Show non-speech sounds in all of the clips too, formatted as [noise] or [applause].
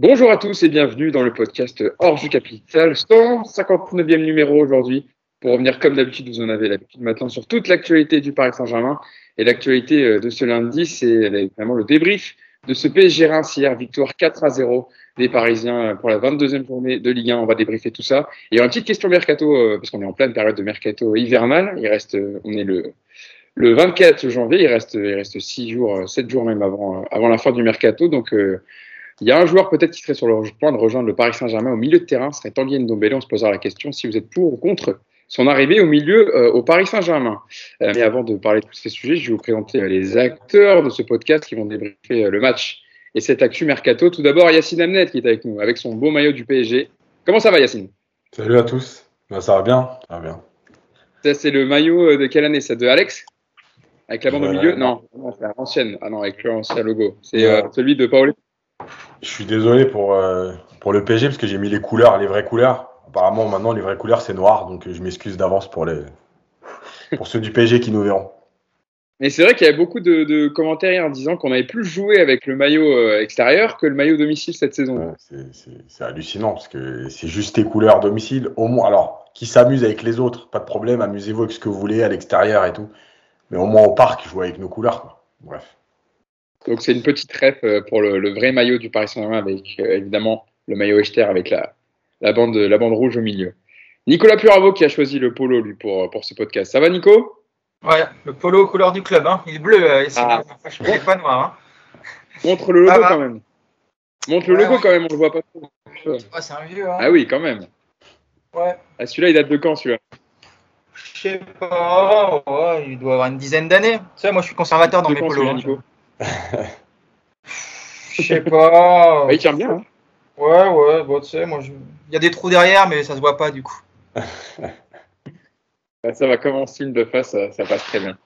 Bonjour à tous et bienvenue dans le podcast Hors du Capital, 159e numéro aujourd'hui, pour revenir comme d'habitude, vous en avez l'habitude maintenant, sur toute l'actualité du Paris Saint-Germain. Et l'actualité euh, de ce lundi, c'est évidemment le débrief de ce PSG Reims victoire 4 à 0 des Parisiens pour la 22e journée de Ligue 1. On va débriefer tout ça. Et une petite question mercato, euh, parce qu'on est en pleine période de mercato hivernal. Il reste, euh, on est le, le 24 janvier, il reste, il reste 6 jours, 7 jours même avant, avant la fin du mercato. Donc, il y a un joueur peut-être qui serait sur le point de rejoindre le Paris Saint-Germain au milieu de terrain, ce serait Tanguy Ndombele. On se posera la question si vous êtes pour ou contre son arrivée au milieu euh, au Paris Saint-Germain. Euh, mais avant de parler de tous ces sujets, je vais vous présenter euh, les acteurs de ce podcast qui vont débriefer le match et cet actu mercato. Tout d'abord, Yacine Amnet qui est avec nous avec son beau maillot du PSG. Comment ça va, Yacine? Salut à tous. Ben, ça va bien. Ça va bien. Ça, c'est le maillot de quelle année C'est de Alex? Avec la bande au milieu? Non, non c'est l'ancienne. Ah non, avec l'ancien logo. C'est celui de Paolo je suis désolé pour, euh, pour le PSG parce que j'ai mis les couleurs, les vraies couleurs. Apparemment, maintenant, les vraies couleurs, c'est noir. Donc, je m'excuse d'avance pour, les, pour ceux du PSG qui nous verront. Mais c'est vrai qu'il y a beaucoup de, commentaires hier en disant qu'on avait plus joué avec le maillot euh, extérieur que le maillot domicile cette saison. c'est hallucinant parce que c'est juste tes couleurs domicile. Au moins, alors, qui s'amuse avec les autres, pas de problème, amusez-vous avec ce que vous voulez à l'extérieur et tout. Mais au moins au parc, jouez avec nos couleurs. Bref. Donc c'est une petite ref euh, pour le, vrai maillot du Paris Saint-Germain avec euh, évidemment le maillot Echter avec la, la, bande, la bande rouge au milieu. Nicolas Puravo qui a choisi le polo lui pour, pour ce podcast. Ça va Nico? Ouais, le polo couleur du club. Hein. Il est bleu, euh, ah. je pas noir. Hein. Montre le logo quand même. Montre le logo quand même, on le voit pas trop. c'est un vieux. Hein. Ah oui, quand même. Ouais. Ah, celui-là, il date de quand celui-là? Je sais pas. Ouais, il doit avoir une dizaine d'années. Tu sais, moi je suis conservateur dans mes polos. Hein. Je sais pas. Bah, il tient bien. Hein. Ouais, ouais, bon, tu sais, moi, il y a des trous derrière, mais ça se voit pas du coup. [laughs] Bah, ça va comme en signe de face, ça, passe très bien.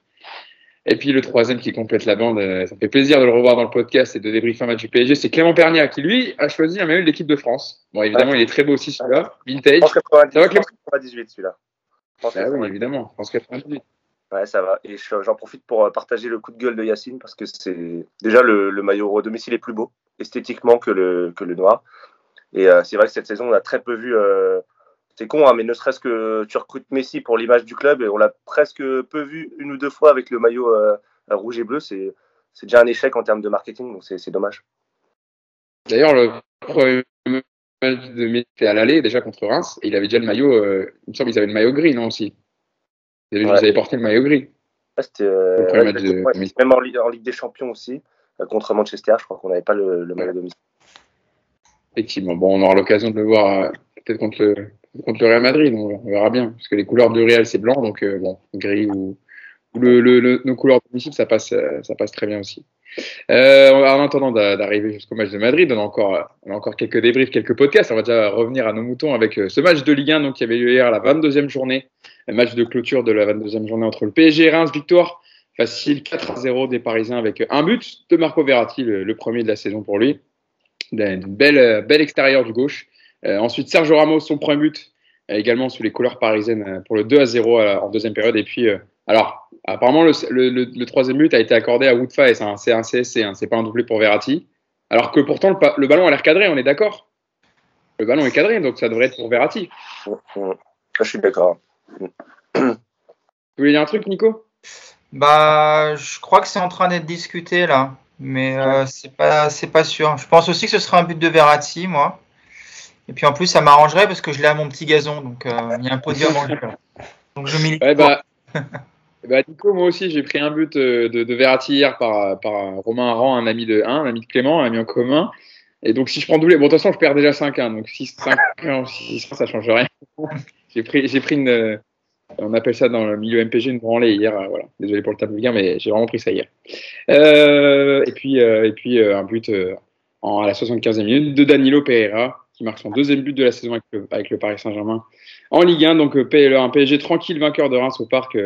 Et puis le troisième qui complète la bande, euh, ça fait plaisir de le revoir dans le podcast et de débriefer un match du PSG, c'est Clément Pernia qui lui a choisi un maillot de l'équipe de France. Bon, évidemment, il est très beau aussi celui-là, vintage. France 98, ça va, 98 celui-là. Ah oui, évidemment, France 98. Ouais, ça va. Et j'en profite pour euh, partager le coup de gueule de Yacine parce que c'est déjà le, maillot au domicile est plus beau esthétiquement que le, que le noir. Et euh, c'est vrai que cette saison, on a très peu vu. Euh, c'est con, hein, mais ne serait-ce que tu recrutes Messi pour l'image du club et on l'a presque peu vu une ou deux fois avec le maillot rouge et bleu. C'est déjà un échec en termes de marketing, donc c'est dommage. D'ailleurs, le premier match de Messi à l'aller déjà contre Reims et il avait déjà le maillot. il me semble qu'ils avaient le maillot gris, non aussi? Vous avez, porté le maillot gris. C'était euh, même en, Ligue des Champions aussi, euh, contre Manchester, je crois qu'on n'avait pas le, maillot domicile. Effectivement, bon, on aura l'occasion de le voir euh, peut-être contre le, contre le Real Madrid, on, verra bien, parce que les couleurs du Real c'est blanc, donc bon, gris ou, le, nos couleurs domicile, ça passe, ça passe très bien aussi. Euh, en attendant d'arriver jusqu'au match de Madrid, on a, encore, on a encore quelques débriefs, quelques podcasts. On va déjà revenir à nos moutons avec ce match de Ligue 1 donc, qui avait lieu hier la 22e journée match de clôture de la 22e journée entre le PSG et Reims. Victoire facile 4 à 0 des Parisiens avec un but de Marco Verratti, le, premier de la saison pour lui. Une belle, belle extérieur du gauche. Euh, ensuite, Sergio Ramos, son premier but, euh, également sous les couleurs parisiennes euh, pour le 2 à 0 en deuxième période. Et puis, alors, apparemment, le, troisième but a été accordé à Woodfa c'est un CSC, hein, c'est pas un doublé pour Verratti. Alors que pourtant, le, le ballon a l'air cadré, on est d'accord Le ballon est cadré, donc ça devrait être pour Verratti. Je suis d'accord. Vous voulez dire un truc, Nico? Bah, je crois que c'est en train d'être discuté là, mais euh, c'est pas, c'est pas sûr. Je pense aussi que ce sera un but de Verratti, moi. Et puis en plus, ça m'arrangerait parce que je l'ai à mon petit gazon, donc euh, il y a un podium en jeu. [laughs] Donc je milite. bah, [laughs] bah, Nico, moi aussi, j'ai pris un but euh, de, de Verratti hier par, par Romain Aran, un ami de un, ami de Clément, un ami en commun. Et donc si je prends doublé, bon de toute façon, je perds déjà 5-1, donc 6-5, 6 ça change rien. [laughs] J'ai pris, pris une, on appelle ça dans le milieu MPG une branlée hier. Euh, voilà. Désolé pour le tableau mais j'ai vraiment pris ça hier. Euh, et puis, euh, et puis un but à la 75e minute de Danilo Pereira, qui marque son deuxième but de la saison avec le, Paris Saint-Germain en Ligue 1. Donc un PSG tranquille, vainqueur de Reims au parc,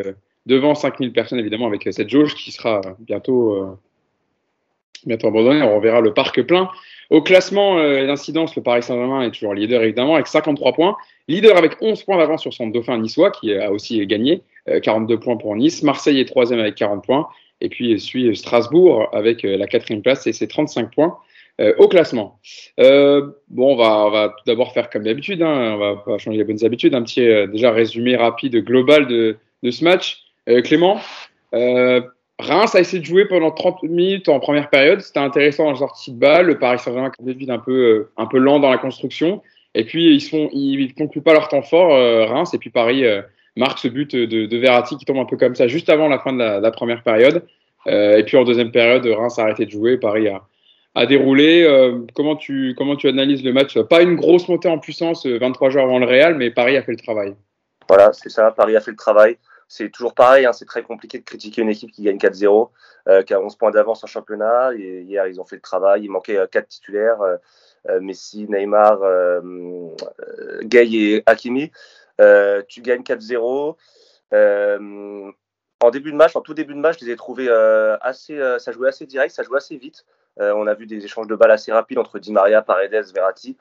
devant 5000 personnes évidemment, avec cette jauge qui sera bientôt, bientôt abandonnée. On verra le parc plein. Au classement d'incidence, le Paris Saint-Germain est toujours leader évidemment avec 53 points. Leader avec 11 points d'avance sur son dauphin niçois qui a aussi gagné, 42 euh, points pour Nice. Marseille est troisième avec 40 points. Et puis suit Strasbourg avec euh, la quatrième place et ses 35 points. au classement. bon, on va, on va tout d'abord faire comme d'habitude, hein, on va pas changer les bonnes habitudes, un petit déjà résumé rapide, global de, de ce match. Clément, Reims a essayé de jouer pendant 30 minutes en première période. C'était intéressant dans sortie de balle. Le Paris Saint-Germain, d'habitude, un peu, euh, un peu lent dans la construction. Et puis, ils ne ils concluent pas leur temps fort, euh, Reims. Et puis, Paris euh, marque ce but de, de, Verratti qui tombe un peu comme ça, juste avant la fin de la, première période. et puis, en deuxième période, Reims a arrêté de jouer. Paris a, a déroulé. comment, tu, comment tu analyses le match? Pas une grosse montée en puissance 23 jours avant le Real, mais Paris a fait le travail. Voilà, c'est ça. Paris a fait le travai c'est toujours pareil, hein, c'est très compliqué de critiquer une équipe qui gagne 4-0, euh, qui a 11 points d'avance en championnat. Hier, ils ont fait le travail, il manquait 4 euh, titulaires, euh, Messi, Neymar, Gay et Hakimi. tu gagnes 4-0. en début de match, en tout début de match, je les ai trouvés assez, ça jouait assez direct, ça jouait assez vite. on a vu des échanges de balles assez rapides entre Di Maria, Paredes, Verratti.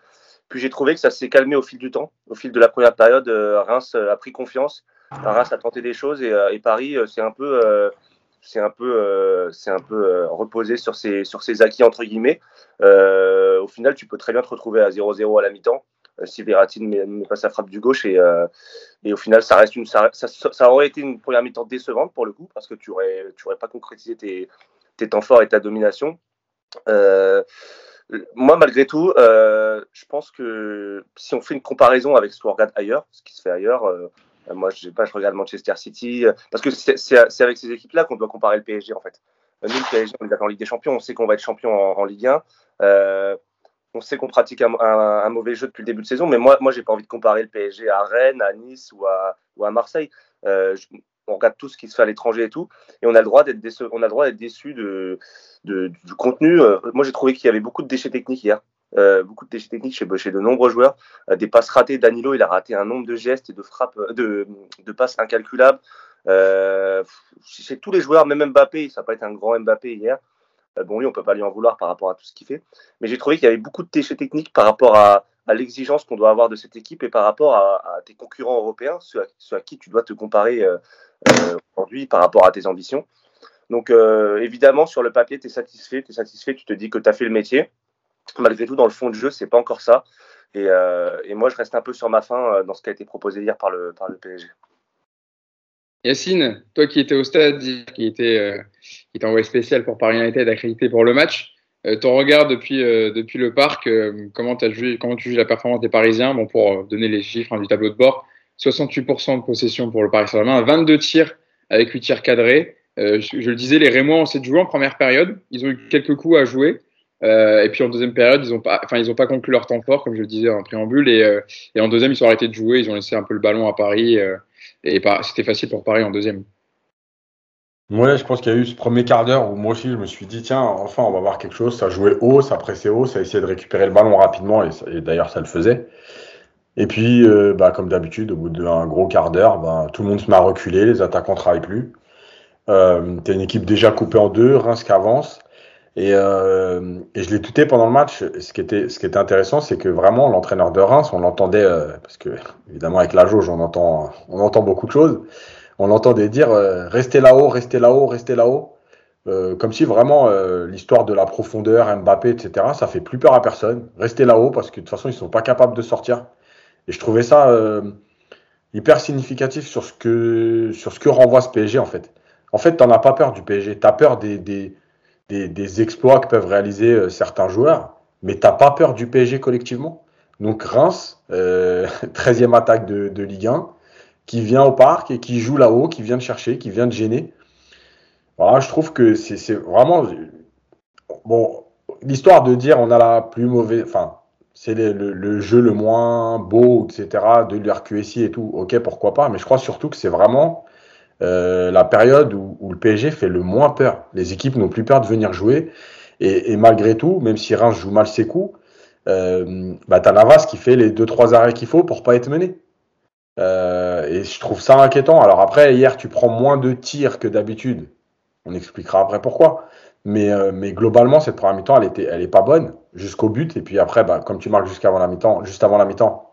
Puis j'ai trouvé que ça s'est calmé au fil du temps. Au fil de la première période, Reims a pris confiance. Reims a tenté des choses et, euh, Paris, c'est un peu, c'est un peu, euh, c'est un peu euh, reposé sur ses, sur ses acquis entre guillemets. au final, tu peux très bien te retrouver à 0-0 à la mi-temps si Verratti ne met, pas sa frappe du gauche et, et au final, ça reste une, ça, aurait été une première mi-temps décevante pour le coup parce que tu aurais, tu aurais pas concrétisé tes, tes temps forts et ta domination. moi, malgré tout, je pense que si on fait une comparaison avec ce qu'on regarde ailleurs, ce qui se fait ailleurs, euh, moi, je pas, je regarde Manchester City, euh, parce que c'est avec ces équipes-là qu'on doit comparer le PSG, en fait. Euh, nous, le PSG, on est en Ligue des Champions, on sait qu'on va être champion en, Ligue 1. on sait qu'on pratique un, mauvais jeu depuis le début de saison, mais moi, moi, j'ai pas envie de comparer le PSG à Rennes, à Nice ou à, Marseille. on regarde tout ce qui se fait à l'étranger et tout, et on a le droit d'être déçu, on a le droit d'être déçu de, du contenu. moi, j'ai trouvé qu'il y avait beaucoup de déchets techniques hier. Euh, beaucoup de déchets techniques chez, chez de nombreux joueurs, euh, des passes ratées. Danilo, il a raté un nombre de gestes et de frappes, euh, de, passes incalculables. chez tous les joueurs, même Mbappé, ça n'a pas été un grand Mbappé hier. bon, lui, on peut pas lui en vouloir par rapport à tout ce qu'il fait. Mais j'ai trouvé qu'il y avait beaucoup de déchets techniques par rapport à, l'exigence qu'on doit avoir de cette équipe et par rapport à, tes concurrents européens, ceux à, qui tu dois te comparer aujourd'hui par rapport à tes ambitions. Donc, évidemment, sur le papier, tu satisfait, tu es satisfait, tu te dis que tu as fait le métier malgré tout, dans le fond de jeu, c'est pas encore ça. Et, euh, et, moi, je reste un peu sur ma fin euh, dans ce qui a été proposé hier par le, PSG. Yacine, toi qui étais au stade, qui était, euh, envoyé spécial pour Paris United, accrédité pour le match, ton regard depuis, le parc, comment, as comment tu juges la performance des Parisiens? Bon, Pour donner les chiffres hein, du tableau de bord, 68% de possession pour le Paris Saint-Germain, 22 tirs avec 8 tirs cadrés. Je, je, le disais, les Rémois ont essayé de jouer en première période. Ils ont eu quelques coups à jouer. Euh, et puis en deuxième période, ils n'ont pas, enfin ils ont pas conclu leur temps fort, comme je le disais en préambule, et, euh, et, en deuxième ils sont arrêtés de jouer, ils ont laissé un peu le ballon à Paris, euh, et c'était facile pour Paris en deuxième. Ouais, je pense qu'il y a eu ce premier quart d'heure où moi aussi je me suis dit tiens enfin on va voir quelque chose. Ça jouait haut, ça pressait haut, ça essayait de récupérer le ballon rapidement et, d'ailleurs ça le faisait. Et puis bah, comme d'habitude au bout d'un gros quart d'heure, bah, tout le monde se met à reculer, les attaquants travaillent plus. Euh, T'as une équipe déjà coupée en deux, Reims qui avance. Et, euh, et je l'ai touté pendant le match. Ce qui était, ce qui était intéressant, c'est que vraiment l'entraîneur de Reims, on l'entendait, euh, parce que évidemment avec la jauge, on entend, on entend beaucoup de choses. On l'entendait dire euh, restez là-haut, restez là-haut, restez là-haut. Euh, comme si vraiment euh, l'histoire de la profondeur, Mbappé, etc., ça fait plus peur à personne. Restez là-haut parce que de toute façon, ils sont pas capables de sortir. Et je trouvais ça hyper significatif sur ce que sur ce que renvoie ce PSG en fait. En fait, t'en as pas peur du PSG. T'as peur des, des des, exploits que peuvent réaliser euh, certains joueurs, mais t'as pas peur du PSG collectivement. Donc Reims, euh, [laughs] 13e attaque de, Ligue 1, qui vient au parc et qui joue là-haut, qui vient de chercher, qui vient de gêner. Voilà, je trouve que c'est vraiment bon. L'histoire de dire on a la plus mauvaise, enfin c'est le, jeu le moins beau, etc. de l'RQSI et tout. Ok, pourquoi pas. Mais je crois surtout que c'est vraiment euh, la période où, le PSG fait le moins peur. Les équipes n'ont plus peur de venir jouer. Et, malgré tout, même si Reims joue mal ses coups, euh, bah, t'as Navas qui fait les 2-3 arrêts qu'il faut pour pas être mené. Euh, et je trouve ça inquiétant. Alors après, hier, tu prends moins de tirs que d'habitude. On expliquera après pourquoi. Mais, euh, globalement, cette première mi-temps, elle, était, elle est pas bonne jusqu'au but. Et puis après, bah, comme tu marques la mi-temps, juste avant la mi-temps,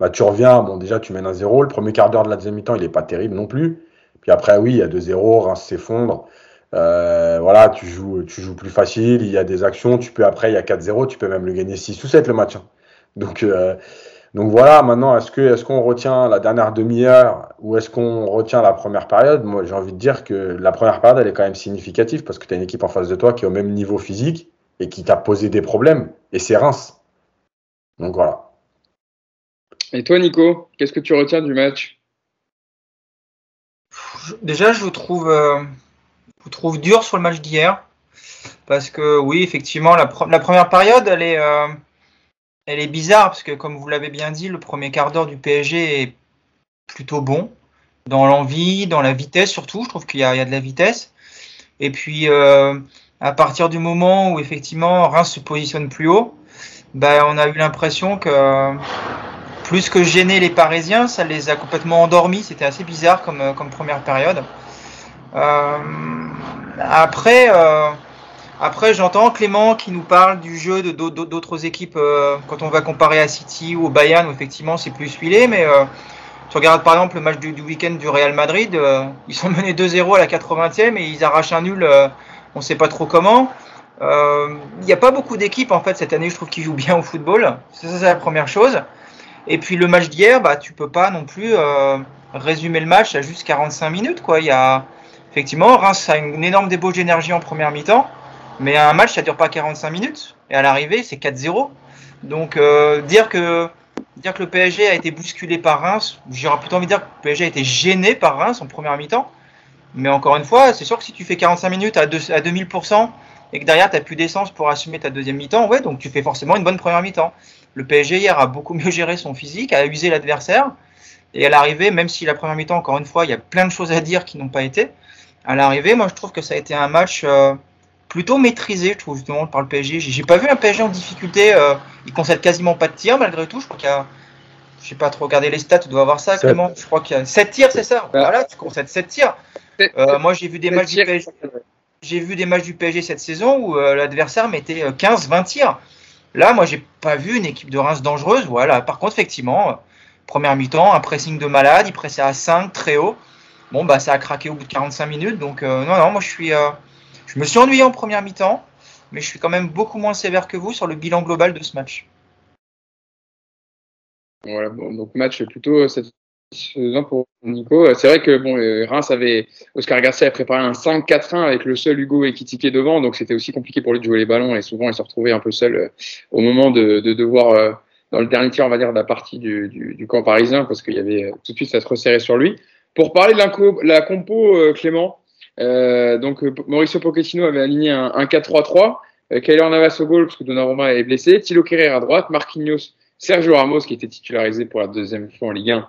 bah, tu reviens, bon, déjà, tu mènes un 0. Le premier quart d'heure de la deuxième mi-temps, il n'est pas terrible non plus. Puis après, oui, il y a 2-0, Reims s'effondre. Euh, voilà, tu joues, tu joues plus facile, il y a des actions, tu peux après, il y a 4-0, tu peux même le gagner 6 ou 7 le match. Hein. Donc, euh, donc voilà, maintenant, est-ce que est-ce qu'on retient la dernière demi-heure ou est-ce qu'on retient la première période? Moi, j'ai envie de dire que la première période, elle est quand même significative parce que tu as une équipe en face de toi qui est au même niveau physique et qui t'a posé des problèmes, et c'est Reims. Donc voilà. Et toi, Nico, qu'est-ce que tu retiens du match? Déjà, je vous trouve, euh, vous dur sur le match d'hier. Parce que oui, effectivement, la, première période, elle est, euh, elle est bizarre, parce que comme vous l'avez bien dit, le premier quart d'heure du PSG est plutôt bon. Dans l'envie, dans la vitesse surtout, je trouve qu'il y, y, a de la vitesse. Et puis, euh, à partir du moment où effectivement Reims se positionne plus haut, ben, on a eu l'impression que plus que gêner les Parisiens, ça les a complètement endormis. C'était assez bizarre comme, comme première période. Euh, après, euh, après j'entends Clément qui nous parle du jeu de d'autres équipes euh, quand on va comparer à City ou au Bayern où effectivement c'est plus huilé, mais euh, tu regardes par exemple le match du, week-end du Real Madrid, euh, ils sont menés 2-0 à la 80e et ils arrachent un nul, euh, on ne sait pas trop comment. Il n'y a pas beaucoup d'équipes en fait cette année, je trouve, qui jouent bien au football. Ça, c'est la première chose. Et puis le match d'hier, bah, tu peux pas non plus résumer le match à juste 45 minutes. Quoi. Il y a, effectivement, Reims a une énorme débauche d'énergie en première mi-temps, mais un match, ça dure pas 45 minutes. Et à l'arrivée, c'est 4-0. Donc, euh, dire, que, dire que le PSG a été bousculé par Reims, j'aurais plutôt envie de dire que le PSG a été gêné par Reims en première mi-temps. Mais encore une fois, c'est sûr que si tu fais 45 minutes à, à 2000% et que derrière, tu n'as plus d'essence pour assumer ta deuxième mi-temps, ouais, donc tu fais forcément une bonne première mi-temps. Le PSG hier a beaucoup mieux géré son physique, a usé l'adversaire. Et à l'arrivée, même si la première mi-temps, encore une fois, il y a plein de choses à dire qui n'ont pas été, à l'arrivée, moi je trouve que ça a été un match euh, plutôt maîtrisé, je trouve justement par le PSG. J'ai pas vu un PSG en difficulté. Euh, il concède quasiment pas de tirs malgré tout. Je crois qu'il y a, je sais pas trop regarder les stats, tu dois avoir ça, Clément. Je crois qu'il y a 7 tirs, c'est ça? Voilà, tu concèdes 7 tirs. Euh, moi j'ai vu des matchs du PSG. J'ai vu des matchs du PSG cette saison où euh, l'adversaire mettait 15-20 tirs. Là, moi, j'ai pas vu une équipe de Reims dangereuse. Voilà. Par contre, effectivement, première mi-temps, un pressing de malade, il pressait à 5, très haut. Bon, bah, ça a craqué au bout de 45 minutes. Donc, euh, non, non, moi, euh, je me suis ennuyé en première mi-temps, mais je suis quand même beaucoup moins sévère que vous sur le bilan global de ce match. Voilà, bon, donc match plutôt pour Nico. C'est vrai que bon, Reims avait, Oscar Garcia a préparé un 5-4-1 avec le seul Hugo Ekitike devant, donc c'était aussi compliqué pour lui de jouer les ballons et souvent il se retrouvait un peu seul euh, au moment de, de devoir, euh, dans le dernier tir, on va dire, de la partie du, du, camp parisien, parce qu'il y avait euh, tout de suite ça se resserrait sur lui. Pour parler de la, la compo, euh, Clément, euh, donc Mauricio Pochettino avait aligné un, un 4-3-3. Euh, Kyler Navas au goal parce que Donnarumma est blessé. Thilo Kerrer à droite. Marquinhos, Sergio Ramos qui était titularisé pour la deuxième fois en Ligue 1.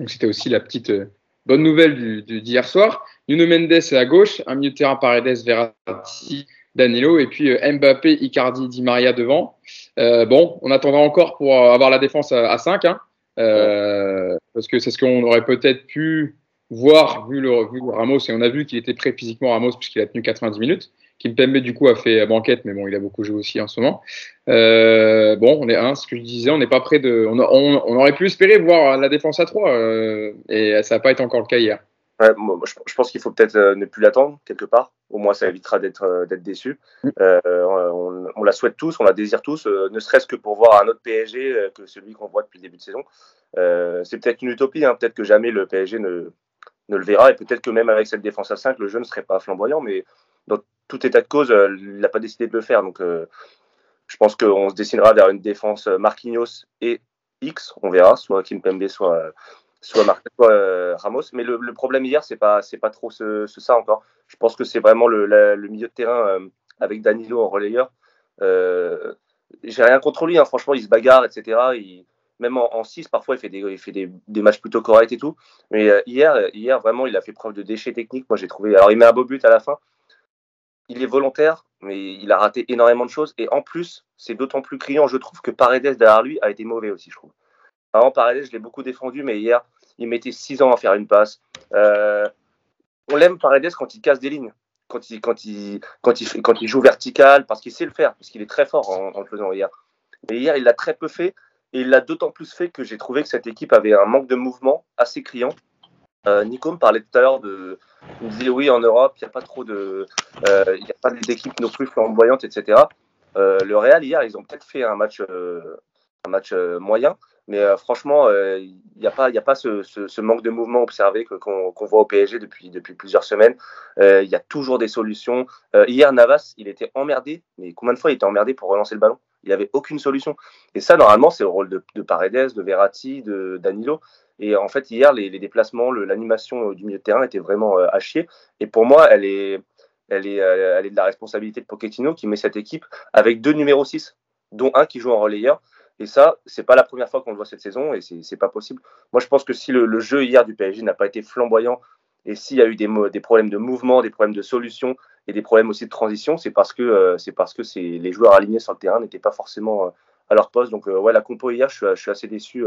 Donc c'était aussi la petite euh, bonne nouvelle d'hier soir. Nuno Mendes à gauche. Un milieu de terrain Paredes, Verratti, Danilo. Et puis euh, Mbappé, Icardi, Di Maria devant. bon, on attendra encore pour avoir la défense à, à 5. Hein. Euh, parce que c'est ce qu'on aurait peut-être pu voir vu le, vu le Ramos et on a vu qu'il était prêt physiquement Ramos puisqu'il a tenu 90 minutes. Kimpembe du coup a fait banquette mais bon il a beaucoup joué aussi en ce moment. Euh, bon on est un, ce que je disais, on n'est pas prêt de, on, on, on, aurait pu espérer voir la défense à 3 euh, et ça n'a pas été encore le cas hier. Ouais, moi, je, je, pense qu'il faut peut-être euh, ne plus l'attendre quelque part. Au moins, ça évitera d'être déçu. Euh, on, on, la souhaite tous, on la désire tous, ne serait-ce que pour voir un autre PSG que celui qu'on voit depuis le début de saison. c'est peut-être une utopie, hein. peut-être que jamais le PSG ne, ne le verra et peut-être que même avec cette défense à 5, le jeu ne serait pas flamboyant. Mais dans tout état de cause, il n'a pas décidé de le faire. Donc, je pense qu'on se dessinera vers une défense Marquinhos et X. On verra, soit Kimpembe, soit soit soit euh, Ramos. Mais le, problème hier, c'est pas c'est pas trop ce, ça encore. Je pense que c'est vraiment le, milieu de terrain euh, avec Danilo en relayeur. Euh, J'ai rien contre lui, hein. franchement, il se bagarre, etc. Même en 6, parfois, il fait, des, il fait des, matchs plutôt corrects et tout. Mais euh, hier, hier, vraiment, il a fait preuve de déchet technique. Moi, j'ai trouvé. Alors, il met un beau but à la fin. Il est volontaire, mais il a raté énormément de choses. Et en plus, c'est d'autant plus criant, je trouve, que Paredes derrière lui a été mauvais aussi, je trouve. Avant, Paredes, je l'ai beaucoup défendu, mais hier, il mettait 6 ans à faire une passe. Euh, on l'aime, Paredes, quand il casse des lignes, quand il, joue vertical, parce qu'il sait le faire, parce qu'il est très fort en, en, faisant hier. Mais hier, il l'a très peu fait, et il l'a d'autant plus fait que j'ai trouvé que cette équipe avait un manque de mouvement assez criant. Euh, Nico me parlait tout à l'heure de. Il me disait oui, en Europe, il n'y a pas trop de. Euh, Il n'y a pas d'équipes non plus flamboyantes, etc. Euh, le Real, hier, ils ont peut-être fait un match, euh, un match moyen, mais franchement, il n'y a pas, a pas ce, ce, manque de mouvement observé que- qu'on voit au PSG depuis, depuis plusieurs semaines. Il y a toujours des solutions. Hier, Navas, il était emmerdé, mais combien de fois il était emmerdé pour relancer le ballon? Il n'y avait aucune solution. Et ça, normalement, c'est le rôle de, de Paredes, de Verratti, de Danilo. Et en fait, hier, les, déplacements, l'animation euh, du milieu de terrain était vraiment euh, à chier. Et pour moi, elle est, elle, est, euh, elle est de la responsabilité de Pochettino qui met cette équipe avec deux numéros 6, dont un qui joue en relayeur. Et ça, c'est pas la première fois qu'on le voit cette saison et c'est pas possible. Moi, je pense que si le, jeu hier du PSG n'a pas été flamboyant et s'il y a eu des, problèmes de mouvement, des problèmes de solution et des problèmes aussi de transition, c'est parce que c'est parce que les joueurs alignés sur le terrain n'étaient pas forcément à leur poste. Donc, euh, ouais, la compo hier, je suis, assez déçu,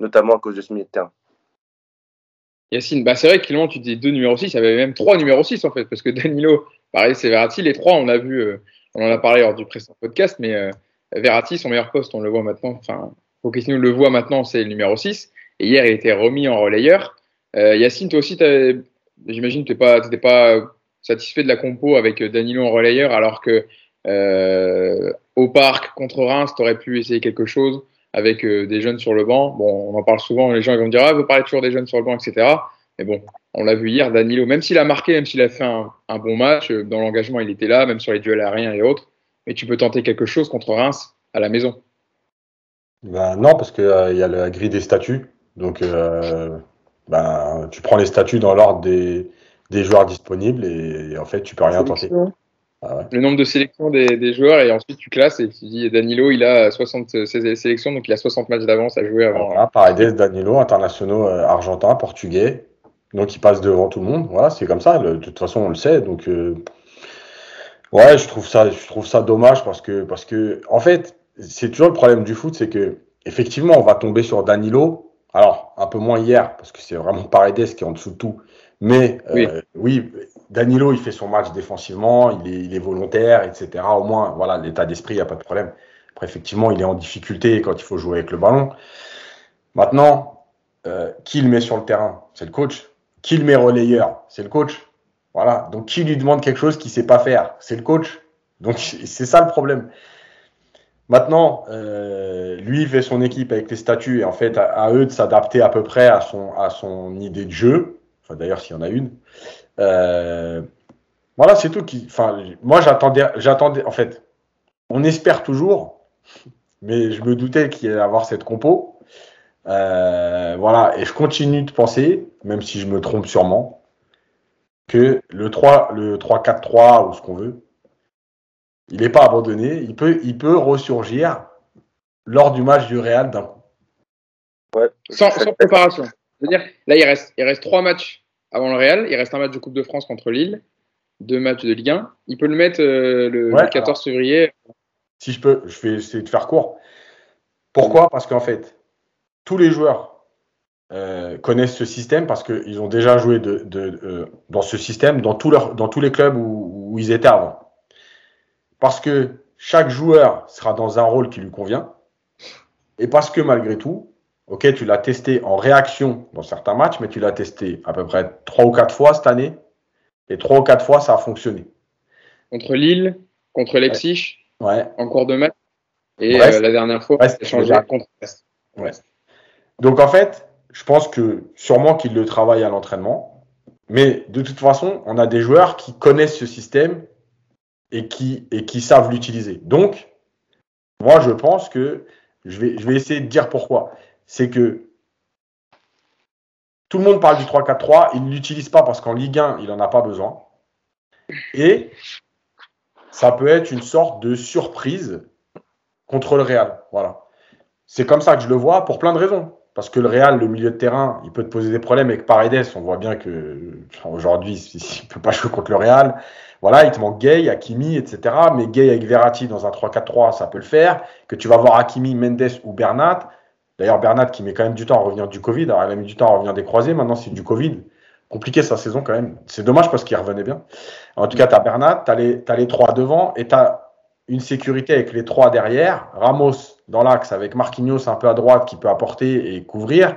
notamment à cause de ce milieu de terrain. Yacine, bah c'est vrai que tu dis deux numéros 6, il y avait même trois numéros 6 en fait, parce que Danilo, pareil, c'est Verratti, les trois, on a vu, euh, on en a parlé lors du précédent podcast, mais euh, Verratti, son meilleur poste, on le voit maintenant, enfin, Pochettino le voit maintenant, c'est le numéro 6, et hier, il était remis en relayeur. Euh, Yacine, toi aussi, j'imagine que tu n'étais pas satisfait de la compo avec Danilo en relayeur, alors que euh, au parc contre Reims, tu aurais pu essayer quelque chose? Avec euh, des jeunes sur le banc. Bon, on en parle souvent, les gens ils vont me dire Ah, vous parlez toujours des jeunes sur le banc, etc. Mais bon, on l'a vu hier, Danilo, même s'il a marqué, même s'il a fait un, un bon match, euh, dans l'engagement, il était là, même sur les duels aériens et autres. Mais tu peux tenter quelque chose contre Reims à la maison. Ben, non, parce qu'il y a la grille des statuts. Donc, euh, ben, tu prends les statuts dans l'ordre des, des joueurs disponibles et, en fait, tu peux rien tenter. Ah ouais. Le nombre de sélections des, des joueurs, et ensuite tu classes et tu dis Danilo, il a 60 sé- sélections, donc il a 60 matchs d'avance à jouer avant. Voilà, Paredes, Danilo, internationaux euh, argentins, portugais. Donc, ils passent devant tout le monde. Voilà, c'est comme ça. Le- de toute façon, on le sait. Donc, euh, ouais, je trouve ça, je trouve ça dommage parce que, parce que, en fait, c'est toujours le problème du foot, c'est que, effectivement, on va tomber sur Danilo. Alors, un peu moins hier, parce que c'est vraiment Paredes qui est en dessous de tout. Mais, euh, oui. Danilo, il fait son match défensivement, il est, volontaire, etc. Au moins, voilà, l'état d'esprit, il n'y a pas de problème. Après, effectivement, il est en difficulté quand il faut jouer avec le ballon. Maintenant, euh, qui le met sur le terrain? C'est le coach. Qui le met relayeur? C'est le coach. Voilà. Donc, qui lui demande quelque chose qu'il ne sait pas faire? C'est le coach. Donc, [laughs] c'est ça le problème. Maintenant, euh, lui, il fait son équipe avec les statuts et en fait, à, à eux de s'adapter à peu près à son, à son idée de jeu. Enfin, d'ailleurs, s'il y en a une. Euh, voilà, c'est tout. Qui, enfin, moi, j'attendais, j'attendais. En fait, on espère toujours, mais je me doutais qu'il allait avoir cette compo. Euh, voilà, et je continue de penser, même si je me trompe sûrement, que le 3, le 3-4-3 ou ce qu'on veut, il n'est pas abandonné. Il peut, il peut ressurgir lors du match du Real d'un coup. Ouais. Sans, sans préparation. C'est-à-dire, là, il reste, il reste trois matchs avant le Real. Il reste un match de Coupe de France contre Lille, deux matchs de Ligue 1. Il peut le mettre euh, le, Ouais, le 14 février. Si je peux, je vais essayer de faire court. Pourquoi? Parce qu'en fait, tous les joueurs euh, connaissent ce système parce qu'ils ont déjà joué de, de, euh, dans ce système dans, tout leur, dans tous les clubs où, où ils étaient avant. Parce que chaque joueur sera dans un rôle qui lui convient. Et parce que malgré tout, ok, tu l'as testé en réaction dans certains matchs, mais tu l'as testé à peu près trois ou quatre fois cette année. Et trois ou quatre fois, ça a fonctionné. Contre Lille, contre Leipzig, Ouais. en cours de match. Et euh, la dernière fois, il a changé contre. Donc en fait, je pense que sûrement qu'il le travaille à l'entraînement, mais de toute façon, on a des joueurs qui connaissent ce système et qui, et qui savent l'utiliser. Donc, moi, je pense que je vais, je vais essayer de dire pourquoi. C'est que tout le monde parle du 3-4-3, il ne l'utilise pas parce qu'en Ligue 1, il n'en a pas besoin. Et ça peut être une sorte de surprise contre le Real. Voilà. C'est comme ça que je le vois pour plein de raisons. Parce que le Real, le milieu de terrain, il peut te poser des problèmes avec Paredes. On voit bien que aujourd'hui, il ne peut pas jouer contre le Real. Voilà, il te manque Gay, Hakimi, etc. Mais Gay avec Verratti dans un 3-4-3, ça peut le faire. Que tu vas voir Hakimi, Mendes ou Bernat. D'ailleurs, Bernat qui met quand même du temps à revenir du Covid. Alors, il a mis du temps à revenir des croisés. Maintenant, c'est du Covid. Compliqué sa saison quand même. C'est dommage parce qu'il revenait bien. En tout cas, tu as Bernat, tu as, as, les trois devant et tu as une sécurité avec les trois derrière. Ramos dans l'axe avec Marquinhos un peu à droite qui peut apporter et couvrir.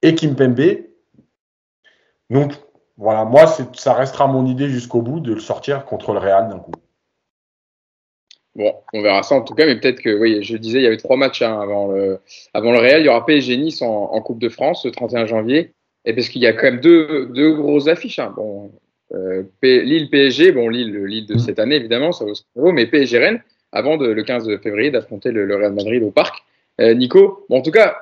Et Kimpembe Donc, voilà, moi, ça restera mon idée jusqu'au bout de le sortir contre le Real d'un coup. Bon, on verra ça en tout cas, mais peut-être que, oui, je disais, il y avait trois matchs hein, avant, le, avant le Real. Il y aura PSG Nice en, en, Coupe de France le 31 janvier. Et parce qu'il y a quand même deux, deux grosses affiches. Hein. Bon, euh, Lille PSG, bon, Lille, Lille de cette année évidemment, ça vaut mais PSG Rennes, avant de, le 15 février d'affronter le, le, Real Madrid au parc. Euh, Nico, bon, en tout cas,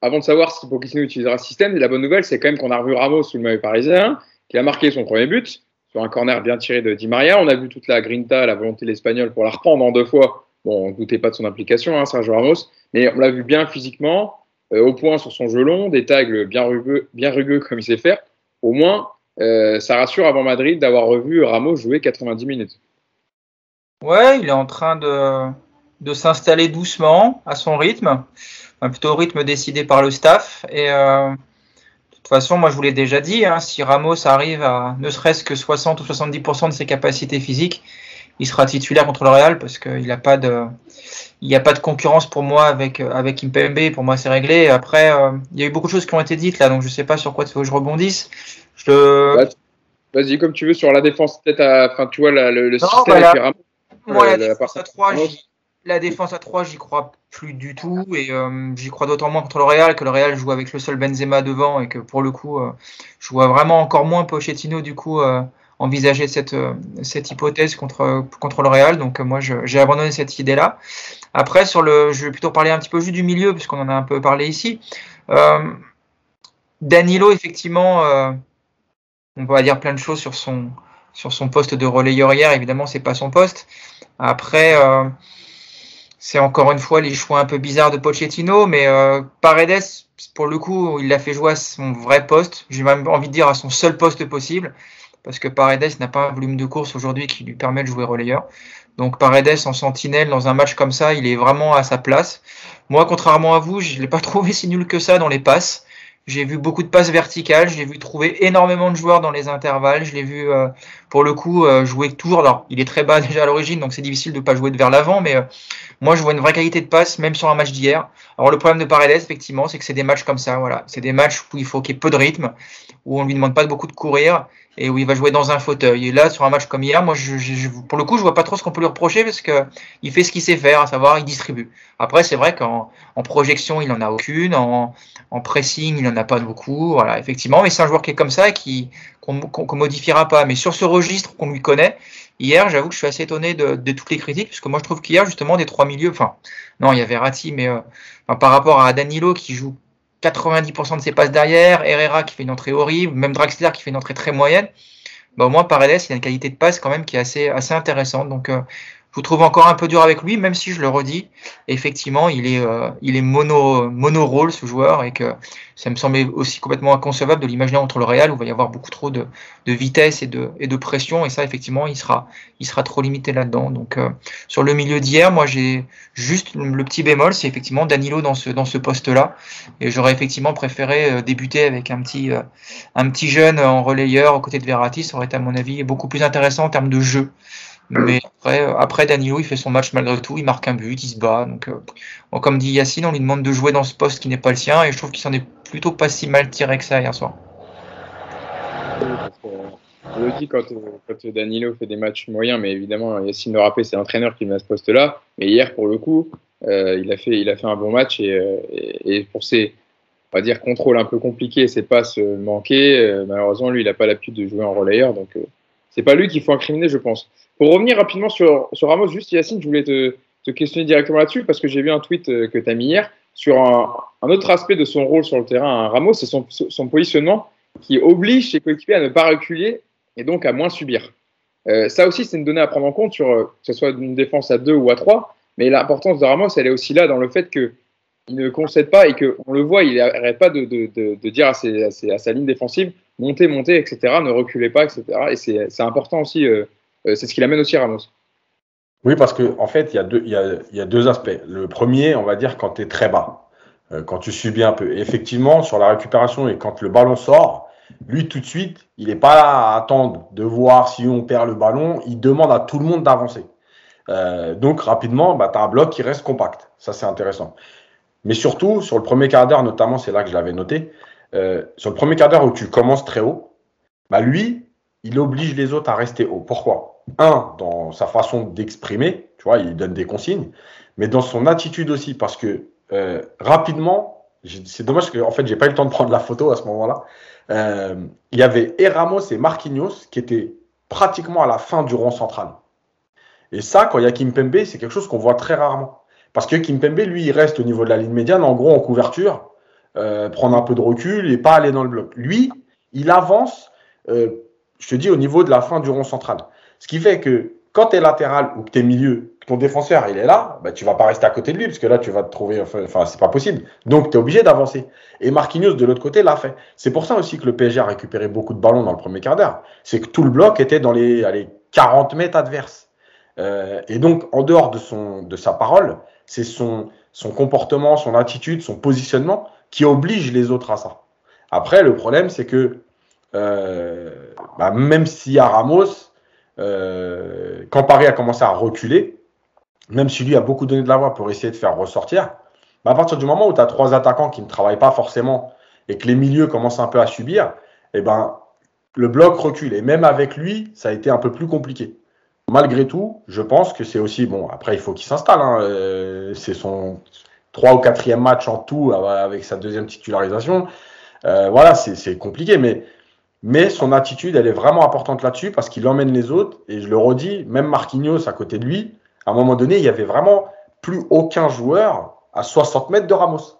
avant de savoir si Pochettino utilisera ce système, la bonne nouvelle, c'est quand même qu'on a revu Ramos sous le maillot parisien, qui a marqué son premier but sur un corner bien tiré de Di Maria. On a vu toute la grinta, la volonté de l'Espagnol pour la reprendre en deux fois. Bon, on ne doutait pas de son implication, hein, Sergio Ramos, mais on l'a vu bien physiquement, euh, au point sur son jeu long, des tags bien rugueux, bien rugueux comme il sait faire. Au moins, euh, ça rassure avant Madrid d'avoir revu Ramos jouer 90 minutes. Ouais, il est en train de, de s'installer doucement à son rythme, enfin, plutôt au rythme décidé par le staff. Et euh, toute façon, moi je vous l'ai déjà dit, hein, si Ramos arrive à ne serait-ce que 60 ou 70% de ses capacités physiques, il sera titulaire contre le Real parce qu'il n'a pas de, il n'y a pas de concurrence pour moi avec avec Impembe. Pour moi, c'est réglé. Après, euh, il y a eu beaucoup de choses qui ont été dites là, donc je sais pas sur quoi tu veux que je rebondisse. Je... Vas-y, comme tu veux sur la défense, peut-être. Enfin, tu vois le, le système voilà. Ramos, moi, la, la, défense à 3, la défense à 3, j'y crois plus du tout. Et euh, j'y crois d'autant moins contre le Real que le Real joue avec le seul Benzema devant et que pour le coup, euh, je vois vraiment encore moins Pochettino du coup euh, envisager cette, cette hypothèse contre, contre le Real. Donc moi, j'ai abandonné cette idée-là. Après, sur le, je vais plutôt parler un petit peu juste du milieu puisqu'on en a un peu parlé ici. Danilo, effectivement, on va dire plein de choses sur son, sur son poste de relayeur hier. Évidemment, c'est pas son poste. Après, c'est encore une fois les choix un peu bizarres de Pochettino, mais euh, Paredes, pour le coup, il l'a fait jouer à son vrai poste. J'ai même envie de dire à son seul poste possible, parce que Paredes n'a pas un volume de course aujourd'hui qui lui permet de jouer relayeur. Donc Paredes en sentinelle dans un match comme ça, il est vraiment à sa place. Moi, contrairement à vous, je ne l'ai pas [laughs] trouvé si nul que ça dans les passes. J'ai vu beaucoup de passes verticales, j'ai vu trouver énormément de joueurs dans les intervalles, je l'ai vu euh, pour le coup euh, jouer toujours. Alors, il est très bas [laughs] déjà à l'origine, donc c'est difficile de pas jouer de vers l'avant, mais euh, moi je vois une vraie qualité de passe, même sur un match d'hier. Alors le problème de Paredes, effectivement, c'est que c'est des matchs comme ça, voilà. C'est des matchs où il faut qu'il y ait peu de rythme, où on lui demande pas beaucoup de courir et où il va jouer dans un fauteuil. Et là, sur un match comme hier, moi, pour le coup, je vois pas trop ce qu'on peut lui reprocher parce que il fait ce qu'il sait faire, à savoir, il distribue. Après, c'est vrai qu'en en projection, il en a aucune, en, pressing, il en a pas beaucoup, voilà, effectivement. Mais c'est un joueur qui est comme ça, qui qu'on qu modifiera pas. Mais sur ce registre qu'on lui connaît, hier, j'avoue que je suis assez étonné de, de toutes les critiques, parce que moi, je trouve qu'hier, justement, des trois milieux, enfin, non, il y avait Ratti, mais euh, par rapport à Danilo qui joue 90% de ses passes derrière, Herrera qui fait une entrée horrible, même Draxler qui fait une entrée très moyenne. Bah, au moins, Paredes, il a une qualité de passe quand même qui est assez, assez intéressante. Donc, euh, je vous trouve encore un peu dur avec lui, même si je le redis, effectivement, il est, euh, il est mono, mono rôle ce joueur et que ça me semblait aussi complètement inconcevable de l'imaginer entre le Real où il va y avoir beaucoup trop de, de vitesse et de, et de pression et ça effectivement il sera, il sera trop limité là-dedans. Donc euh, sur le milieu d'hier, moi j'ai juste le petit bémol, c'est effectivement Danilo dans ce, dans ce poste-là et j'aurais effectivement préféré euh, débuter avec un petit, euh, un petit jeune en relayeur aux côtés de Verratti, ça aurait été à mon avis beaucoup plus intéressant en termes de jeu. Mais après, après, Danilo, il fait son match malgré tout, il marque un but, il se bat. Donc, bon, comme dit Yacine, on lui demande de jouer dans ce poste qui n'est pas le sien, et je trouve qu'il s'en est plutôt pas si mal tiré que ça hier soir. on le dit quand, Danilo fait des matchs moyens, mais évidemment, Yacine le rappelle, c'est l'entraîneur qui met à ce poste-là. Mais hier, pour le coup, euh, il, a fait, il a fait un bon match, et, et pour ses, on va dire, contrôles un peu compliqués, ses passes manquées, euh, malheureusement, lui, il n'a pas l'habitude de jouer en relayeur, donc euh, c'est pas lui qu'il faut incriminer, je pense. Pour revenir rapidement sur, Ramos, juste Yacine, je voulais te, questionner directement là-dessus parce que j'ai vu un tweet euh, que tu as mis hier sur un, autre aspect de son rôle sur le terrain à Ramos, c'est son, positionnement qui oblige ses coéquipiers à ne pas reculer et donc à moins subir. Euh, ça aussi, c'est une donnée à prendre en compte sur euh, que ce soit une défense à 2 ou à 3, mais l'importance de Ramos, elle est aussi là dans le fait que il ne concède pas et qu'on le voit, il n'arrête pas de, dire à, sa ligne défensive montez, montez, etc., ne reculez pas, etc. Et c'est important aussi, c'est ce qui l'amène aussi Ramos. Oui, parce qu'en en fait, il y, a deux, aspects. Le premier, on va dire quand tu es très bas, euh, quand tu subis un peu. Effectivement, sur la récupération et quand le ballon sort, lui, tout de suite, il n'est pas là à attendre de voir si on perd le ballon. Il demande à tout le monde d'avancer. Euh, donc, rapidement, bah, tu as un bloc qui reste compact. Ça, c'est intéressant. Mais surtout, sur le premier quart d'heure, notamment, c'est là que je l'avais noté, euh, sur le premier quart d'heure où tu commences très haut, bah lui, il oblige les autres à rester haut. Pourquoi Un, dans sa façon d'exprimer, tu vois, il donne des consignes, mais dans son attitude aussi, parce que euh, rapidement, c'est dommage que en fait, j'ai pas eu le temps de prendre la photo à ce moment-là. Euh, il y avait Eramos et Marquinhos qui étaient pratiquement à la fin du rond central. Et ça, quand il y a Kimpembe, c'est quelque chose qu'on voit très rarement. Parce que Kimpembe, lui, il reste au niveau de la ligne médiane, en gros en couverture, euh, prendre un peu de recul et pas aller dans le bloc. Lui, il avance, je te dis, au niveau de la fin du rond central. Ce qui fait que quand tu es latéral ou que tu es milieu, ton défenseur il est là, bah, tu vas pas rester à côté de lui parce que là tu vas te trouver, enfin c'est pas possible. Donc tu es obligé d'avancer. Et Marquinhos de l'autre côté l'a fait. C'est pour ça aussi que le PSG a récupéré beaucoup de ballons dans le premier quart d'heure. C'est que tout le bloc était dans les allez, 40 mètres adverses. Euh, et donc en dehors de, son, de sa parole, c'est son, son comportement, son attitude, son positionnement qui oblige les autres à ça. Après le problème c'est que bah, même y a Ramos, euh, quand Paris a commencé à reculer, même si lui a beaucoup donné de la voix pour essayer de faire ressortir, bah, à partir du moment où tu as trois attaquants qui ne travaillent pas forcément et que les milieux commencent un peu à subir, eh ben, le bloc recule. Et même avec lui, ça a été un peu plus compliqué. Malgré tout, je pense que c'est aussi, bon, après, il faut qu'il s'installe. Hein, euh, c'est son trois ou quatrième match en tout avec sa deuxième titularisation. Euh, voilà, c'est compliqué, mais, mais son attitude, elle est vraiment importante là-dessus parce qu'il emmène les autres. Et je le redis, même Marquinhos à côté de lui, à un moment donné, il n'y avait vraiment plus aucun joueur à 60 mètres de Ramos.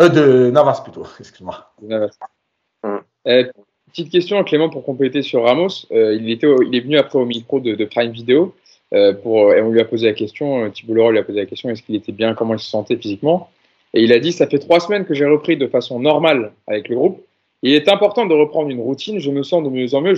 Euh, de Navas plutôt, [laughs] excuse-moi. Navas. Mm. Euh, petite question, Clément, pour compléter sur Ramos. Euh, il, était il est venu après au micro de, Prime Video pour, et on lui a posé la question, Thibault Leroy lui a posé la question est-ce qu'il était bien, comment il se sentait physiquement? Et il a dit ça fait trois semaines que j'ai repris de façon normale avec le groupe. Il est important de reprendre une routine, je me sens de mieux en mieux.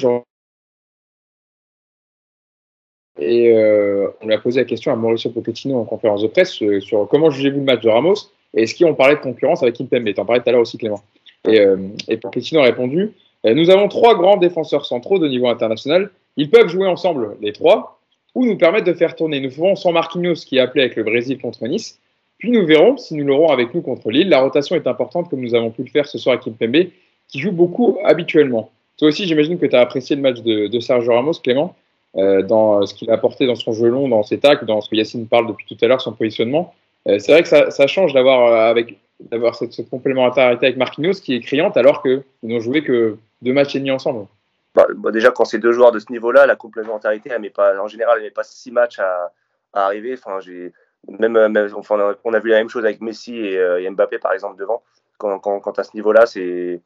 Et euh, on a posé la question à Mauricio Pochettino en conférence de presse euh, sur comment jugez-vous le match de Ramos? Et est-ce qu'on parlait de concurrence avec Kimpembe? Tu en parlais tout à l'heure aussi, Clément. Et, euh, et Pochettino a répondu Nous avons trois grands défenseurs centraux de niveau international. Ils peuvent jouer ensemble, les trois, ou nous permettre de faire tourner. Nous ferons sans Marquinhos qui est appelé avec le Brésil contre Nice. Puis nous verrons si nous l'aurons avec nous contre Lille. La rotation est importante comme nous avons pu le faire ce soir avec Kimpembe, qui joue beaucoup habituellement. Toi aussi, j'imagine que tu as apprécié le match de, Sergio Ramos, Clément. Euh, dans ce qu'il a apporté dans son jeu long, dans ses tacs, dans ce que Yacine parle depuis tout à l'heure, son positionnement. Euh, c'est vrai que ça, change d'avoir euh, avec d'avoir cette, complémentarité avec Marquinhos qui est criante alors qu'ils n'ont joué que deux matchs et demi ensemble. Bah, bah déjà, quand c'est deux joueurs de ce niveau-là, la complémentarité, elle met pas, en général, elle met pas six matchs à, arriver. Enfin, j'ai même, enfin, on a vu la même chose avec Messi et, Mbappé par exemple devant. Quand, quand à ce niveau-là, c'est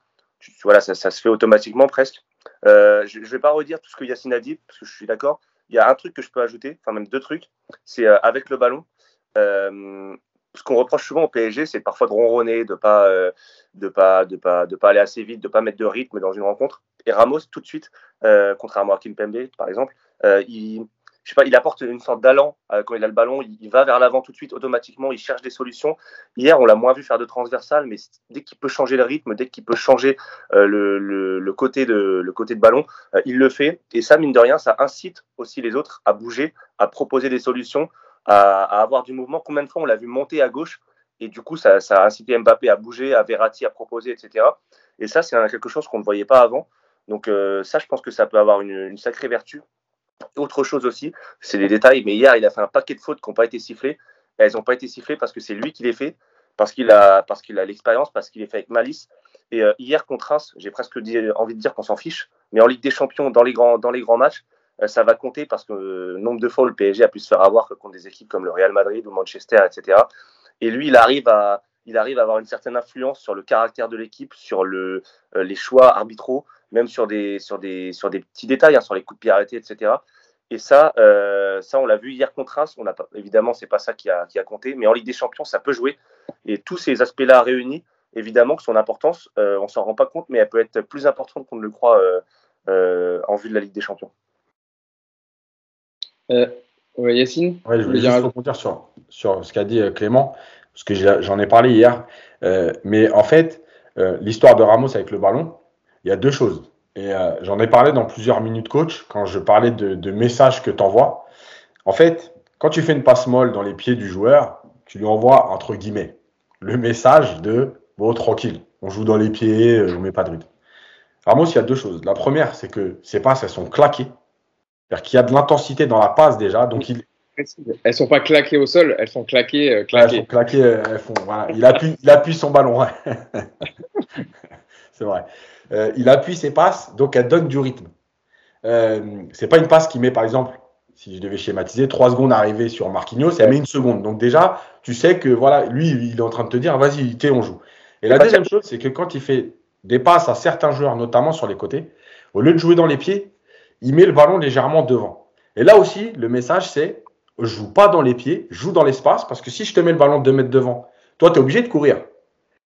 voilà, ça, ça, se fait automatiquement presque. Euh, je ne vais pas redire tout ce que Yacine a dit, parce que je suis d'accord. Il y a un truc que je peux ajouter, enfin même deux trucs, c'est euh, avec le ballon. Euh, ce qu'on reproche souvent au PSG, c'est parfois de ronronner, de pas, de pas, de pas, de pas aller assez vite, de pas mettre de rythme dans une rencontre. Et Ramos, tout de suite, contrairement à Kimpembe, par exemple, il, je sais pas, il apporte une sorte d'allant euh, quand il a le ballon, il, va vers l'avant tout de suite automatiquement, il cherche des solutions. Hier, on l'a moins vu faire de transversal, mais dès qu'il peut changer le rythme, dès qu'il peut changer euh, le, côté de, le côté de ballon, euh, il le fait. Et ça, mine de rien, ça incite aussi les autres à bouger, à proposer des solutions, à, avoir du mouvement. Combien de fois on l'a vu monter à gauche et du coup, ça, a incité Mbappé à bouger, à Verratti à proposer, etc. Et ça, c'est quelque chose qu'on ne voyait pas avant. Donc ça, je pense que ça peut avoir une sacrée vertu autre chose aussi, c'est des détails, mais hier, il a fait un paquet de fautes qui n'ont pas été sifflées. elles n'ont pas été sifflées parce que c'est lui qui les fait, parce qu'il a, parce qu'il a l'expérience, parce qu'il est fait avec malice. Et euh, hier contre Reims, j'ai presque envie de dire qu'on s'en fiche, mais en Ligue des Champions, dans les grands, dans les grands matchs, euh, ça va compter parce que euh, nombre de fois le PSG a pu se faire avoir contre des équipes comme le Real Madrid ou Manchester, etc. Et lui, il arrive à, il arrive à avoir une certaine influence sur le caractère de l'équipe, sur le, les choix arbitraux, même sur des, sur des, sur des petits détails, hein, sur les coups de pied arrêtés, etc. Et ça, euh, ça on l'a vu hier contre Reims. On a pas, évidemment, c'est pas ça qui a, qui a compté, mais en Ligue des Champions, ça peut jouer. Et tous ces aspects-là réunis, évidemment que son importance, euh, on s'en rend pas compte, mais elle peut être plus importante qu'on ne le croit euh, euh en vue de la Ligue des Champions. Euh, ouais, Yacine ouais, Je voulais juste rebondir sur, sur ce qu'a dit Clément, parce que j'en ai parlé hier. mais en fait, l'histoire de Ramos avec le ballon, il y a deux choses. Et euh, j'en ai parlé dans plusieurs minutes coach, quand je parlais de, messages que tu envoies. En fait, quand tu fais une passe molle dans les pieds du joueur, tu lui envoies, entre guillemets, le message de bon, tranquille, on joue dans les pieds, euh, je ne mets pas de rythme. Ramos, il y a deux choses. La première, c'est que ses passes, elles sont claquées. C'est-à-dire qu'il y a de l'intensité dans la passe déjà. Donc il... Elles sont pas claquées au sol, elles sont claquées. Euh, claquées. elles sont claquées, elles font, voilà. il, appuie, il appuie son ballon. [laughs] c'est vrai. Euh, il appuie ses passes, donc elle donne du rythme. Euh, c'est pas une passe qui met, par exemple, si je devais schématiser, trois secondes à arriver sur Marquinhos, elle met une seconde. Donc déjà, tu sais que voilà, lui, il est en train de te dire, vas-y, t'es, on joue. Et la deuxième chose, c'est que quand il fait des passes à certains joueurs, notamment sur les côtés, au lieu de jouer dans les pieds, il met le ballon légèrement devant. Et là aussi, le message, c'est joue pas dans les pieds, joue dans l'espace, parce que si je te mets le ballon deux mètres devant, toi, tu es obligé de courir.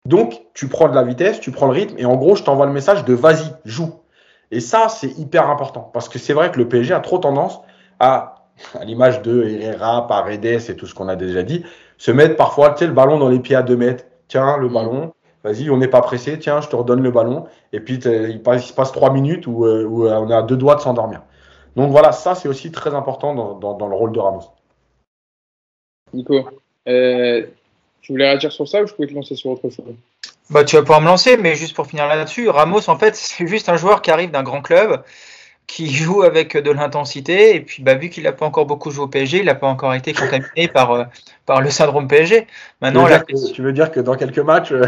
Donc, tu prends de la vitesse, tu prends le rythme, et en gros, je t'envoie le message de vas-y, joue. Et ça, c'est hyper important, parce que c'est vrai que le PSG a trop tendance à, à l'image de Herrera, Paredes et tout ce qu'on a déjà dit, se mettre parfois, tu le ballon dans les pieds à deux mètres. Tiens, le ballon, vas-y, on n'est pas pressé, tiens, je te redonne le ballon. Et puis, il, passe, il se passe trois minutes où, euh, euh, on a deux doigts de s'endormir. Donc voilà, ça, c'est aussi très important dans, le rôle de Ramos. Nico, euh, tu voulais réagir sur ça ou je pouvais te lancer sur autre chose? Bah, Tu vas pouvoir me lancer, mais juste pour finir là-dessus, Ramos, en fait, [laughs] c'est juste un joueur qui arrive d'un grand club, qui [laughs] joue avec de l'intensité, et puis bah, vu qu'il n'a pas encore beaucoup joué au PSG, il n'a pas encore été contaminé [laughs] par, euh, par le syndrome PSG. Maintenant, tu, veux que, tu veux dire que dans quelques matchs. Euh,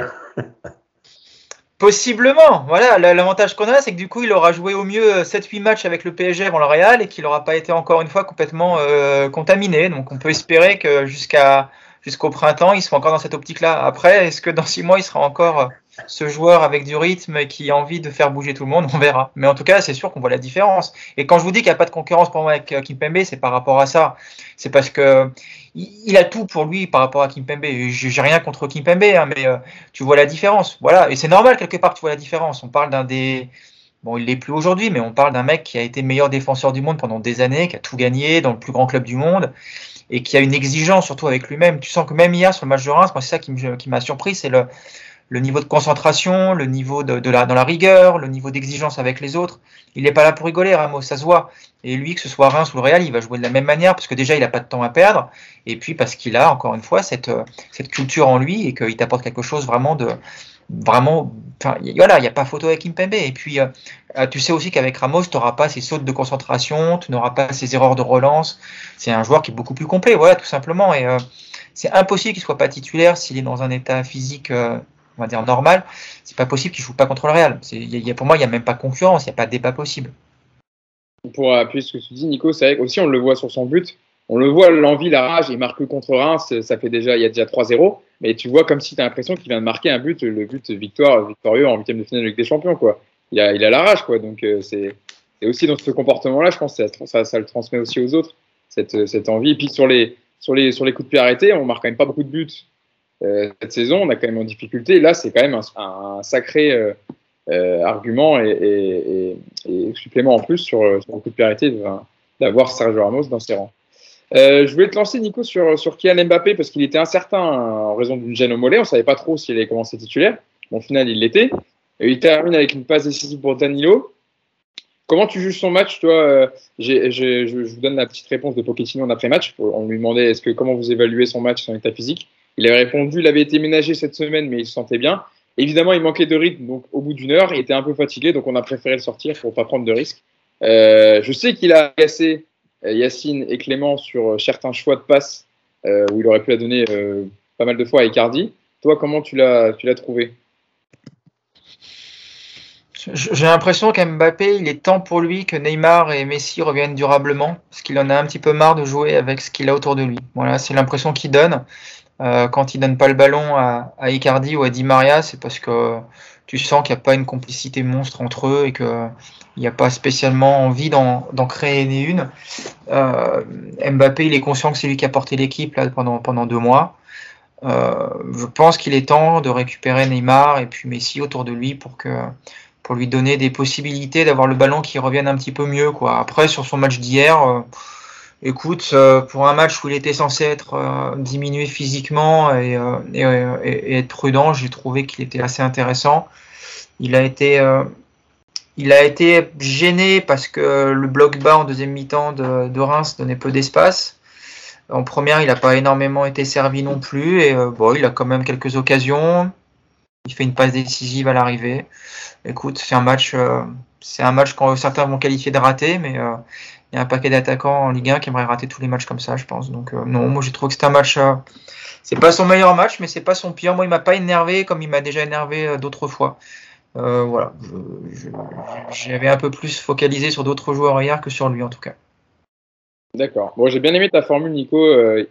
Possiblement, voilà. L'avantage qu'on a, c'est que du coup, il aura joué au mieux 7-8 matchs avec le PSG avant le Real et qu'il n'aura pas été encore une fois complètement euh, contaminé. Donc, on peut espérer que jusqu'à jusqu'au printemps, il sera encore dans cette optique-là. Après, est-ce que dans 6 mois, il sera encore ce joueur avec du rythme qui a envie de faire bouger tout le monde, on verra. Mais en tout cas, c'est sûr qu'on voit la différence. Et quand je vous dis qu'il n'y a pas de concurrence pour moi avec euh, Kimpembe, c'est par rapport à ça. C'est parce que il a tout pour lui par rapport à Kimpembe. J'ai rien contre Kimpembe, hein, mais euh, tu vois la différence. Voilà. Et c'est normal quelque part tu vois la différence. On parle d'un des Bon, il l'est plus aujourd'hui, mais on parle d'un mec qui a été meilleur défenseur du monde pendant des années, qui a tout gagné dans le plus grand club du monde et qui a une exigence surtout avec lui-même. Tu sens que même hier sur le match de Reims, moi c'est ça qui m'a surpris, c'est le, le niveau de concentration, le niveau de, la, dans la rigueur, le niveau d'exigence avec les autres. Il n'est pas là pour rigoler, Ramos, ça se voit. Et lui, que ce soit Reims ou le Real, il va jouer de la même manière parce que déjà, il n'a pas de temps à perdre. Et puis parce qu'il a, encore une fois, cette, cette culture en lui et qu'il t'apporte quelque chose vraiment de. Vraiment, voilà, il n'y a pas photo avec Impembe. Et puis, euh, tu sais aussi qu'avec Ramos, tu n'auras pas ces sautes de concentration, tu n'auras pas ces erreurs de relance. C'est un joueur qui est beaucoup plus complet, voilà, tout simplement. Et euh, c'est impossible qu'il soit pas titulaire s'il est dans un état physique euh, on va dire normal, c'est pas possible qu'il joue pas contre le Real. Y a, pour moi, il n'y a même pas concurrence, il n'y a pas de débat possible. Pour appuyer ce que tu dis, Nico, c'est vrai aussi on le voit sur son but. On le voit, l'envie, la rage, il marque contre Reims, ça fait déjà, il y a déjà 3-0, mais tu vois comme si tu as l'impression qu'il vient de marquer un but, le but victoire, victorieux en huitième de finale de Ligue des Champions, quoi. Il a, il a la rage, quoi. Donc euh, c'est aussi dans ce comportement-là, je pense, que ça, ça, le transmet aussi aux autres, cette, cette envie. Et puis sur les, sur les, sur les coups de pied arrêtés, on marque quand même pas beaucoup de buts euh, cette saison, on a quand même en difficulté. Là, c'est quand même un, sacré euh, euh, argument et, supplément en plus sur, sur le coup de périté d'avoir Sergio Ramos dans ses rangs. Je voulais te lancer, Nico, sur, sur Kylian Mbappé parce qu'il était incertain en raison d'une gêne au mollet. On ne savait pas trop s'il allait commencer titulaire. Bon, au final, il l'était. Il termine avec une passe décisive pour Danilo. Comment tu juges son match, toi je, je, vous donne la petite réponse de Pochettino en après-match. On lui demandait est-ce que comment vous évaluez son match, son état physique? Il avait répondu, il avait été ménagé cette semaine, mais il se sentait bien. Évidemment, il manquait de rythme, donc au bout d'une heure, il était un peu fatigué, donc on a préféré le sortir pour pas prendre de risques. Euh, je sais qu'il a agacé euh, Yacine et Clément sur euh, certains choix de passe où il aurait pu la donner pas mal de fois à Icardi. Toi, comment tu l'as, trouvé? J'ai l'impression qu'Mbappé, il est temps pour lui que Neymar et Messi reviennent durablement, parce qu'il en a un petit peu marre de jouer avec ce qu'il a autour de lui. Voilà, c'est l'impression qu'il donne. Euh, quand il donne pas le ballon à, à Icardi ou à Di Maria, c'est parce que tu sens qu'il n'y a pas une complicité monstre entre eux et qu'il n'y a pas spécialement envie d'en créer une. Euh, Mbappé, il est conscient que c'est lui qui a porté l'équipe pendant, deux mois. Euh, je pense qu'il est temps de récupérer Neymar et puis Messi autour de lui pour lui donner des possibilités d'avoir le ballon qui revienne un petit peu mieux. Quoi. Après, sur son match d'hier, euh, Écoute, euh, pour un match où il était censé être euh, diminué physiquement euh, et, être prudent, j'ai trouvé qu'il était assez intéressant. Il a été, il a été gêné parce que le bloc bas en deuxième mi-temps de, Reims donnait peu d'espace. En première, il n'a pas énormément été servi non plus et bon, il a quand même quelques occasions. il fait une passe décisive à l'arrivée. Écoute, c'est un match, c'est un match que certains vont qualifier de raté, mais il y a un paquet d'attaquants en Ligue 1 qui aimeraient rater tous les matchs comme ça, je pense. Donc euh, non, moi j'ai trouvé que c'était un match. c'est pas son meilleur match, mais c'est pas son pire. Moi, il m'a pas énervé comme il m'a déjà énervé d'autres fois. voilà, j'avais un peu plus focalisé sur d'autres joueurs hier que sur lui en tout cas. D'accord. Bon, j'ai bien aimé ta formule, Nico.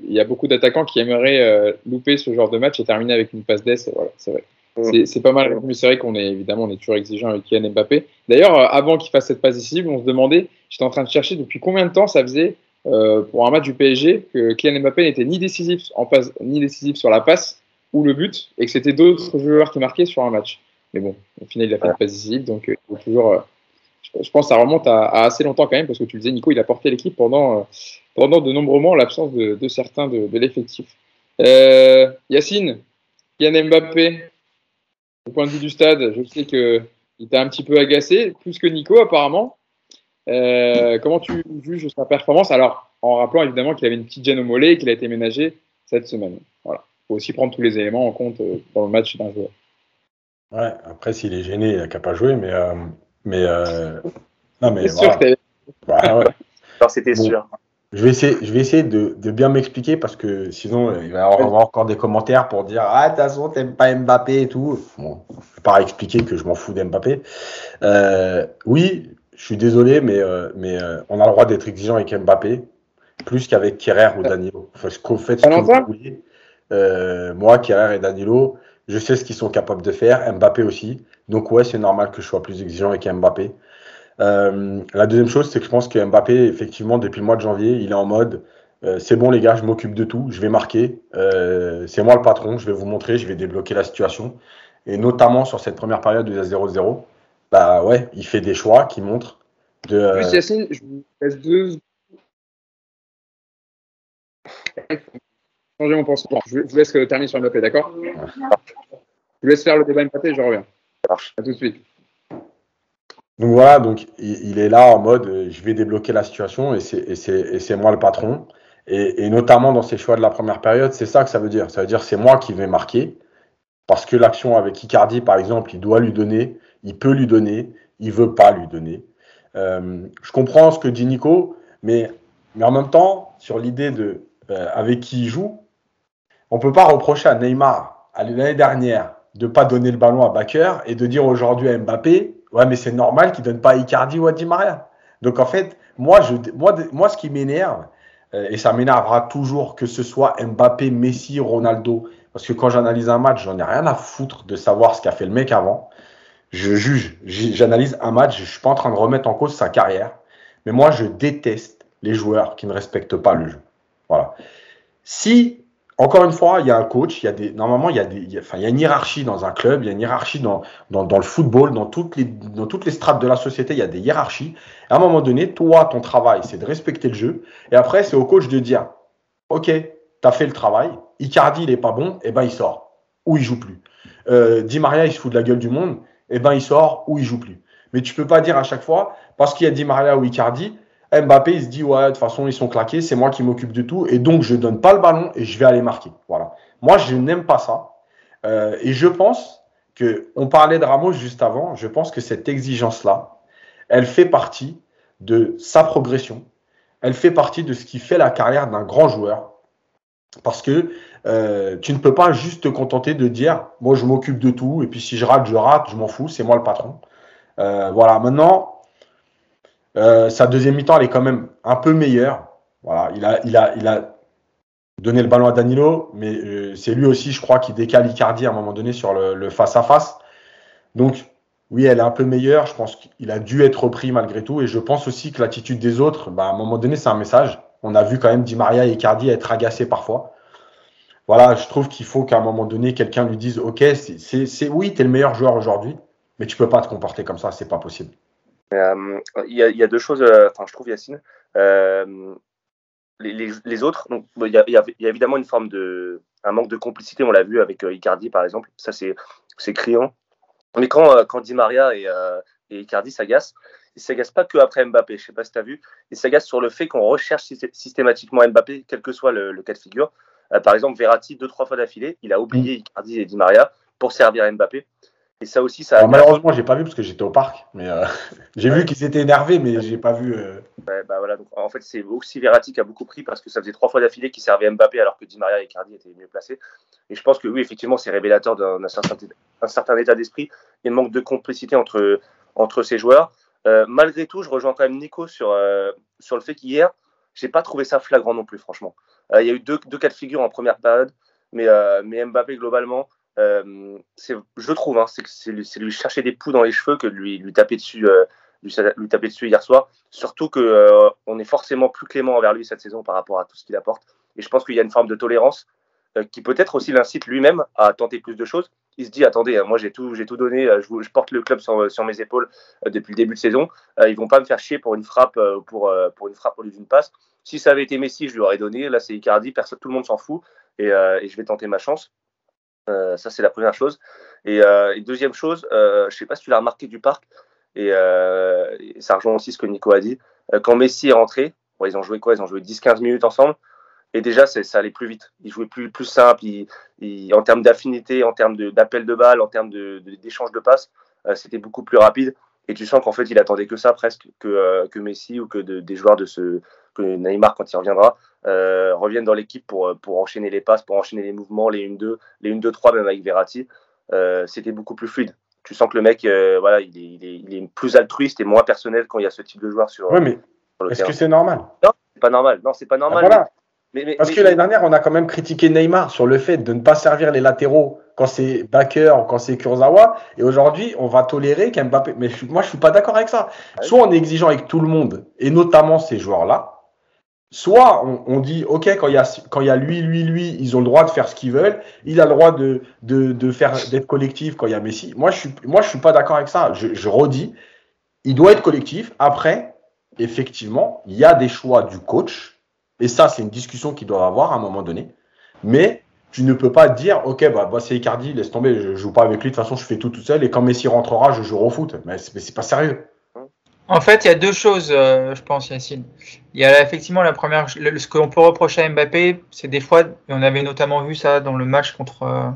Il y a beaucoup d'attaquants qui aimeraient louper ce genre de match et terminer avec une passe d'ess. C'est vrai. C'est pas mal. Mais c'est vrai qu'on est évidemment on est toujours exigeant avec Kylian Mbappé. D'ailleurs, euh, avant qu'il fasse cette passe décisive, on se demandait, j'étais en train de chercher depuis combien de temps ça faisait euh, pour un match du PSG que Kylian Mbappé n'était ni décisif en passe, ni décisif sur la passe ou le but, et que c'était d'autres joueurs qui marquaient sur un match. Mais bon, au final, il a fait une passe décisive, donc euh, il toujours. je pense que ça remonte à, assez longtemps quand même, parce que tu le disais, Nico, il a porté l'équipe pendant, pendant de nombreux mois, l'absence de, de, certains de, de l'effectif. Yacine, Kylian Mbappé, au point de vue du stade, je sais qu'il t'a un petit peu agacé, plus que Nico apparemment. Euh, comment tu juges sa performance? Alors, en rappelant évidemment qu'il avait une petite gêne au mollet et qu'il a été ménagé cette semaine. Voilà. Il faut aussi prendre tous les éléments en compte euh, dans le match d'un joueur. Ouais, après, s'il est gêné, il n'a qu'à pas jouer, mais. Euh, mais non, mais. C'est sûr que bah, ouais. [laughs] Alors, c'était sûr. Je vais essayer, je vais essayer de, de bien m'expliquer parce que sinon, il va y avoir encore des commentaires pour dire Ah, de toute façon, t'aimes pas Mbappé et tout. Bon, je vais pas expliquer que je m'en fous d'Mbappé. Euh, oui, je suis désolé, mais, euh, mais euh, on a le droit d'être exigeant avec Mbappé, plus qu'avec Kerrer ou Danilo. Enfin, ce qu'on fait, ce que vous voulez. Euh, moi, Kerrer et Danilo, je sais ce qu'ils sont capables de faire. Mbappé aussi. Donc, ouais, c'est normal que je sois plus exigeant avec Mbappé. Euh, la deuxième chose, c'est que je pense que Mbappé, effectivement, depuis le mois de janvier, il est en mode euh, c'est bon les gars, je m'occupe de tout, je vais marquer, euh, c'est moi le patron, je vais vous montrer, je vais débloquer la situation. Et notamment sur cette première période de 0-0, bah ouais, il fait des choix qui montrent de. Plus Yacine, je vous laisse deux. Changer mon pensement. Je vous laisse terminer sur Mbappé, d'accord? Je vous laisse faire le débat Mbappé, je reviens. À tout de suite. Donc voilà, donc il, est là en mode euh, je vais débloquer la situation et c'est moi le patron. Et, notamment dans ses choix de la première période, c'est ça que ça veut dire. Ça veut dire c'est moi qui vais marquer parce que l'action avec Icardi, par exemple, il doit lui donner, il peut lui donner, il veut pas lui donner. Euh, je comprends ce que dit Nico, mais, mais en même temps, sur l'idée de euh, avec qui il joue, on peut pas reprocher à Neymar l'année dernière de pas donner le ballon à Bakker et de dire aujourd'hui à Mbappé Ouais, mais c'est normal qu'il donne pas à Icardi ou à Maria. Donc en fait, moi, je, moi, moi ce qui m'énerve, euh, et ça m'énervera toujours que ce soit Mbappé, Messi, Ronaldo, parce que quand j'analyse un match, j'en ai rien à foutre de savoir ce qu'a fait le mec avant. Je juge, j'analyse un match, je suis pas en train de remettre en cause sa carrière, mais moi, je déteste les joueurs qui ne respectent pas le jeu. Voilà. Si encore une fois, il y a un coach, il y a des, normalement, il y a, des, enfin, il y a une hiérarchie dans un club, il y a une hiérarchie dans, dans, dans, le football, dans toutes, les, dans toutes les strates de la société, il y a des hiérarchies. À un moment donné, toi, ton travail, c'est de respecter le jeu. Et après, c'est au coach de dire, OK, tu as fait le travail, Icardi, il est pas bon, et eh ben il sort, ou il joue plus. Euh, Di Maria, il se fout de la gueule du monde, eh ben il sort, ou il joue plus. Mais tu peux pas dire à chaque fois, parce qu'il y a Di Maria ou Icardi, Mbappé, il se dit, ouais, de toute façon, ils sont claqués, c'est moi qui m'occupe de tout, et donc je donne pas le ballon et je vais aller marquer. Voilà. Moi, je n'aime pas ça. Euh, et je pense que, on parlait de Ramos juste avant, je pense que cette exigence-là, elle fait partie de sa progression. Elle fait partie de ce qui fait la carrière d'un grand joueur. Parce que euh, tu ne peux pas juste te contenter de dire, moi, je m'occupe de tout, et puis si je rate, je rate, je m'en fous, c'est moi le patron. Euh, voilà. Maintenant, euh, sa deuxième mi-temps, elle est quand même un peu meilleure. Il a donné le ballon à Danilo, mais euh, c'est lui aussi, je crois, qui décale Icardi à un moment donné sur le face-à-face. Donc, oui, elle est un peu meilleure. Je pense qu'il a dû être repris malgré tout. Et je pense aussi que l'attitude des autres, bah, à un moment donné, c'est un message. On a vu quand même Di Maria et Icardi être agacés parfois. Voilà, je trouve qu'il faut qu'à un moment donné, quelqu'un lui dise Ok, c'est oui, tu es le meilleur joueur aujourd'hui, mais tu peux pas te comporter comme ça, c'est pas possible. Euh, il y, a deux choses, euh, enfin, je trouve, Yacine. Euh, les, les, autres, il y, y, a évidemment une forme de. un manque de complicité, on l'a vu avec Icardi par exemple, ça c'est criant. Mais quand, quand Di Maria et, et Icardi s'agacent, ils s'agacent pas que après Mbappé, je sais pas si tu as vu, ils s'agacent sur le fait qu'on recherche systématiquement Mbappé, quel que soit le, cas de figure. par exemple, Verratti, deux, trois fois d'affilée, il a oublié mm. Icardi et Di Maria pour servir Mbappé. Et ça aussi, ça. Alors, malheureusement, j'ai pas vu parce que j'étais au parc, mais euh, [laughs] j'ai vu qu'ils étaient énervés, mais j'ai pas vu. Euh... Ouais, bah voilà. Donc, en fait, c'est aussi Verratti qui a beaucoup pris parce que ça faisait trois fois d'affilée qu'il servait Mbappé alors que Di Maria et Cardi étaient mieux placés. Et je pense que oui, effectivement, c'est révélateur d'un certain, un certain état d'esprit et manque de complicité entre entre ces joueurs. Euh, malgré tout, je rejoins quand même Nico sur sur le fait qu'hier, j'ai pas trouvé ça flagrant non plus, franchement. Il y a eu deux, deux cas de figure en première période, mais mais Mbappé globalement euh, je trouve, hein, c'est lui chercher des poux dans les cheveux que lui, lui taper dessus, euh, lui, taper dessus hier soir. Surtout que euh, on est forcément plus clément envers lui cette saison par rapport à tout ce qu'il apporte. Et je pense qu'il y a une forme de tolérance qui peut-être aussi l'incite lui-même à tenter plus de choses. Il se dit attendez, moi j'ai tout, donné, je, porte le club sur, mes épaules depuis le début de saison. ils vont pas me faire chier pour une frappe, pour, une frappe au lieu d'une passe. Si ça avait été Messi, je lui aurais donné. Là, c'est Icardi, personne, tout le monde s'en fout, et je vais tenter ma chance. Euh, ça, c'est la première chose. Et, euh, deuxième chose, euh, je sais pas si tu l'as remarqué du parc, et, ça rejoint aussi ce que Nico a dit. quand Messi est rentré, ils ont joué quoi? Ils ont joué 10-15 minutes ensemble. Et déjà, ça allait plus vite. Ils jouaient plus, simple. en termes d'affinité, en termes d'appel de, balle, en termes d'échange de, de passes, c'était beaucoup plus rapide. Et tu sens qu'en fait, il attendait que ça presque, que, que Messi ou que des joueurs de ce, que Neymar, quand il reviendra, euh, reviennent dans l'équipe pour, pour enchaîner les passes, pour enchaîner les mouvements, les 1-2, les 1-2-3, même avec Verratti. Euh, c'était beaucoup plus fluide. Tu sens que le mec, euh, voilà, il est, il, est, il est, plus altruiste et moins personnel quand il y a ce type de joueur sur. Oui, mais est-ce que c'est normal? Non, c'est pas normal. Non, c'est pas normal. Ah, voilà. mais, mais, Parce que l'année dernière, on a quand même critiqué Neymar sur le fait de ne pas servir les latéraux quand c'est Baker ou quand c'est Kurzawa. Et aujourd'hui, on va tolérer qu'Mbappé. Mais moi, je suis pas d'accord avec ça. Soit on est exigeant avec tout le monde, et notamment ces joueurs-là, Soit on, dit, OK, quand il, y a, quand il y a lui, lui, lui, ils ont le droit de faire ce qu'ils veulent. Il a le droit de, de, de faire d'être collectif quand il y a Messi. Moi, je suis, moi, je suis pas d'accord avec ça. Je, je, redis, il doit être collectif. Après, effectivement, il y a des choix du coach. Et ça, c'est une discussion qu'il doit avoir à un moment donné. Mais tu ne peux pas dire, OK, bah, bah c'est Icardi, laisse tomber, je joue pas avec lui. De toute façon, je fais tout tout seul. Et quand Messi rentrera, je jouerai au foot. Mais c'est pas sérieux. En fait, il y a deux choses, euh, je pense, Yacine. Il y a effectivement la première, ce qu'on peut reprocher à Mbappé, c'est des fois, et on avait notamment vu ça dans le match contre, euh,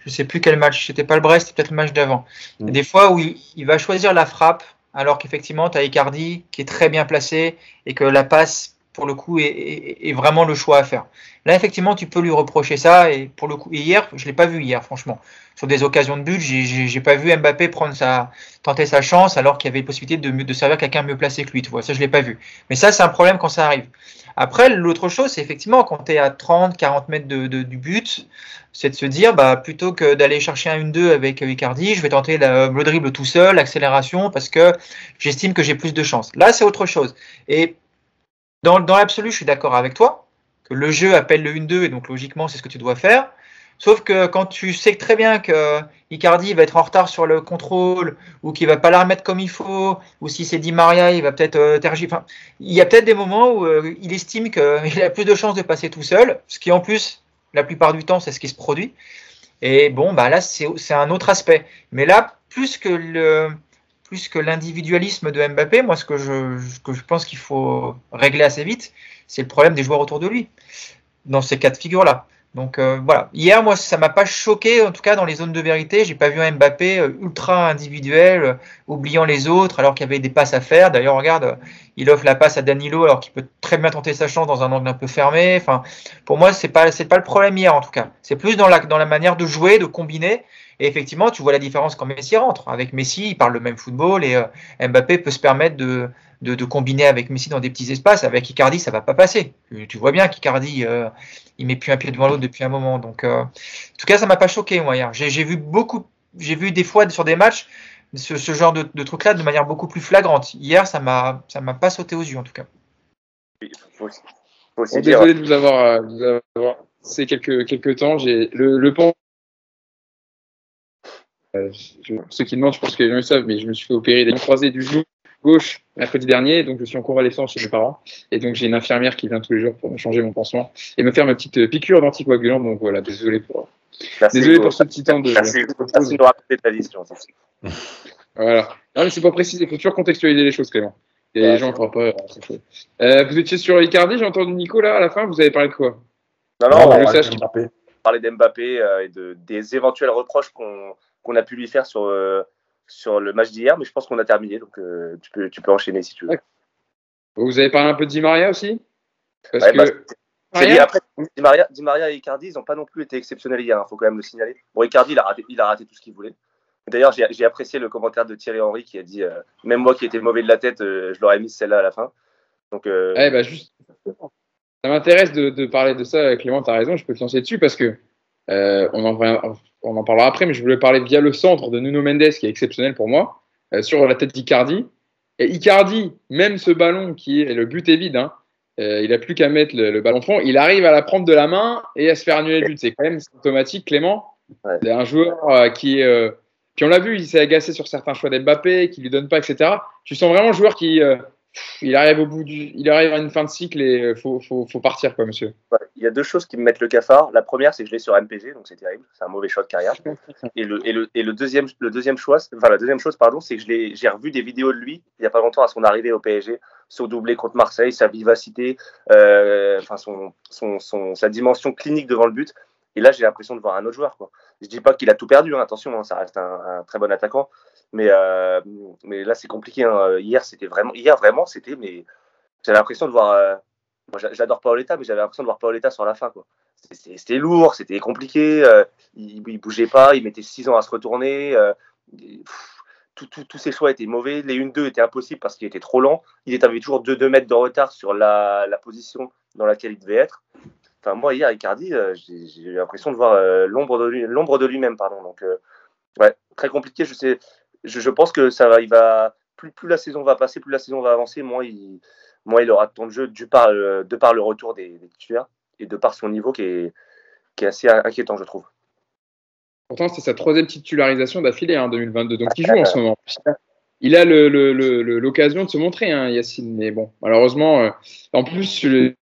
je sais plus quel match, c'était pas le Brest, c'était peut-être le match d'avant. Mm. Des fois où il, va choisir la frappe, alors qu'effectivement, tu as Icardi qui est très bien placé et que la passe, pour le coup, est, vraiment le choix à faire. Là, effectivement, tu peux lui reprocher ça. Et pour le coup, hier, je l'ai pas vu hier, franchement sur des occasions de but, j'ai pas vu Mbappé prendre sa, tenter sa chance alors qu'il y avait possibilité de, de servir quelqu'un mieux placé que lui. Tu vois, ça je l'ai pas vu. Mais ça c'est un problème quand ça arrive. Après, l'autre chose, c'est effectivement quand tu es à 30, 40 mètres de, du but, c'est de se dire, bah, plutôt que d'aller chercher un 1-2 avec Icardi, je vais tenter le dribble tout seul, l'accélération, parce que j'estime que j'ai plus de chance. Là, c'est autre chose. Et dans, l'absolu, je suis d'accord avec toi, que le jeu appelle le 1-2, et donc logiquement, c'est ce que tu dois faire. Sauf que quand tu sais très bien que Icardi va être en retard sur le contrôle ou qu'il va pas la remettre comme il faut, ou si c'est Di Maria, il va peut-être euh, Enfin, il y a peut-être des moments où euh, il estime qu'il [laughs] a plus de chances de passer tout seul, ce qui en plus, la plupart du temps, c'est ce qui se produit. Et bon, bah là, c'est un autre aspect. Mais là, plus que le plus que l'individualisme de Mbappé, moi, ce que je, que je pense qu'il faut régler assez vite, c'est le problème des joueurs autour de lui dans ces cas de figure-là. Donc euh, voilà. Hier, moi, ça m'a pas choqué, en tout cas dans les zones de vérité. J'ai pas vu un Mbappé euh, ultra individuel, euh, oubliant les autres, alors qu'il y avait des passes à faire. D'ailleurs, regarde, il offre la passe à Danilo, alors qu'il peut très bien tenter sa chance dans un angle un peu fermé. Enfin, pour moi, c'est pas pas le problème hier, en tout cas. C'est plus dans la dans la manière de jouer, de combiner. Et effectivement, tu vois la différence quand Messi rentre. Avec Messi, il parle le même football et Mbappé peut se permettre de de, de, combiner avec Messi dans des petits espaces. Avec Icardi, ça va pas passer. Tu vois bien qu'Icardi, euh, il met plus un pied devant l'autre depuis un moment. Donc, euh, en tout cas, ça m'a pas choqué moi hier. J'ai vu beaucoup, j'ai vu des fois sur des matchs ce, ce genre de, de truc-là de manière beaucoup plus flagrante. Hier, ça m'a, ça m'a pas sauté aux yeux en tout cas. Faut aussi, faut aussi désolé de vous avoir, vous avoir c'est quelques quelques temps. J'ai le, le pont. Euh, je, ceux qui demandent, je pense que les gens le savent, mais je me suis fait opérer des croisés du genou gauche mercredi dernier, donc je suis en convalescence chez mes parents, et donc j'ai une infirmière qui vient tous les jours pour me changer mon pansement et me faire ma petite piqûre d'anticoagulant, donc voilà, désolé pour, Merci désolé pour ce petit temps de... Merci, merci de raconter ta vie, [laughs] Voilà. Non mais c'est pas précis, il faut toujours contextualiser les choses, Clément. Et ouais, les gens ne croient pas. Euh, vous étiez sur Icardi, j'ai entendu Nico là à la fin, vous avez parlé de quoi? Non, non, non on, le sache. parler d'Mbappé et de, des éventuels reproches qu'on a pu lui faire sur, sur le match d'hier, mais je pense qu'on a terminé, donc tu, peux, tu peux enchaîner si tu veux. Vous avez parlé un peu de Di Maria aussi? Parce que... Bah, après, Di Maria, Di Maria, et Icardi, ils n'ont pas non plus été exceptionnels hier, il hein, faut quand même le signaler. Bon, Icardi, il a raté, il a raté tout ce qu'il voulait. D'ailleurs, j'ai apprécié le commentaire de Thierry Henry qui a dit euh, Même moi qui étais mauvais de la tête, euh, je l'aurais mis celle-là à la fin. Donc, euh... bah, juste, ça m'intéresse de, de, parler de ça, Clément, tu as raison, je peux te lancer dessus parce que euh, on, en, on en parlera après, mais je voulais parler via le centre de Nuno Mendes qui est exceptionnel pour moi, sur la tête d'Icardi. Et Icardi, même ce ballon qui est le but est vide, hein, il n'a plus qu'à mettre le, le, ballon fond, il arrive à la prendre de la main et à se faire annuler le but. C'est quand même automatique, Clément. Ouais. Un joueur qui est puis on l'a vu, il s'est agacé sur certains choix d'Mbappé, qui lui donne pas, etc. Tu sens vraiment le joueur qui, euh, il arrive au bout du, il arrive à une fin de cycle et euh, faut, faut, faut partir quoi, monsieur. Ouais, il y a deux choses qui me mettent le cafard. La première, c'est que je l'ai sur MPG, donc c'est terrible, c'est un mauvais choix de carrière. [laughs] Et le, et le, et le deuxième, le deuxième choix, enfin la deuxième chose, pardon, c'est que je j'ai revu des vidéos de lui il y a pas longtemps à son arrivée au PSG, son doublé contre Marseille, sa vivacité, euh, enfin son, son, son, sa dimension clinique devant le but. Et là, j'ai l'impression de voir un autre joueur. Quoi. Je dis pas qu'il a tout perdu, hein, attention, hein, ça reste un, un, très bon attaquant. Mais, euh, mais là, c'est compliqué. Hein. Hier, c'était vraiment, hier, vraiment, c'était, mais j'avais l'impression de voir. Euh, moi, j'adore Paoletta, mais j'avais l'impression de voir Paoletta sur la fin. Quoi. C'était, lourd, c'était compliqué. Euh, il, il bougeait pas, il mettait 6 ans à se retourner. Euh, tous ses choix étaient mauvais. Les 1-2 étaient impossibles parce qu'il était trop lent. Il avait toujours 2-2 mètres de retard sur la, la position dans laquelle il devait être. Enfin, moi, hier, Icardi, euh, j'ai eu l'impression de voir euh, l'ombre de lui-même, pardon. Donc, euh, ouais, très compliqué. Je sais, je, pense que ça va, il va, plus, la saison va passer, plus la saison va avancer, moins il, il aura de temps de jeu du par, de par le retour des, des titulaires et de par son niveau qui est, qui est assez inquiétant, je trouve. Pourtant, c'est sa troisième titularisation d'affilée en hein, 2022. Donc, il joue en ce moment. Il a l'occasion de se montrer, hein, Yacine. Mais bon, malheureusement, euh, en plus, le,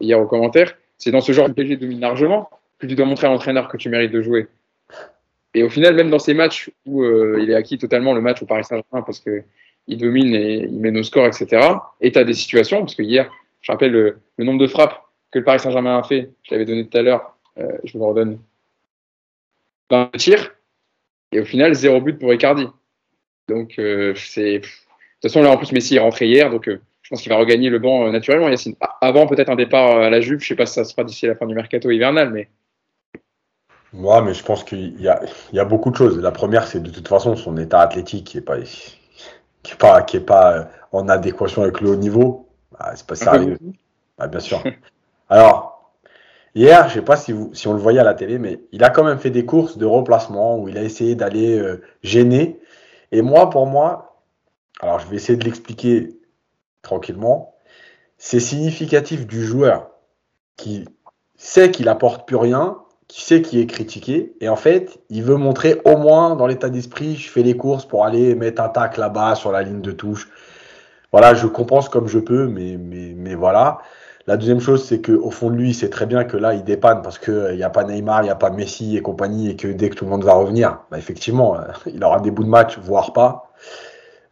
hier au commentaire, c'est dans ce genre de PSG domine largement que tu dois montrer à l'entraîneur que tu mérites de jouer. Et au final, même dans ces matchs où euh, il est acquis totalement le match au Paris Saint-Germain parce qu'il domine et il mène au score, etc. Et tu des situations, parce que hier, je rappelle le, nombre de frappes que le Paris Saint-Germain a fait, je l'avais donné tout à l'heure, euh, je vous le redonne. 20 tirs, et au final, zéro but pour Icardi. Donc, euh, c'est. De toute façon, là, en plus, Messi est rentré hier, donc je pense qu'il va regagner le banc naturellement, Yacine. Avant, peut-être un départ à la Juve, je ne sais pas si ça sera d'ici la fin du mercato hivernal, mais. Moi, ouais, mais je pense qu'il y a, il y a beaucoup de choses. La première, c'est de toute façon son état athlétique qui n'est pas, qui est pas, qui est pas en adéquation avec le haut niveau. Ah, c'est pas sérieux. Ah, bien sûr. Alors, hier, je sais pas si, vous, si on le voyait à la télé, mais il a quand même fait des courses de remplacement où il a essayé d'aller euh, gêner. Et moi, pour moi, alors je vais essayer de l'expliquer tranquillement, c'est significatif du joueur qui sait qu'il apporte plus rien, qui sait qu'il est critiqué, et en fait, il veut montrer au moins dans l'état d'esprit, je fais les courses pour aller mettre un tac là-bas sur la ligne de touche. Voilà, je compense comme je peux, mais, mais, mais voilà. La deuxième chose, c'est qu'au fond de lui, il sait très bien que là, il dépanne parce qu'il n'y a pas Neymar, il n'y a pas Messi et compagnie, et que dès que tout le monde va revenir, bah, effectivement, il aura des bouts de match, voire pas.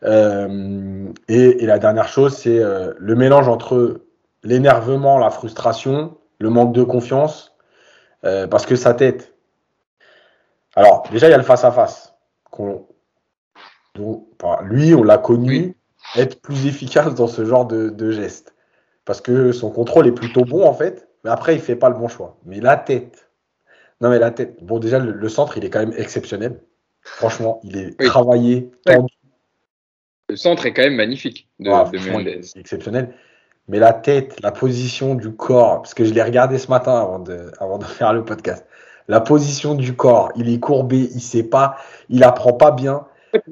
Euh, et, la dernière chose, c'est euh, le mélange entre l'énervement, la frustration, le manque de confiance, euh, parce que sa tête. Alors, déjà, il y a le face-à-face. enfin, lui, on l'a connu être plus efficace dans ce genre de, de gestes. Parce que son contrôle est plutôt bon, en fait, mais après, il fait pas le bon choix. Mais la tête. Non, mais la tête. Bon, déjà, le, le centre, il est quand même exceptionnel. Franchement, il est oui. travaillé, tendu. Le centre est quand même magnifique de, ouais, de Mendes. Exceptionnel. Mais la tête, la position du corps, parce que je l'ai regardé ce matin avant de, avant de [laughs] faire le podcast. La position du corps, il est courbé, il sait pas, il apprend pas bien.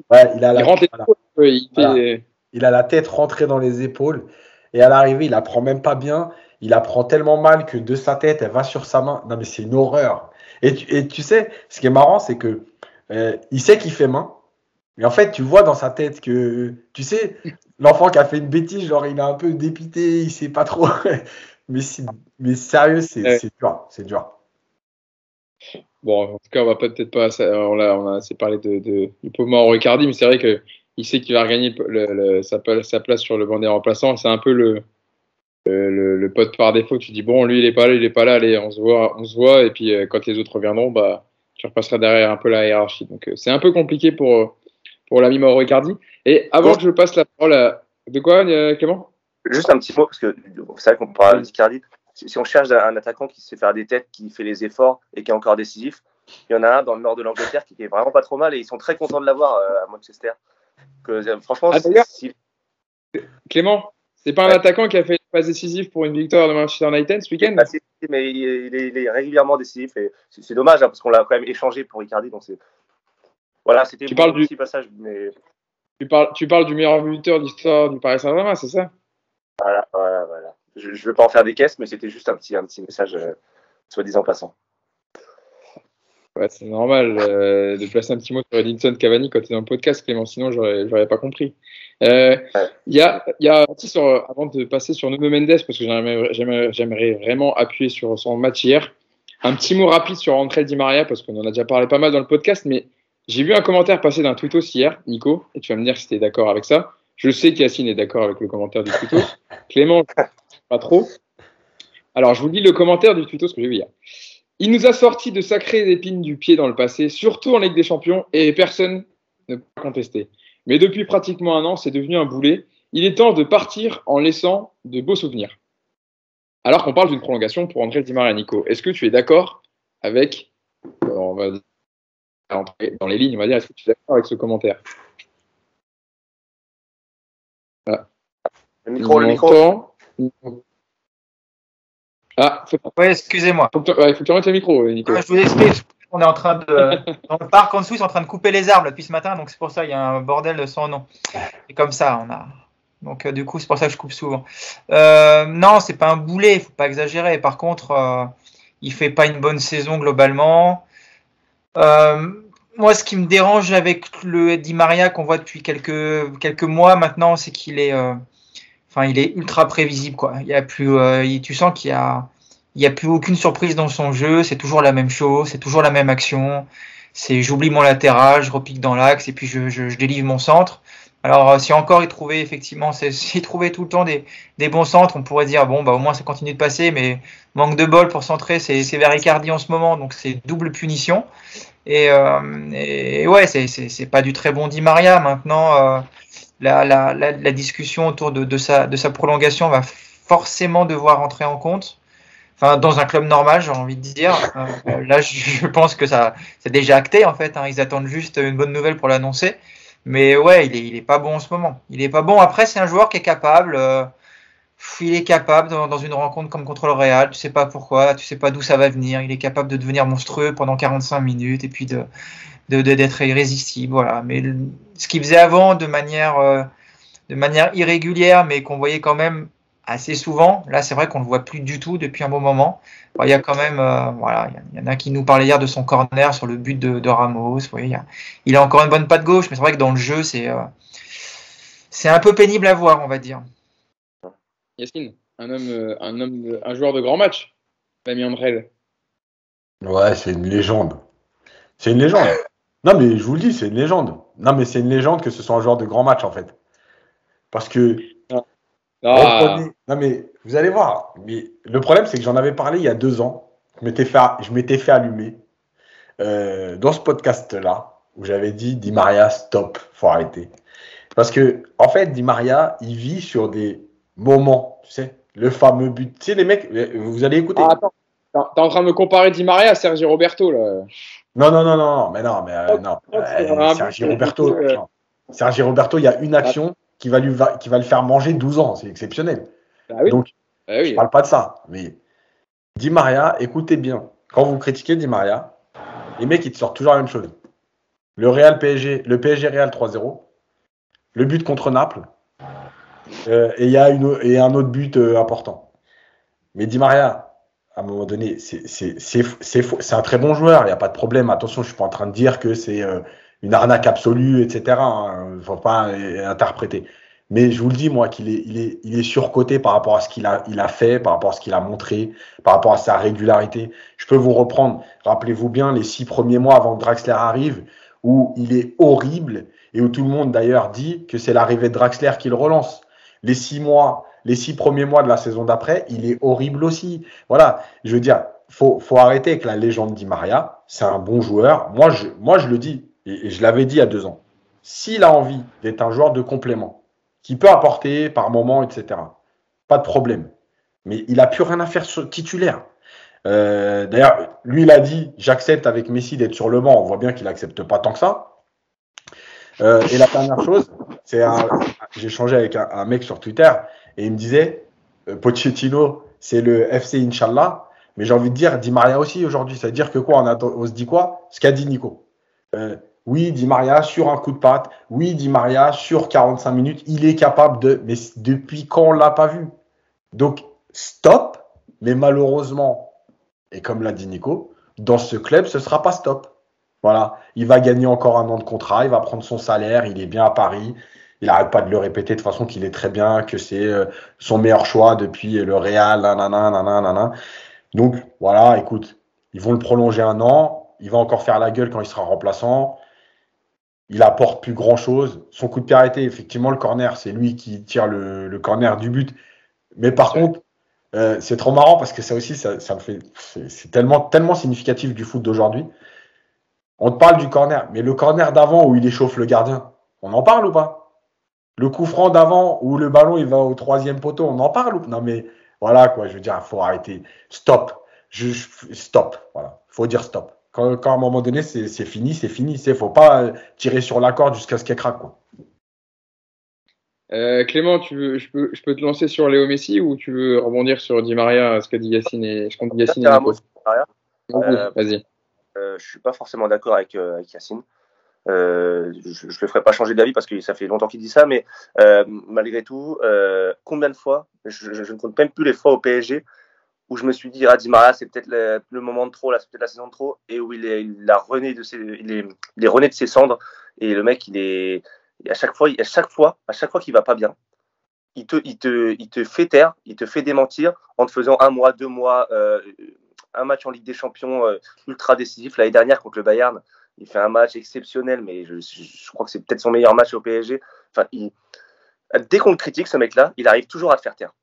Ouais, il, a la, il, voilà. il, voilà. il, a la tête rentrée dans les épaules. Et à l'arrivée, il apprend même pas bien. Il apprend tellement mal que de sa tête, elle va sur sa main. Non, mais c'est une horreur. Et tu, et tu sais, ce qui est marrant, c'est que euh, il sait qu'il fait main, mais en fait, tu vois dans sa tête que, tu sais, l'enfant qui a fait une bêtise, genre il est un peu dépité, il sait pas trop. [laughs] mais, mais sérieux, c'est ouais. dur, c'est dur. Bon, en tout cas, on va peut-être pas, on a, on a assez parlé de, de, du pauvre Mauro Icardi, mais c'est vrai que il sait qu'il va regagner le, le, sa, sa, place sur le banc des remplaçants. C'est un peu le, le, le, pote par défaut, tu dis bon, lui il est pas là, il est pas là, allez, on se voit, on se voit, et puis quand les autres reviendront, bah, tu repasseras derrière un peu la hiérarchie. Donc c'est un peu compliqué pour, pour l'ami Mauro Icardi. Et avant que je passe la parole à. De quoi, Clément? Juste un petit mot, parce que vous savez qu'on parle d'Icardi. Si on cherche un attaquant qui sait faire des têtes, qui fait les efforts et qui est encore décisif, il y en a un dans le nord de l'Angleterre qui est vraiment pas trop mal et ils sont très contents de l'avoir à Manchester. Que, franchement, ah, si... Clément, c'est pas un attaquant qui a fait une passe décisive pour une victoire de Manchester United ce week-end Mais il est, régulièrement décisif et c'est dommage hein, parce qu'on l'a quand même échangé pour Icardi. Donc voilà, c'était un petit du... passage. Mais... Tu, parles, tu parles du meilleur buteur d'histoire du Paris Saint-Germain, c'est ça? Voilà, voilà, voilà. Je ne veux pas en faire des caisses, mais c'était juste un petit, un petit message, euh, soi-disant passant. Ouais, c'est normal euh, de placer un petit mot sur Edinson Cavani quand tu es dans le podcast, Clément, sinon j'aurais pas compris. Euh, il y a, y a sur, avant de passer sur Nuno Mendes, parce que j'aimerais vraiment appuyer sur son match hier, un petit mot rapide sur André Di Maria, parce qu'on en a déjà parlé pas mal dans le podcast, mais j'ai vu un commentaire passer d'un tweetos hier, Nico, et tu vas me dire si tu es d'accord avec ça. Je sais qu'Yacine est d'accord avec le commentaire du tweetos. [laughs] Clément, pas trop. Alors, je vous lis le commentaire du tweetos que j'ai vu hier. Il nous a sorti de sacrées épines du pied dans le passé, surtout en Ligue des Champions, et personne ne peut contester. Mais depuis pratiquement un an, c'est devenu un boulet. Il est temps de partir en laissant de beaux souvenirs. Alors qu'on parle d'une prolongation pour André Di Maria Nico. Est-ce que tu es d'accord avec, on va dans les lignes, on va dire, est-ce que tu es d'accord avec ce commentaire ah. Le micro, le micro. Ah, ouais, excusez-moi. Il faut, que tu remettes le micro, Nico. je vous explique. On est en train de. Dans le parc en dessous, ils sont en train de couper les arbres depuis ce matin, donc c'est pour ça il y a un bordel sans nom. Et comme ça, on a. Donc euh, du coup, c'est pour ça que je coupe souvent. Euh, non, c'est pas un boulet, faut pas exagérer. Par contre, euh, il fait pas une bonne saison globalement. Euh, moi, ce qui me dérange avec le Di Maria qu'on voit depuis quelques quelques mois maintenant, c'est qu'il est, enfin, il est ultra prévisible quoi. Il y a plus, tu sens qu'il y a il n'y a plus aucune surprise dans son jeu, c'est toujours la même chose, c'est toujours la même action. C'est j'oublie mon latéral, je repique dans l'axe et puis je, je, je, délivre mon centre. Alors euh, si encore il trouvait effectivement, [laughs] s'il trouvait tout le temps des, des, bons centres, on pourrait dire bon bah au moins ça continue de passer, mais manque de bol pour centrer, c'est vers Icardi en ce moment, donc c'est double punition. Et, euh, et ouais, c'est pas du très bon dit Maria. Maintenant, euh, la, la, la, discussion autour de, de, sa, de sa prolongation va forcément devoir entrer en compte dans un club normal, j'ai envie de dire. Euh, là, je pense que ça, c'est déjà acté en fait. Hein. ils attendent juste une bonne nouvelle pour l'annoncer. Mais ouais, il est, il est pas bon en ce moment. Il est pas bon. Après, c'est un joueur qui est capable. Euh, il est capable dans, une rencontre comme contre le Real. Tu sais pas pourquoi, tu sais pas d'où ça va venir. Il est capable de devenir monstrueux pendant 45 minutes et puis de d'être irrésistible. Voilà. Mais ce qu'il faisait avant de manière euh, de manière irrégulière, mais qu'on voyait quand même assez souvent. Là, c'est vrai qu'on le voit plus du tout depuis un bon moment. il y a quand même, euh, voilà, il y, en a qui nous parlaient hier de son corner sur le but de, Ramos. il, a, il, a, encore une bonne patte gauche, mais c'est vrai que dans le jeu, c'est euh, c'est un peu pénible à voir, on va dire. Yacine, un homme, euh, un homme, un joueur de grand match, Damien Andrel. Ouais, c'est une légende. C'est une légende. Non, mais je vous le dis, c'est une légende. Non, mais c'est une légende que ce soit un joueur de grand match, en fait. Parce que ah. Non, mais vous allez voir. Mais le problème, c'est que j'en avais parlé il y a deux ans. Je m'étais fait, je m'étais fait allumer euh, dans ce podcast-là où j'avais dit Di Maria, stop, faut arrêter. Parce que, en fait, Di Maria, il vit sur des moments, tu sais, le fameux but. Tu sais, les mecs, vous allez écouter. Ah, attends, t'es en train de me comparer Di Maria à Sergi Roberto, là. Non, non, non, non, mais non, mais euh, non. Euh, Sergi Roberto, Sergi Roberto, il y a une action qui va, lui, qui va le faire manger 12 ans. C'est exceptionnel. Bah Donc, bah je ne parle pas de ça. Mais Di Maria, écoutez bien. Quand vous critiquez Di Maria, les mecs, ils te sortent toujours la même chose. Le Real PSG, le PSG Real 3-0, le but contre Naples, euh, et il y a une, et un autre but euh, important. Mais Di Maria, à un moment donné, c'est un très bon joueur, il n'y a pas de problème. Attention, je ne suis pas en train de dire que c'est euh, une arnaque absolue, etc. Il ne faut pas interpréter. Mais je vous le dis, moi, qu'il est, il est, il est surcoté par rapport à ce qu'il a, il a fait, par rapport à ce qu'il a montré, par rapport à sa régularité. Je peux vous reprendre, rappelez-vous bien, les six premiers mois avant que Draxler arrive, où il est horrible et où tout le monde d'ailleurs dit que c'est l'arrivée de Draxler qui le relance. Les six mois les six premiers mois de la saison d'après, il est horrible aussi. Voilà, je veux dire, faut, faut arrêter avec la légende Di Maria. C'est un bon joueur. Moi, je, moi, je le dis, et, je l'avais dit il y a deux ans. S'il a envie d'être un joueur de complément, qui peut apporter par moment, etc., pas de problème. Mais il n'a plus rien à faire titulaire. Euh, d'ailleurs, lui, il a dit j'accepte avec Messi d'être sur le banc. On voit bien qu'il n'accepte pas tant que ça. Euh, et la dernière chose, c'est j'ai changé avec un, mec sur Twitter et il me disait euh, Pochettino, c'est le FC Inch'Allah. Mais j'ai envie de dire Di Maria aussi aujourd'hui. Ça veut dire que quoi? On, se dit quoi? Ce qu'a dit Nico. Oui, Di Maria sur un coup de patte. Oui, Di Maria sur 45 minutes. Il est capable de. Mais depuis quand on l'a pas vu? Donc, stop. Mais malheureusement, et comme l'a dit Nico, dans ce club, ce sera pas stop. Voilà, il va gagner encore un an de contrat, il va prendre son salaire, il est bien à Paris. Il n'arrête pas de le répéter de façon qu'il est très bien, que c'est euh, son meilleur choix depuis le Real, nanana, nanana, Donc voilà, écoute, ils vont le prolonger un an, il va encore faire la gueule quand il sera remplaçant. Il apporte plus grand chose. Son coup de pied arrêté, effectivement, le corner, c'est lui qui tire le, corner du but. Mais par contre, euh, c'est trop marrant parce que ça aussi, ça, me fait, c'est tellement, significatif du foot d'aujourd'hui. On te parle du corner, mais le corner d'avant où il échauffe le gardien, on en parle ou pas? Le coup franc d'avant où le ballon il va au troisième poteau, on en parle ou Non mais voilà quoi, je veux dire, faut arrêter. Stop. Stop. Voilà, faut dire stop. Quand, quand à un moment donné c'est fini, c'est fini. Il faut pas euh, tirer sur la corde jusqu'à ce qu'elle craque quoi. Euh, Clément, tu veux, je, peux, je peux te lancer sur Léo Messi ou tu veux rebondir sur Di Maria, ce qu'a dit Yacine et je compte Yacine et euh, Vas-y. Euh, je suis pas forcément d'accord avec, euh, avec Yacine. Euh, je ne le ferai pas changer d'avis parce que ça fait longtemps qu'il dit ça, mais malgré tout, combien de fois, je, je, ne compte même plus les fois au PSG où je me suis dit, ah, Di c'est peut-être le, moment de trop, c'est peut-être la saison de trop, et où il, est, il a rené de ses, il est, rené de ses cendres, et le mec, il est, à chaque fois, à chaque fois, à chaque fois qu'il va pas bien, il te, fait taire, il te fait démentir en te faisant un mois, deux mois, euh, un match en Ligue des Champions euh, ultra décisif. L'année dernière contre le Bayern, il fait un match exceptionnel, mais je, crois que c'est peut-être son meilleur match au PSG. Enfin, dès qu'on le critique, ce mec-là, il arrive toujours à te faire taire.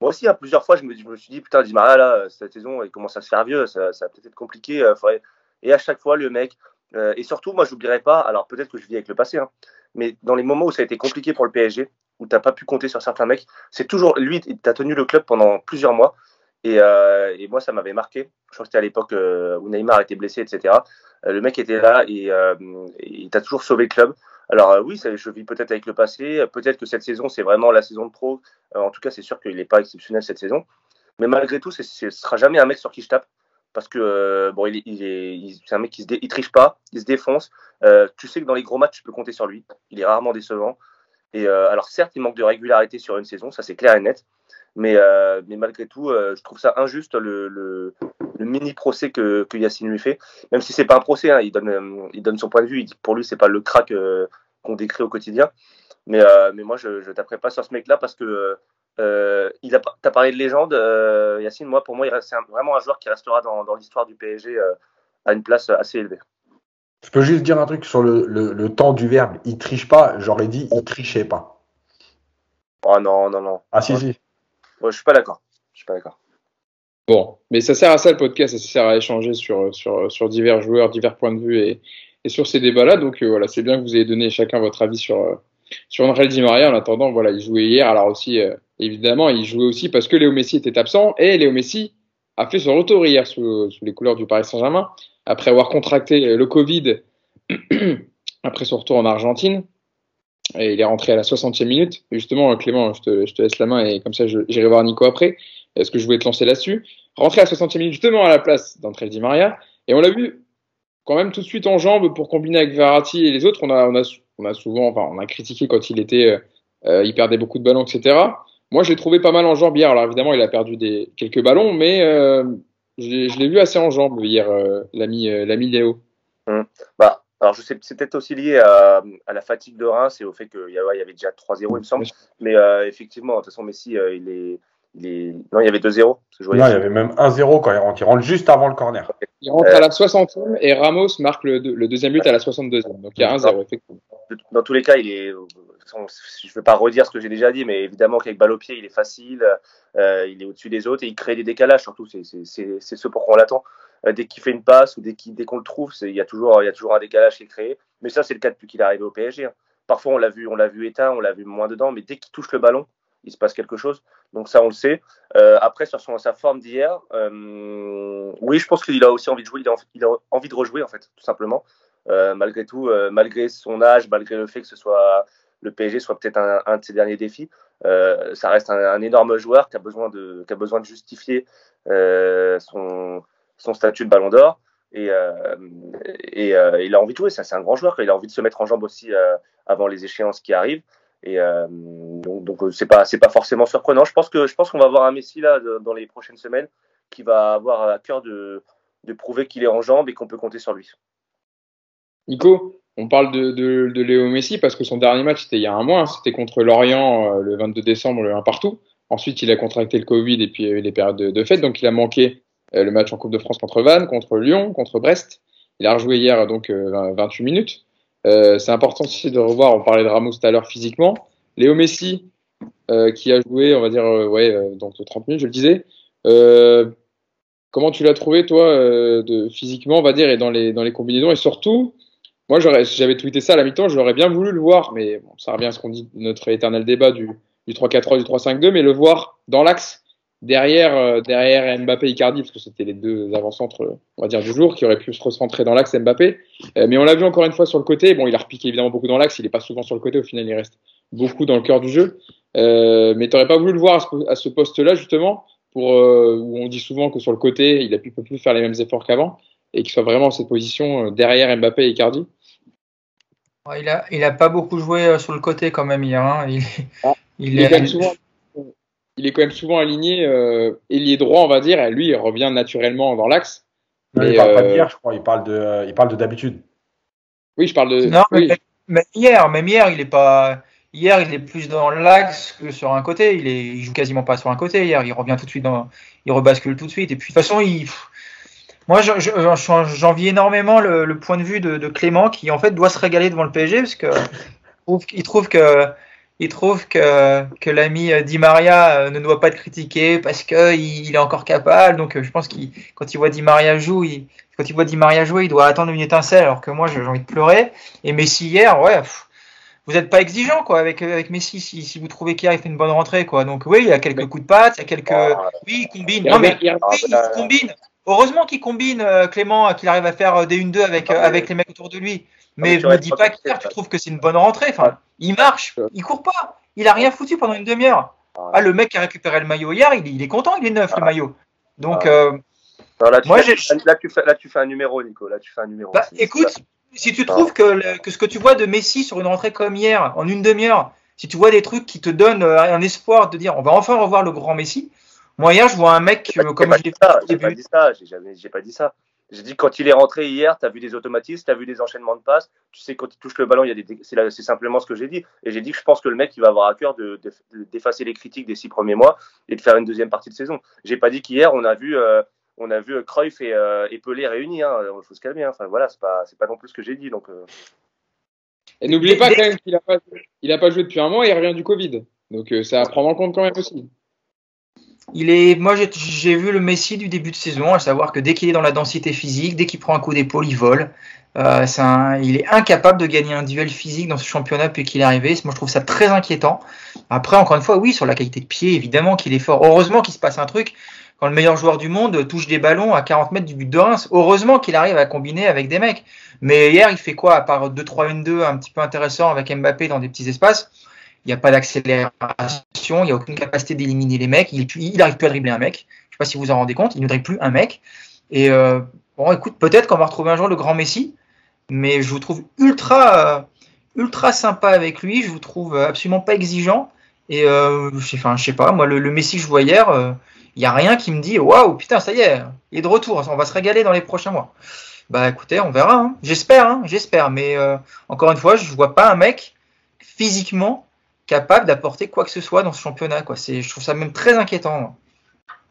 Moi aussi, hein, plusieurs fois, je me, je me, suis dit, putain, Di Maria, là, cette saison, il commence à se faire vieux, ça, ça va peut-être être compliqué. Euh, et à chaque fois, le mec, et surtout, moi, je n'oublierai pas, alors peut-être que je vis avec le passé, hein, mais dans les moments où ça a été compliqué pour le PSG, où tu n'as pas pu compter sur certains mecs, c'est toujours lui, tu as tenu le club pendant plusieurs mois. Et, euh, et moi, ça m'avait marqué. Je crois que c'était à l'époque euh, où Neymar était blessé, etc. Euh, le mec était là et, euh, il t'a toujours sauvé le club. Alors euh, oui, ça, je vis peut-être avec le passé. Peut-être que cette saison, c'est vraiment la saison de pro. en tout cas, c'est sûr qu'il n'est pas exceptionnel cette saison. Mais malgré tout, ce ne sera jamais un mec sur qui je tape parce que euh, bon, il, est, c'est un mec qui se triche pas, il se défonce. Euh, tu sais que dans les gros matchs, tu peux compter sur lui. Il est rarement décevant. Et euh, alors certes, il manque de régularité sur une saison, ça c'est clair et net. Mais, mais malgré tout, je trouve ça injuste le, le, le mini procès que, que, Yacine lui fait. Même si c'est pas un procès, hein, il donne, il donne son point de vue. Il dit que pour lui, c'est pas le crack qu'on décrit au quotidien. Mais, mais moi, je, je taperai pas sur ce mec-là parce que euh, il a, as parlé de légende, euh, Yacine. Moi, pour moi, c'est vraiment un joueur qui restera dans, dans l'histoire du PSG euh, à une place assez élevée. Je peux juste dire un truc sur le, le, temps du verbe. Il triche pas. J'aurais dit, il trichait pas. Oh non, non, non. Ah si, si. Je suis pas d'accord. Je suis pas d'accord. Bon, mais ça sert à ça le podcast, ça sert à échanger sur, sur, sur divers joueurs, divers points de vue et, et sur ces débats-là. Donc voilà, c'est bien que vous ayez donné chacun votre avis sur, sur André Di Maria. En attendant, voilà, il jouait hier. Alors aussi, évidemment, il jouait aussi parce que Léo Messi était absent et Léo Messi a fait son retour hier sous, les couleurs du Paris Saint-Germain après avoir contracté le Covid [clears throat] après son retour en Argentine. Et il est rentré à la 60e minute. justement, Clément, je te, laisse la main et comme ça, j'irai voir Nico après. Est-ce que je voulais te lancer là-dessus? Rentré à la 60e minute, justement à la place d'André Di Maria. Et on l'a vu quand même tout de suite en jambes pour combiner avec Verratti et les autres. On a, souvent, enfin, on a critiqué quand il était, euh, il perdait beaucoup de ballons, etc. Moi, je l'ai trouvé pas mal en jambes hier. Alors évidemment, il a perdu des, quelques ballons, mais euh, je l'ai vu assez en jambes hier, euh, l'ami euh, l'ami Léo. Hum. Bah, alors je sais, c'est peut-être aussi lié à, à, la fatigue de Reims et au fait qu'il y, y avait déjà 3-0, il me semble. Mais euh, effectivement, de toute façon, Messi, euh, il est. Il est... Non, il y avait 2-0. Non, il y avait même 1-0 quand il rentre. Il rentre juste avant le corner. Il rentre à la 60e et Ramos marque le, le deuxième but à la 62e. Donc il y a 1-0, effectivement. Dans tous les cas, il est. Je ne veux pas redire ce que j'ai déjà dit, mais évidemment qu'avec balle au pied, il est facile, euh, il est au-dessus des autres et il crée des décalages, surtout. C'est ce pourquoi on l'attend. Euh, dès qu'il fait une passe ou dès qu'on le trouve, il y, a toujours, un décalage qui est créé. Mais ça, c'est le cas depuis qu'il est arrivé au PSG. Hein. Parfois, on l'a vu, éteint, on l'a vu moins dedans, mais dès qu'il touche le ballon, il se passe quelque chose. Donc ça, on le sait. Euh, après, sur sa forme d'hier, euh, oui, je pense qu'il a aussi envie de jouer. Il a, envie de rejouer, en fait, tout simplement. Malgré tout, malgré son âge, malgré le fait que ce soit le PSG soit peut-être un, de ses derniers défis, ça reste un, énorme joueur qui a besoin de justifier son, son statut de Ballon d'Or. Et, et il a envie de jouer. C'est un grand joueur. Il a envie de se mettre en jambe aussi avant les échéances qui arrivent. Et euh, donc, donc c'est pas c'est pas forcément surprenant. Je pense que je pense qu'on va avoir un Messi là dans les prochaines semaines qui va avoir à cœur de, de prouver qu'il est en jambes et qu'on peut compter sur lui. Nico, on parle de, de, de, Léo Messi parce que son dernier match c'était il y a un mois, hein. c'était contre Lorient euh, le 22 décembre, le 1 partout. Ensuite, il a contracté le Covid et puis il y a eu les périodes de, de fête, donc il a manqué euh, le match en Coupe de France contre Vannes, contre Lyon, contre Brest. Il a rejoué hier donc 28 minutes. Euh, c'est important aussi de revoir, on parlait de Ramos tout à l'heure physiquement. Léo Messi, euh, qui a joué, on va dire, euh, euh, donc 30 minutes, je le disais. Euh, comment tu l'as trouvé, toi, physiquement, on va dire, et dans les, dans les combinaisons? Et surtout, moi, j'avais tweeté ça à la mi-temps, j'aurais bien voulu le voir, mais ça revient à ce qu'on dit, notre éternel débat du, du 3-4-3, du 3-5-2, mais le voir dans l'axe derrière, euh, derrière Mbappé et Icardi, parce que c'était les deux avant-centres, on va dire, du jour, qui auraient pu se recentrer dans l'axe Mbappé. Euh, mais on l'a vu encore une fois sur le côté. Bon, il a repiqué évidemment beaucoup dans l'axe, il n'est pas souvent sur le côté, au final, il reste beaucoup dans le cœur du jeu. Euh, mais t'aurais pas voulu le voir à ce, poste-là, justement, pour, euh, où on dit souvent que sur le côté, il a pu, peut plus faire les mêmes efforts qu'avant, et qu'il soit vraiment en cette position derrière Mbappé et Icardi. Il a, il a pas beaucoup joué sur le côté quand même hier. Hein. Il, ah, il, il, est, souvent il est quand même souvent aligné euh, ailier droit, on va dire, et lui, il revient naturellement dans l'axe. Non, il parle pas d'hier, je crois, il parle de, il parle de d'habitude. Oui, je parle de. Non, oui. mais, hier, même hier, il est pas. Hier, il est plus dans l'axe que sur un côté. Il, est, il joue quasiment pas sur un côté. Hier, il revient tout de suite dans, il rebascule tout de suite. Et puis de toute façon, il, moi, j'envie énormément le, le, point de vue de, de, Clément qui en fait doit se régaler devant le PSG parce que il trouve que il trouve que, que l'ami euh, Di Maria euh, ne doit pas être critiqué parce qu'il il est encore capable. Donc, euh, je pense qu'il, quand il voit Di Maria jouer, il, quand il voit Di Maria jouer, il doit attendre une étincelle, alors que moi, j'ai envie de pleurer. Et Messi hier, ouais, vous n'êtes pas exigeant quoi avec avec Messi si, si vous trouvez qu'hier il fait une bonne rentrée quoi. Donc oui, il y a quelques coups de patte, il y a quelques, oui, il combine. Non mais il combine. Heureusement qu'il combine Clément, qu'il arrive à faire des 1-2 avec avec les mecs autour de lui. Mais ne me dis pas qu'hier tu trouves que c'est une bonne rentrée. Enfin, il marche, il court pas. Il a rien foutu pendant une demi-heure. Ah, le mec qui a récupéré le maillot hier, il, il est content, il est neuf le ah. maillot. Donc, euh, là, tu moi, fais, là, tu fais, là, tu fais un numéro, Nico. Là, tu fais un numéro. Bah, écoute, si tu trouves que, le, que, ce que tu vois de Messi sur une rentrée comme hier, en une demi-heure, si tu vois des trucs qui te donnent euh, un espoir de dire on va enfin revoir le grand Messi, moi hier, je vois un mec euh, comme je l'ai. J'ai pas dit ça, j'ai pas dit ça. J'ai dit quand il est rentré hier, tu as vu des automatismes, tu as vu des enchaînements de passes, tu sais quand il touche le ballon, il y a des c'est simplement ce que j'ai dit. Et j'ai dit que je pense que le mec il va avoir à cœur de, d'effacer les critiques des six premiers mois et de faire une deuxième partie de saison. J'ai pas dit qu'hier on a vu euh, on a vu Cruyff et, euh, et Pelé réunis. Hein. Il faut se calmer. Hein. Enfin voilà, c'est pas c'est pas non plus ce que j'ai dit. Donc. Euh... Et n'oubliez pas quand même qu'il a pas pas joué depuis un mois et il revient du Covid. Donc euh, ça à prendre en compte quand même aussi. Il est, moi, j'ai vu le Messi du début de saison, à savoir que dès qu'il est dans la densité physique, dès qu'il prend un coup d'épaule, il vole. Euh, il est incapable de gagner un duel physique dans ce championnat depuis qu'il est arrivé. Moi, je trouve ça très inquiétant. Après, encore une fois, oui, sur la qualité de pied, évidemment qu'il est fort. Heureusement qu'il se passe un truc quand le meilleur joueur du monde touche des ballons à 40 mètres du but de Reims. Heureusement qu'il arrive à combiner avec des mecs. Mais hier, il fait quoi à part 2-3-1-2 un petit peu intéressant avec Mbappé dans des petits espaces? Il n'y a pas d'accélération, il n'y a aucune capacité d'éliminer les mecs, il, il arrive plus à dribbler un mec. Je ne sais pas si vous en rendez compte, il ne dribble plus un mec. Et euh, bon, écoute, peut-être qu'on va retrouver un jour le grand Messi, mais je vous trouve ultra, euh, ultra sympa avec lui. Je vous trouve absolument pas exigeant. Et euh, je sais pas, moi, le, Messi que je vois hier, il euh, n'y a rien qui me dit waouh, putain, ça y est, il est de retour, on va se régaler dans les prochains mois. Bah écoutez, on verra. Hein. J'espère, hein, j'espère. Mais euh, encore une fois, je vois pas un mec physiquement capable d'apporter quoi que ce soit dans ce championnat. Quoi. C'est, je trouve ça même très inquiétant.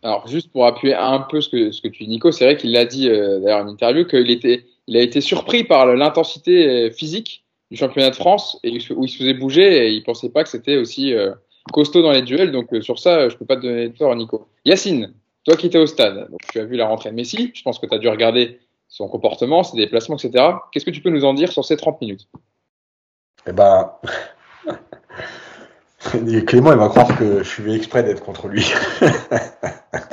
Alors, juste pour appuyer un peu ce que, ce que tu dis, Nico, c'est vrai qu'il l'a dit euh, d'ailleurs en interview qu'il était, il a été surpris par l'intensité euh, physique du championnat de France et où il se faisait bouger et il pensait pas que c'était aussi euh, costaud dans les duels. Donc, sur ça, je peux pas te donner de tort, Nico. Yacine, toi qui étais au stade, donc tu as vu la rentrée de Messi, je pense que tu as dû regarder son comportement, ses déplacements, etc. Qu'est-ce que tu peux nous en dire sur ces 30 minutes? Eh ben, [laughs] [laughs] Clément, il va croire que je suis exprès d'être contre lui.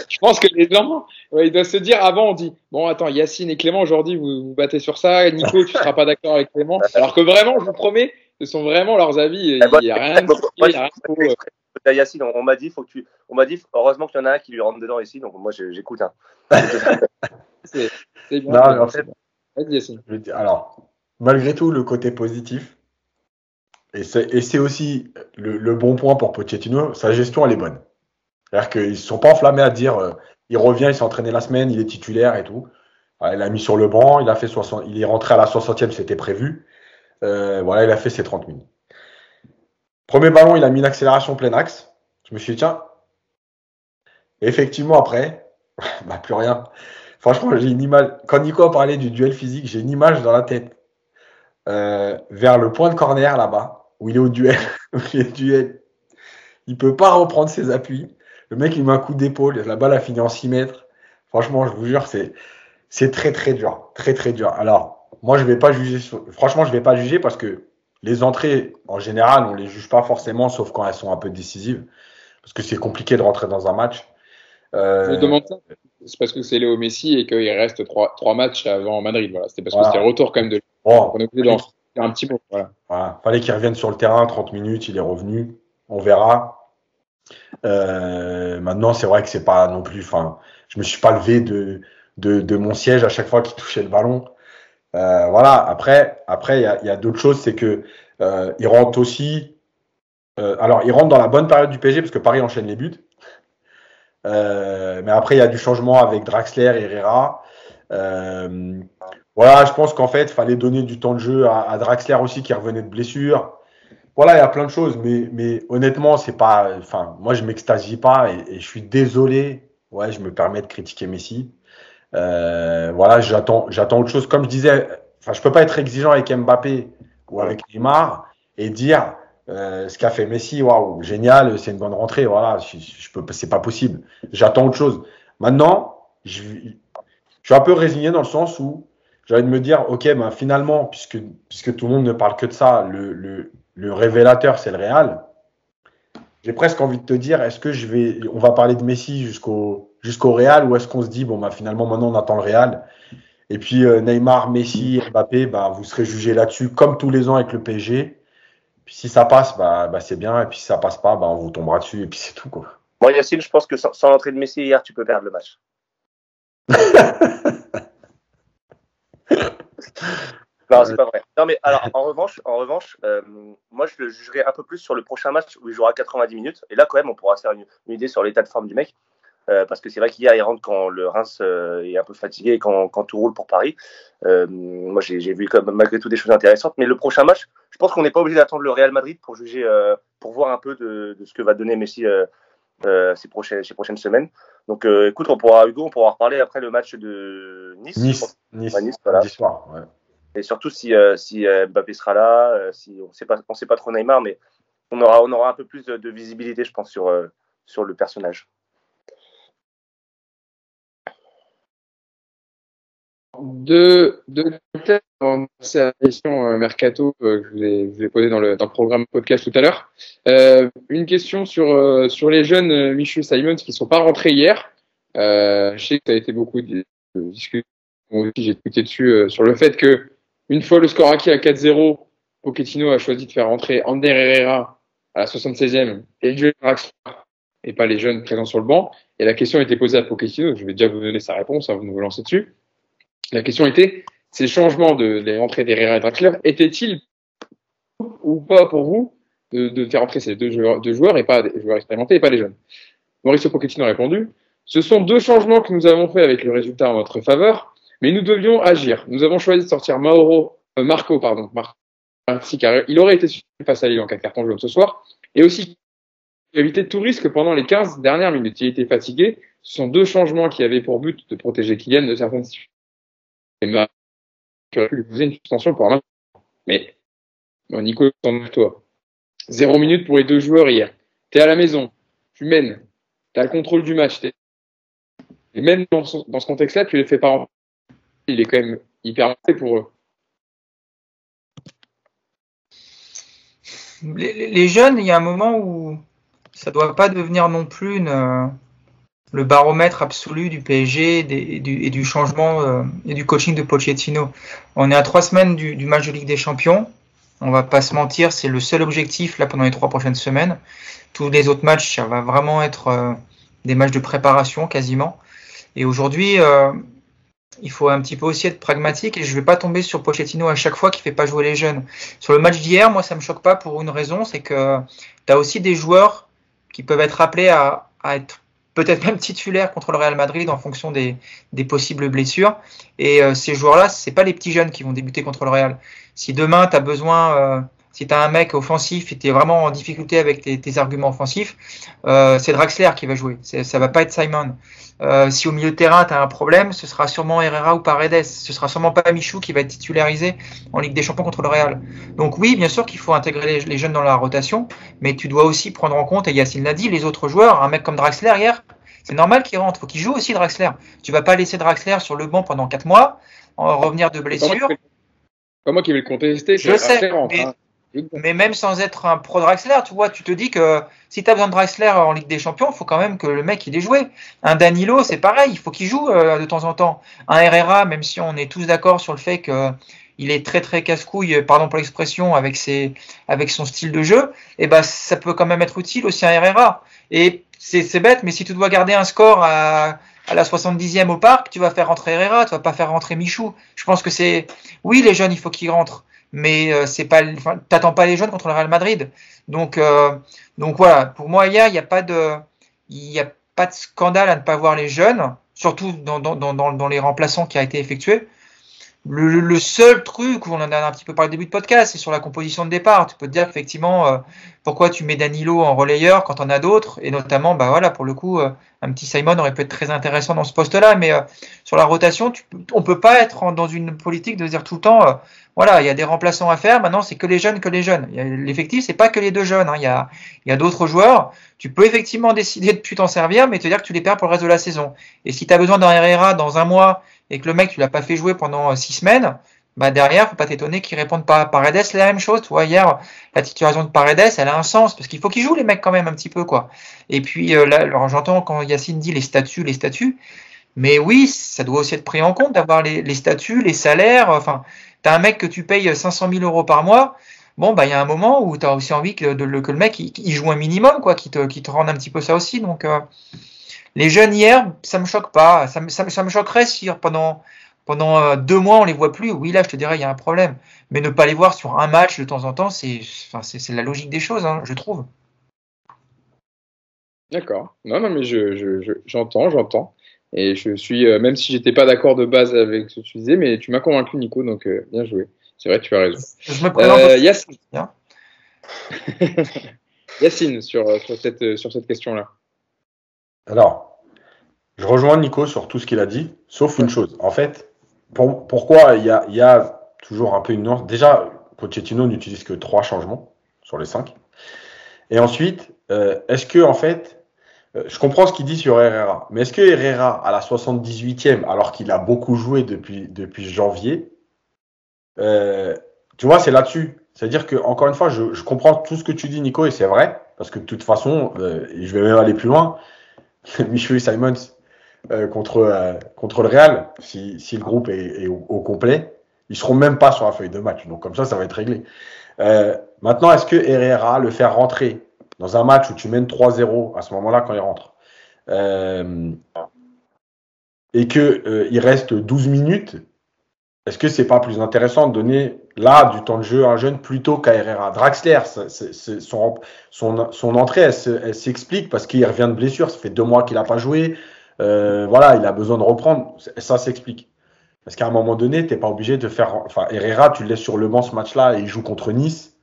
je pense que les gens, ouais, ils doivent se dire avant, on dit bon, attends, Yacine et Clément, aujourd'hui, vous vous battez sur ça. Nico, tu seras pas d'accord avec Clément. Alors que vraiment, je vous promets, ce sont vraiment leurs avis. Il n'y a rien de il y a rien de Yacine, on, m'a dit, faut que tu, on m'a dit, heureusement qu'il y en a un qui lui rentre dedans ici, donc moi j'écoute. Hein. [laughs] c'est bien. Non, en fait, alors, malgré tout, le côté positif, et c'est aussi le, le, bon point pour Pochettino, sa gestion, elle est bonne. C'est-à-dire qu'ils ne sont pas enflammés à dire euh, il revient, il s'est entraîné la semaine, il est titulaire et tout. il l'a mis sur le banc, il, a fait 60, il est rentré à la 60e, c'était prévu. Euh, voilà, il a fait ses 30 minutes. Premier ballon, il a mis l'accélération plein axe. Je me suis dit, tiens. effectivement, après, [laughs] bah, plus rien. Franchement, j'ai une image. Quand Nico a parlé du duel physique, j'ai une image dans la tête. Euh, vers le point de corner là-bas où il est au duel. [laughs] il est duel. Il peut pas reprendre ses appuis. Le mec, il met un coup d'épaule. La balle a fini en 6 mètres. Franchement, je vous jure, c'est, c'est très, très dur. Très, très dur. Alors, moi, je vais pas juger. Franchement, je vais pas juger parce que les entrées, en général, on les juge pas forcément, sauf quand elles sont un peu décisives. Parce que c'est compliqué de rentrer dans un match. Euh... Je demande ça. C'est parce que c'est Léo Messi et qu'il reste trois, trois matchs avant Madrid. Voilà. C'était parce que c'était le retour quand même de. Bon, on est Voilà. Fallait qu'il revienne sur le terrain 30 minutes, il est revenu. On verra. Euh, maintenant, c'est vrai que c'est pas non plus. Enfin, je me suis pas levé de, de, mon siège à chaque fois qu'il touchait le ballon. Euh, voilà. Après, après, il y a, d'autres choses, c'est que euh, il rentre aussi. Alors, il rentre dans la bonne période du PSG parce que Paris enchaîne les buts. Mais après, il y a du changement avec Draxler et Herrera. Voilà, je pense qu'en fait, il fallait donner du temps de jeu à, Draxler aussi qui revenait de blessure. Voilà, il y a plein de choses, mais, mais honnêtement, c'est pas. Enfin, moi, je m'extasie pas et, je suis désolé. Ouais, je me permets de critiquer Messi. Euh, voilà, j'attends, j'attends autre chose. Comme je disais, enfin, je peux pas être exigeant avec Mbappé ou avec Neymar et dire euh, ce qu'a fait Messi, waouh, génial, c'est une bonne rentrée. Voilà, je, je peux, c'est pas possible. J'attends autre chose. Maintenant, je, je suis un peu résigné dans le sens où j'ai envie de me dire, ok, ben finalement, puisque, puisque tout le monde ne parle que de ça, le, le, le révélateur, c'est le Real. J'ai presque envie de te dire, est-ce que je vais, on va parler de Messi jusqu'au jusqu'au Real ou est-ce qu'on se dit, bon, bah, finalement, maintenant, on attend le Real? Et puis, euh, Neymar, Messi, Mbappé, bah, vous serez jugés là-dessus, comme tous les ans avec le PSG. Puis si ça passe, bah, c'est bien. Et puis si ça passe pas, bah, on vous tombera dessus. Et puis c'est tout, quoi. Moi, Yacine, je pense que sans, sans l'entrée de Messi hier, tu peux perdre le match. [laughs] Non, c'est pas vrai. Non, mais alors, [laughs] en revanche, en revanche euh, moi, je le jugerai un peu plus sur le prochain match où il jouera 90 minutes. Et là, quand même, on pourra faire une, idée sur l'état de forme du mec. Euh, parce que c'est vrai qu'hier, il rentre quand le Reims euh, est un peu fatigué et quand, quand tout roule pour Paris. moi, j'ai vu comme, malgré tout des choses intéressantes. Mais le prochain match, je pense qu'on n'est pas obligé d'attendre le Real Madrid pour juger, pour voir un peu de, de, ce que va donner Messi ces, prochaines, ces prochaines semaines. Donc, écoute, on pourra, Hugo, on pourra reparler après le match de Nice. Nice, nice, nice voilà. soir, ouais. Et surtout si, euh, si euh, Mbappé sera là, euh, si on sait pas, on sait pas trop Neymar, mais on aura, on aura un peu plus de, visibilité, je pense, sur, sur le personnage. Deux, deux c'est la question mercato que je vous ai, posée dans le, programme podcast tout à l'heure. une question sur, sur les jeunes Michel Simons qui ne sont pas rentrés hier. je sais que ça a été beaucoup discuté. J'ai écouté dessus sur le fait que une fois le score acquis à 4-0, Pochettino a choisi de faire rentrer Ander Herrera à la 76e et Joel et pas les jeunes présents sur le banc. Et la question a été posée à Pochettino, je vais déjà vous donner sa réponse, de vous lancer dessus. La question était, ces changements de les rentrées d'Herrera et Draxler étaient-ils ou pas pour vous de, de faire rentrer ces deux joueurs, deux joueurs et pas des joueurs expérimentés et pas les jeunes? Mauricio Pochettino a répondu, ce sont deux changements que nous avons faits avec le résultat en notre faveur. Mais nous devions agir. Nous avons choisi de sortir Mauro, euh, Marco, pardon, Marco, il aurait été face à Lille en cas de carton jaune ce soir, et aussi éviter tout risque pendant les 15 dernières minutes. Il était fatigué, Ce sont deux changements qui avaient pour but de protéger Kylian de certaines aurais pu lui poser une suspension pour un Mais, bon, Nico, toi? Zéro minute pour les deux joueurs hier. T'es à la maison, tu mènes, t'as le contrôle du match. Et même dans ce, contexte-là, tu les fais pas. Il est quand même hyper mauvais pour eux. Les, jeunes, il y a un moment où ça doit pas devenir non plus une, le baromètre absolu du PSG et du, et du changement euh, et du coaching de Pochettino. On est à trois semaines du, du, match de Ligue des Champions. On va pas se mentir, c'est le seul objectif là pendant les trois prochaines semaines. Tous les autres matchs, ça va vraiment être euh, des matchs de préparation quasiment. Et aujourd'hui, euh, il faut un petit peu aussi être pragmatique et je vais pas tomber sur Pochettino à chaque fois qui fait pas jouer les jeunes. Sur le match d'hier, moi ça me choque pas pour une raison, c'est que tu as aussi des joueurs qui peuvent être appelés à, à être peut-être même titulaires contre le Real Madrid en fonction des, des possibles blessures. Et euh, ces joueurs-là, c'est pas les petits jeunes qui vont débuter contre le Real. Si demain tu as besoin, euh, si tu as un mec offensif et tu es vraiment en difficulté avec tes, tes arguments offensifs, euh, c'est Draxler qui va jouer. Ça va pas être Simon. Euh, si au milieu de terrain tu as un problème, ce sera sûrement Herrera ou Paredes. Ce sera sûrement pas Michou qui va être titularisé en Ligue des Champions contre le Real. Donc oui, bien sûr qu'il faut intégrer les, jeunes dans la rotation, mais tu dois aussi prendre en compte, et Yacine l'a dit, les autres joueurs. Un mec comme Draxler hier, c'est normal qu'il rentre. Faut qu'il joue aussi Draxler. Tu vas pas laisser Draxler sur le banc pendant 4 mois, en revenir de blessure. Comment qu'il veut le contester Je sais, mais, hein. Mais, même sans être un pro Draxler, tu vois, tu te dis que si tu as besoin de Draxler en Ligue des Champions, il faut quand même que le mec il ait joué. Un Danilo, c'est pareil, il faut qu'il joue euh, de temps en temps. Un Herrera, même si on est tous d'accord sur le fait que il est très très casse-couille, pardon pour l'expression, avec ses, avec son style de jeu, eh ben ça peut quand même être utile aussi un Herrera. Et c'est bête, mais si tu dois garder un score à, à la 70e au parc, tu vas faire rentrer Herrera, tu vas pas faire rentrer Michou. Je pense que c'est, oui, les jeunes, il faut qu'ils rentrent, mais euh, c'est pas, t'attends pas les jeunes contre le Real Madrid. Donc, euh, donc voilà, pour moi hier, il n'y a pas de, il y a pas de scandale à ne pas voir les jeunes, surtout dans, dans, dans, dans les remplaçants qui a été effectué. Le, le, seul truc où on en a un petit peu parlé au début de podcast, c'est sur la composition de départ. Tu peux te dire qu'effectivement, euh, pourquoi tu mets Danilo en relayeur quand on a d'autres, et notamment, bah voilà, pour le coup, euh, un petit Simon aurait pu être très intéressant dans ce poste-là, mais euh, sur la rotation, tu, on peut pas être dans une politique de dire tout le temps, voilà, il y a des remplaçants à faire. Maintenant, c'est que les jeunes, que les jeunes. L'effectif, c'est pas que les deux jeunes. Hein. Il y a, y a d'autres joueurs. Tu peux effectivement décider de plus t'en servir, mais te dire que tu les perds pour le reste de la saison. Et si tu as besoin d'un Herrera dans un mois et que le mec, tu l'as pas fait jouer pendant euh, six semaines, bah derrière, faut pas t'étonner qu'ils répondent pas. Paredes, c'est la même chose. Tu vois, hier, la titularisation de Paredes, elle a un sens parce qu'il faut qu'ils jouent les mecs quand même un petit peu, quoi. Et puis euh, là, j'entends quand Yacine dit les statuts, les statuts. Mais oui, ça doit aussi être pris en compte d'avoir les, statuts, les salaires. Enfin, t'as un mec que tu payes 500 000 euros par mois. Bon, bah, il y a un moment où tu as aussi envie que, le mec il, joue un minimum, quoi, qui te, te rende un petit peu ça aussi. Donc, euh, les jeunes hier, ça me choque pas. Ça me, ça, ça me choquerait si pendant, pendant euh, deux mois on les voit plus. Oui, là, je te dirais, il y a un problème. Mais ne pas les voir sur un match de temps en temps, c'est enfin, la logique des choses, hein, je trouve. D'accord. Non, non, mais j'entends, je, j'entends. Et je suis, euh, même si j'étais pas d'accord de base avec ce que tu disais, mais tu m'as convaincu, Nico, donc euh, bien joué. C'est vrai, tu as raison. Je me présente. Euh, Yacine. [laughs] Yacine, sur, sur cette, sur cette question-là. Alors, je rejoins Nico sur tout ce qu'il a dit, sauf une chose. En fait, pour, pourquoi il y a, y a, toujours un peu une nuance? Déjà, Pochettino n'utilise que trois changements sur les cinq. Et ensuite, euh, est-ce que, en fait, euh, je comprends ce qu'il dit sur Herrera, mais est-ce que Herrera, à la 78e, alors qu'il a beaucoup joué depuis, depuis janvier, euh, tu vois, c'est là-dessus. C'est-à-dire que, encore une fois, je, je, comprends tout ce que tu dis, Nico, et c'est vrai, parce que de toute façon, je vais même aller plus loin. [laughs] Michel Simons euh, contre, euh, contre le Real, si, si le groupe est, au, complet, ils seront même pas sur la feuille de match. Donc, comme ça, ça va être réglé. maintenant, est-ce que Herrera, le faire rentrer dans un match où tu mènes 3-0 à ce moment-là quand il rentre, euh, et que euh, il reste 12 minutes, est-ce que c'est pas plus intéressant de donner là du temps de jeu à un jeune plutôt qu'à Herrera? Draxler, c'est son, entrée, elle, s'explique parce qu'il revient de blessure, ça fait deux mois qu'il n'a pas joué, euh, voilà, il a besoin de reprendre, ça s'explique. Parce qu'à un moment donné, tu pas obligé de faire. Enfin, Herrera, tu le laisses sur le banc ce match-là et il joue contre Nice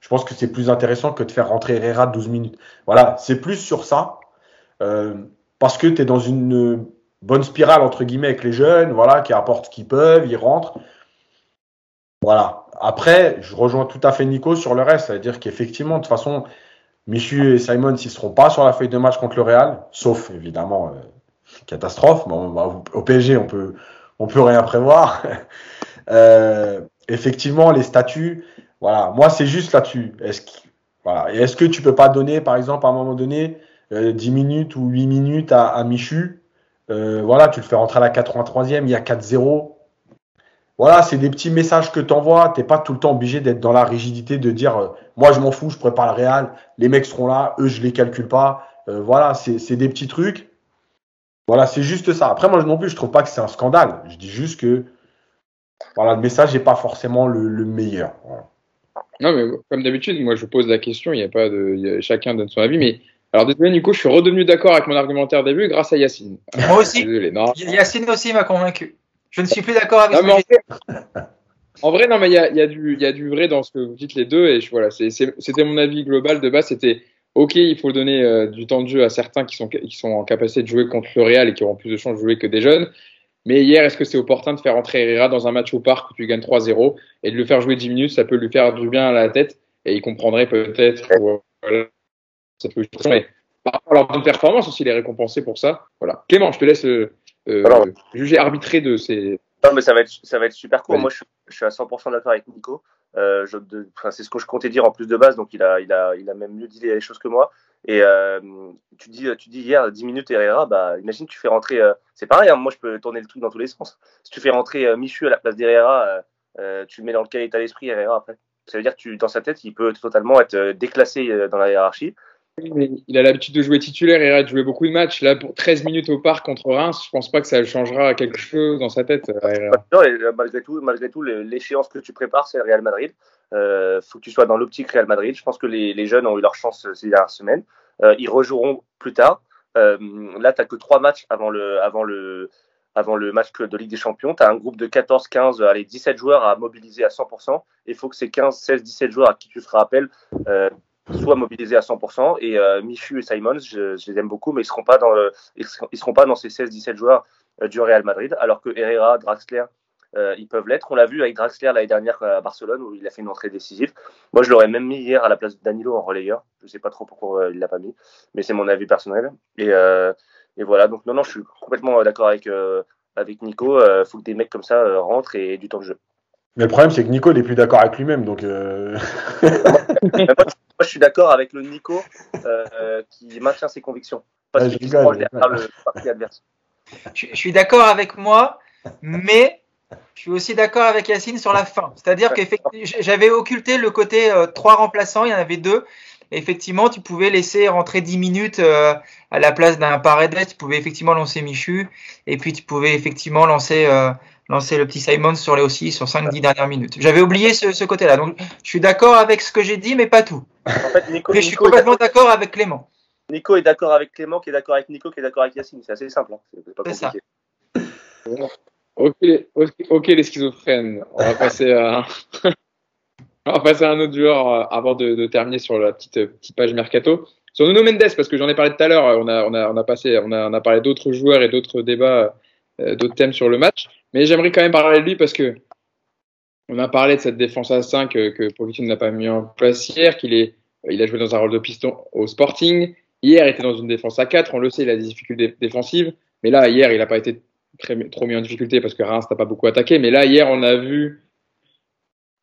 je pense que c'est plus intéressant que de faire rentrer Herrera 12 minutes. Voilà, c'est plus sur ça. Euh, parce que tu es dans une bonne spirale, entre guillemets, avec les jeunes, voilà, qui apportent ce qu'ils peuvent, ils rentrent. Voilà. Après, je rejoins tout à fait Nico sur le reste, c'est-à-dire qu'effectivement, de toute façon, Michu et Simon, s'ils seront pas sur la feuille de match contre le Real, sauf évidemment euh, catastrophe, bah, au PSG, on peut, peut rien prévoir. [laughs] euh, effectivement, les statuts, voilà, moi c'est juste là-dessus. Est-ce que, voilà. Et est-ce que tu peux pas donner, par exemple, à un moment donné, 10 euh, minutes ou 8 minutes à Michu? Euh, Voilà, tu le fais rentrer à la 83e, il y a 4-0. Voilà, c'est des petits messages que tu envoies. Tu pas tout le temps obligé d'être dans la rigidité de dire euh, moi je m'en fous, je prépare le Real, les mecs seront là, eux je les calcule pas. voilà, c'est des petits trucs. Voilà, c'est juste ça. Après, moi non plus, je trouve pas que c'est un scandale. Je dis juste que voilà, le message n'est pas forcément le, meilleur. Non, mais comme d'habitude, moi je pose la question, il n'y a pas de. chacun donne son avis, mais. Alors désolé Nico, je suis redevenu d'accord avec mon argumentaire début grâce à Yacine. Moi aussi. Yacine aussi m'a convaincu. Je ne suis plus d'accord avec non, [laughs] en, vrai, non, mais il y a, y, a du, y a du vrai dans ce que vous dites les deux, et je, voilà, c'était mon avis global de base, c'était Ok, il faut donner euh, du temps de jeu à certains qui sont, qui sont en capacité de jouer contre le Real et qui auront plus de chances de jouer que des jeunes. Mais hier, est-ce que c'est opportun de faire entrer Herrera dans un match au parc où tu gagnes 3-0 et de le faire jouer 10 minutes Ça peut lui faire du bien à la tête et il comprendrait peut-être. Voilà, ça peut mais par rapport à leur bonne performance aussi, il est récompensé pour ça. Voilà. Clément, je te laisse euh, euh juger arbitrer de ces. Non, mais ça va être, ça va être super court. Moi, je, je, suis à 100% d'accord avec Nico. Euh, c'est ce que je comptais dire en plus de base, donc il a, il a, il a même mieux dit les choses que moi. Et euh, tu dis, tu dis hier 10 minutes Herrera, bah imagine tu fais rentrer, euh, c'est pareil, hein, moi je peux tourner le truc dans tous les sens. Si tu fais rentrer euh, Michu à la place d'Herrera, tu le mets dans le état d'esprit Herrera après. Ça veut dire que tu, dans sa tête, il peut totalement être déclassé dans la hiérarchie il a l'habitude de jouer titulaire et de jouer beaucoup de matchs. Là, pour 13 minutes au parc contre Reims, je pense pas que ça changera quelque chose dans sa tête. Euh, malgré tout, malgré tout, l'échéance que tu prépares, c'est le Real Madrid. Euh, faut que tu sois dans l'optique Real Madrid. Je pense que les, jeunes ont eu leur chance ces dernières semaines. Euh, ils rejoueront plus tard. Euh, là, tu n'as que trois matchs avant le, match de Ligue des Champions. Tu as un groupe de 14, 15, allez, 17 joueurs à mobiliser à 100%. Il faut que ces 15, 16, 17 joueurs à qui tu feras appel euh, soit mobilisés à 100%. Et euh, Michu et Simons, je, les aime beaucoup, mais ils seront pas dans ils, seront, pas dans ces 16-17 joueurs euh, du Real Madrid, alors que Herrera, Draxler, euh, ils peuvent l'être. On l'a vu avec Draxler l'année dernière à Barcelone où il a fait une entrée décisive. Moi, je l'aurais même mis hier à la place de Danilo en relayeur. Je sais pas trop pourquoi il l'a pas mis, mais c'est mon avis personnel. Et, et, voilà. Donc non, non, je suis complètement d'accord avec avec Nico. Il faut que des mecs comme ça rentrent et du temps de jeu. Mais le problème, c'est que Nico n'est plus d'accord avec lui-même. Donc, [laughs] moi, je suis d'accord avec le Nico euh, qui maintient ses convictions. Parce ouais, qu'il le parti adverse. Je, je suis d'accord avec moi, mais je suis aussi d'accord avec Yacine sur la fin. C'est-à-dire que j'avais occulté le côté euh, trois remplaçants, il y en avait deux. Effectivement, tu pouvais laisser rentrer 10 minutes euh, à la place d'un Paredes, tu pouvais effectivement lancer Michu, et puis tu pouvais effectivement lancer euh, lancer le petit Simon sur les aussi sur 5-10 dernières minutes. J'avais oublié ce, côté-là. Donc, je suis d'accord avec ce que j'ai dit, mais pas tout. En fait, Nico, mais je suis complètement d'accord avec Clément. Nico est d'accord avec Clément, qui est d'accord avec Nico, qui est d'accord avec Yacine. C'est assez simple. Hein. C'est pas compliqué. Ça. Ok, les schizophrènes. On va passer à. [laughs] On va passer à un autre joueur euh, avant de, terminer sur la petite, petite page mercato. Sur Nuno Mendes, parce que j'en ai parlé tout à l'heure, on a, on, a, on, a on, a, a parlé d'autres joueurs et d'autres débats euh, d'autres thèmes sur le match. Mais j'aimerais quand même parler de lui parce que on a parlé de cette défense à 5 que, que n'a pas mis en place hier, qu'il est, il a joué dans un rôle de piston au Sporting. Hier, il était dans une défense à 4. On le sait, il a des difficultés défensives. Mais là, hier, il n'a pas été trop mis en difficulté parce que Reims n'a pas beaucoup attaqué. Mais là, hier, on a vu euh,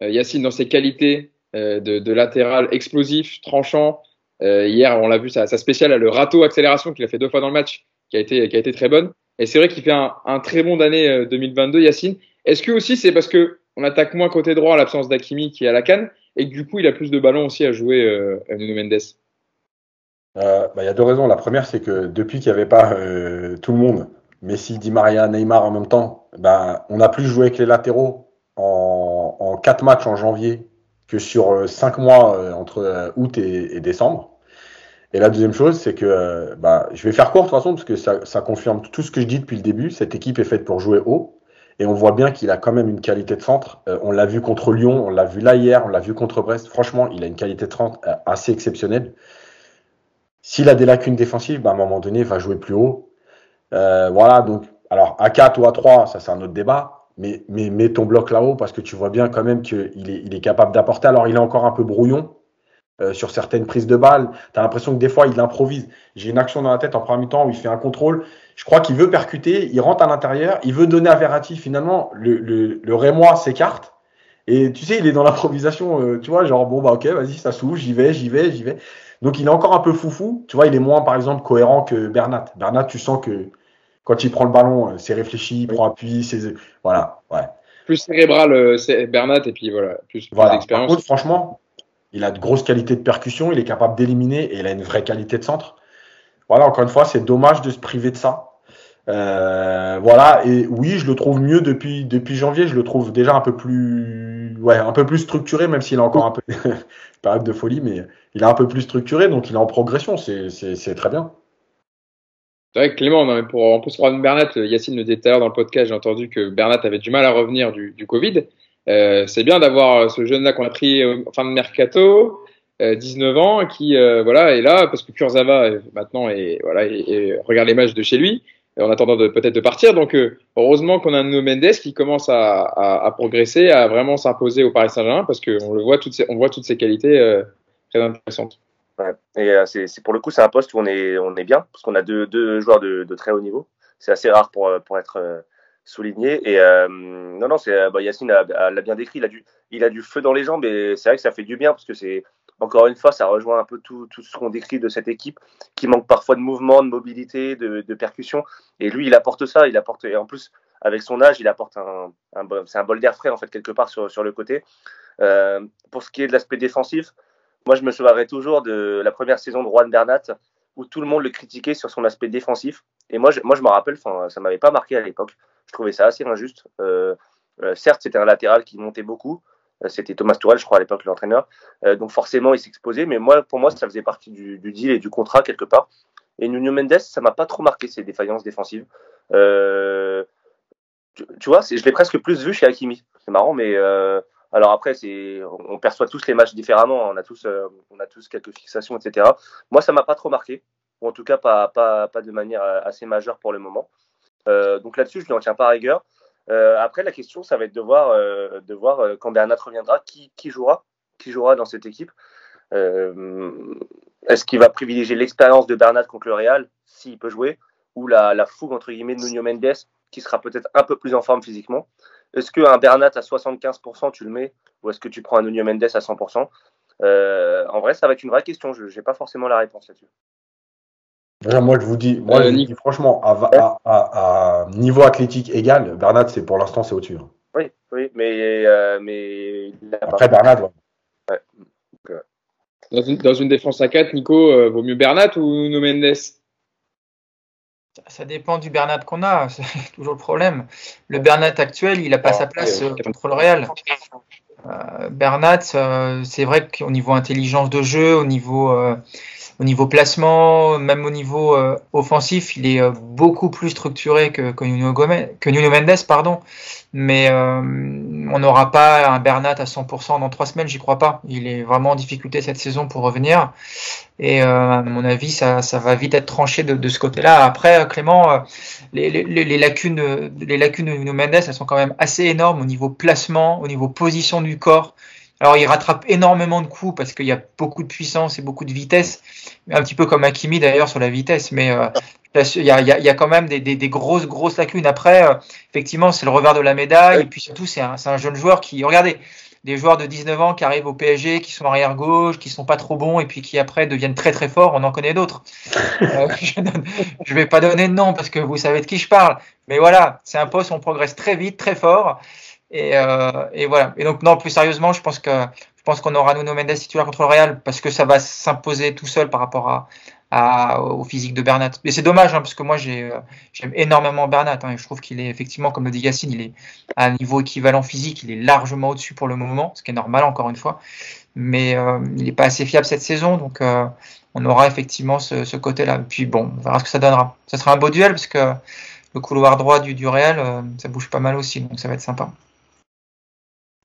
Yacine dans ses qualités euh, de, latéral explosif, tranchant. Euh, hier, on l'a vu, sa, sa spéciale, le râteau accélération qu'il a fait deux fois dans le match, qui a été, très bonne. Et c'est vrai qu'il fait un, très bon année 2022, euh, Yacine. Est-ce que aussi c'est parce que on attaque moins côté droit à l'absence d'Akimi qui est à la canne et que du coup il a plus de ballons aussi à jouer euh, Nuno Mendes? Euh, bah, Il y a deux raisons. La première, c'est que depuis qu'il n'y avait pas euh, tout le monde, Messi, Di Maria, Neymar en même temps, bah, on a plus joué avec les latéraux en, en quatre matchs en janvier que sur cinq mois entre août et, décembre. Et la deuxième chose, c'est que euh, bah, je vais faire court de toute façon, parce que ça, confirme tout ce que je dis depuis le début. Cette équipe est faite pour jouer haut. Et on voit bien qu'il a quand même une qualité de centre. Euh, on l'a vu contre Lyon, on l'a vu là hier, on l'a vu contre Brest. Franchement, il a une qualité de centre euh, assez exceptionnelle. S'il a des lacunes défensives, bah, à un moment donné, il va jouer plus haut. Euh, voilà, donc, alors à 4 ou à 3, ça c'est un autre débat. Mais, mais mets ton bloc là-haut parce que tu vois bien quand même qu'il est, il est capable d'apporter. Alors, il est encore un peu brouillon euh, sur certaines prises de balles. Tu as l'impression que des fois, il improvise. J'ai une action dans la tête en premier mi-temps où il fait un contrôle. Je crois qu'il veut percuter, il rentre à l'intérieur, il veut donner à Verratti. Finalement, le, le, le Rémois s'écarte. Et tu sais, il est dans l'improvisation, euh, tu vois, genre, bon, bah ok, vas-y, ça s'ouvre, j'y vais, j'y vais, j'y vais. Donc, il est encore un peu foufou. Tu vois, il est moins, par exemple, cohérent que Bernat. Bernat, tu sens que quand il prend le ballon, euh, c'est réfléchi, il prend appui, c'est. Voilà, ouais. Plus cérébral, euh, c'est Bernat, et puis voilà, plus, plus Voilà. Par d'expérience. contre, franchement, il a de grosses qualités de percussion, il est capable d'éliminer et il a une vraie qualité de centre. Voilà, encore une fois, c'est dommage de se priver de ça. Euh, voilà, et oui, je le trouve mieux depuis, depuis janvier, je le trouve déjà un peu plus, ouais, un peu plus structuré, même s'il a encore un peu [laughs] période de folie, mais il est un peu plus structuré, donc il est en progression, c'est très bien. C'est vrai que Clément, non, mais pour, on peut se Bernat, euh, Yacine le disait tout à l'heure dans le podcast, j'ai entendu que Bernat avait du mal à revenir du, Covid. Euh, c'est bien d'avoir euh, ce jeune-là qu'on a pris en fin de mercato, euh, 19 ans, qui voilà est là parce que Kurzawa maintenant voilà regarde les matchs de chez lui en attendant peut-être de partir. Donc heureusement qu'on a Nuno Mendes qui commence à, progresser, à vraiment s'imposer au Paris Saint-Germain parce qu'on le voit toutes on voit toutes ses qualités très intéressantes. Et euh, c'est pour le coup, c'est un poste où on est, on est bien, parce qu'on a deux, deux joueurs de, de très haut niveau. C'est assez rare pour, euh, pour être euh, souligné. Et non, non, c'est bah, Yacine l'a bien décrit. Il a, du, feu dans les jambes, et c'est vrai que ça fait du bien, parce que c'est encore une fois, ça rejoint un peu tout, tout ce qu'on décrit de cette équipe, qui manque parfois de mouvement, de mobilité, de, de percussion. Et lui, il apporte ça. Il apporte, et en plus, avec son âge, il apporte un, c'est un bol d'air frais en fait quelque part sur, sur le côté. Pour ce qui est de l'aspect défensif, moi, je me souviendrai toujours de la première saison de Juan Bernat, où tout le monde le critiquait sur son aspect défensif. Et moi, je, moi, je me rappelle, ça m'avait pas marqué à l'époque. Je trouvais ça assez injuste. Euh, euh, certes, c'était un latéral qui montait beaucoup. Euh, C'était Thomas Tourel, je crois, à l'époque, l'entraîneur. Donc, forcément, il s'exposait. Mais moi, pour moi, ça faisait partie du, deal et du contrat, quelque part. Et Nuno Mendes, ça m'a pas trop marqué, ses défaillances défensives. Tu, tu vois, je l'ai presque plus vu chez Hakimi. C'est marrant, mais alors après, on perçoit tous les matchs différemment. On a tous, euh, quelques fixations, etc. Moi, ça m'a pas trop marqué, ou en tout cas pas, de manière euh, assez majeure pour le moment. Euh, donc là-dessus, je ne tiens pas à rigueur. Après, la question, ça va être de voir, quand Bernat reviendra, qui, jouera, qui jouera dans cette équipe. Est-ce qu'il va privilégier l'expérience de Bernat contre le Real, s'il peut jouer, ou la, la fougue entre guillemets de Nuno Mendes, qui sera peut-être un peu plus en forme physiquement? Est-ce qu'un Bernat à 75%, tu le mets Ou est-ce que tu prends un Nuno Mendes à 100% euh, En vrai, ça va être une vraie question. Je n'ai pas forcément la réponse là-dessus. Déjà, moi, je vous dis, moi, Euh, je vous dis franchement, à, va- à- à- à niveau athlétique égal, Bernat, c'est pour l'instant, c'est au-dessus. hein. Oui, oui, mais, euh, mais il a pas- Après, Bernat, ouais. Dans une, dans une défense à 4, Nico, euh, vaut mieux Bernat ou Nuno Mendes? Ça dépend du Bernat qu'on a, [laughs] c'est toujours le problème. Le Bernat actuel, il n'a pas Ah, sa place ouais, euh, contre le Real. Euh, Bernat, euh, c'est vrai qu'au niveau intelligence de jeu, au niveau, euh, au niveau placement, même au niveau offensif, il est beaucoup plus structuré que, que, Nuno, Gomez, que Nuno Mendes, pardon. Mais on n'aura pas un Bernat à 100% dans trois semaines, j'y crois pas. Il est vraiment en difficulté cette saison pour revenir. Et euh, à mon avis, ça, ça va vite être tranché de, ce côté-là. Après, Clément, euh, les, lacunes, euh, les lacunes de Nuno Mendes, elles sont quand même assez énormes au niveau placement, au niveau position du corps. Alors, il rattrape énormément de coups parce qu'il y a beaucoup de puissance et beaucoup de vitesse, un petit peu comme Hakimi d'ailleurs sur la vitesse. Mais euh, il y, a, il y a quand même des, des, des grosses, grosses lacunes. Après, euh, effectivement, c'est le revers de la médaille. Et puis surtout, c'est un, un jeune joueur qui, regardez, des joueurs de 19 ans qui arrivent au PSG, qui sont arrière gauche, qui sont pas trop bons et puis qui après deviennent très très forts. On en connaît d'autres. [laughs] euh, [laughs] je, ne je vais pas donner de nom parce que vous savez de qui je parle. Mais voilà, c'est un poste où on progresse très vite, très fort. Et, euh, et voilà. Et donc non, plus sérieusement, je pense que je pense qu'on aura Nuno Mendes titulaire contre le Real parce que ça va s'imposer tout seul par rapport à, à, au physique de Bernat. Mais c'est dommage hein, parce que moi j'ai j'aime énormément Bernat hein, et je trouve qu'il est effectivement comme le dit Yacine, il est à un niveau équivalent physique, il est largement au-dessus pour le moment, ce qui est normal encore une fois. Mais euh, il n'est pas assez fiable cette saison, donc euh, on aura effectivement ce, ce côté-là. Puis bon, on verra ce que ça donnera. Ça sera un beau duel parce que le couloir droit du, du Real, euh, ça bouge pas mal aussi, donc ça va être sympa.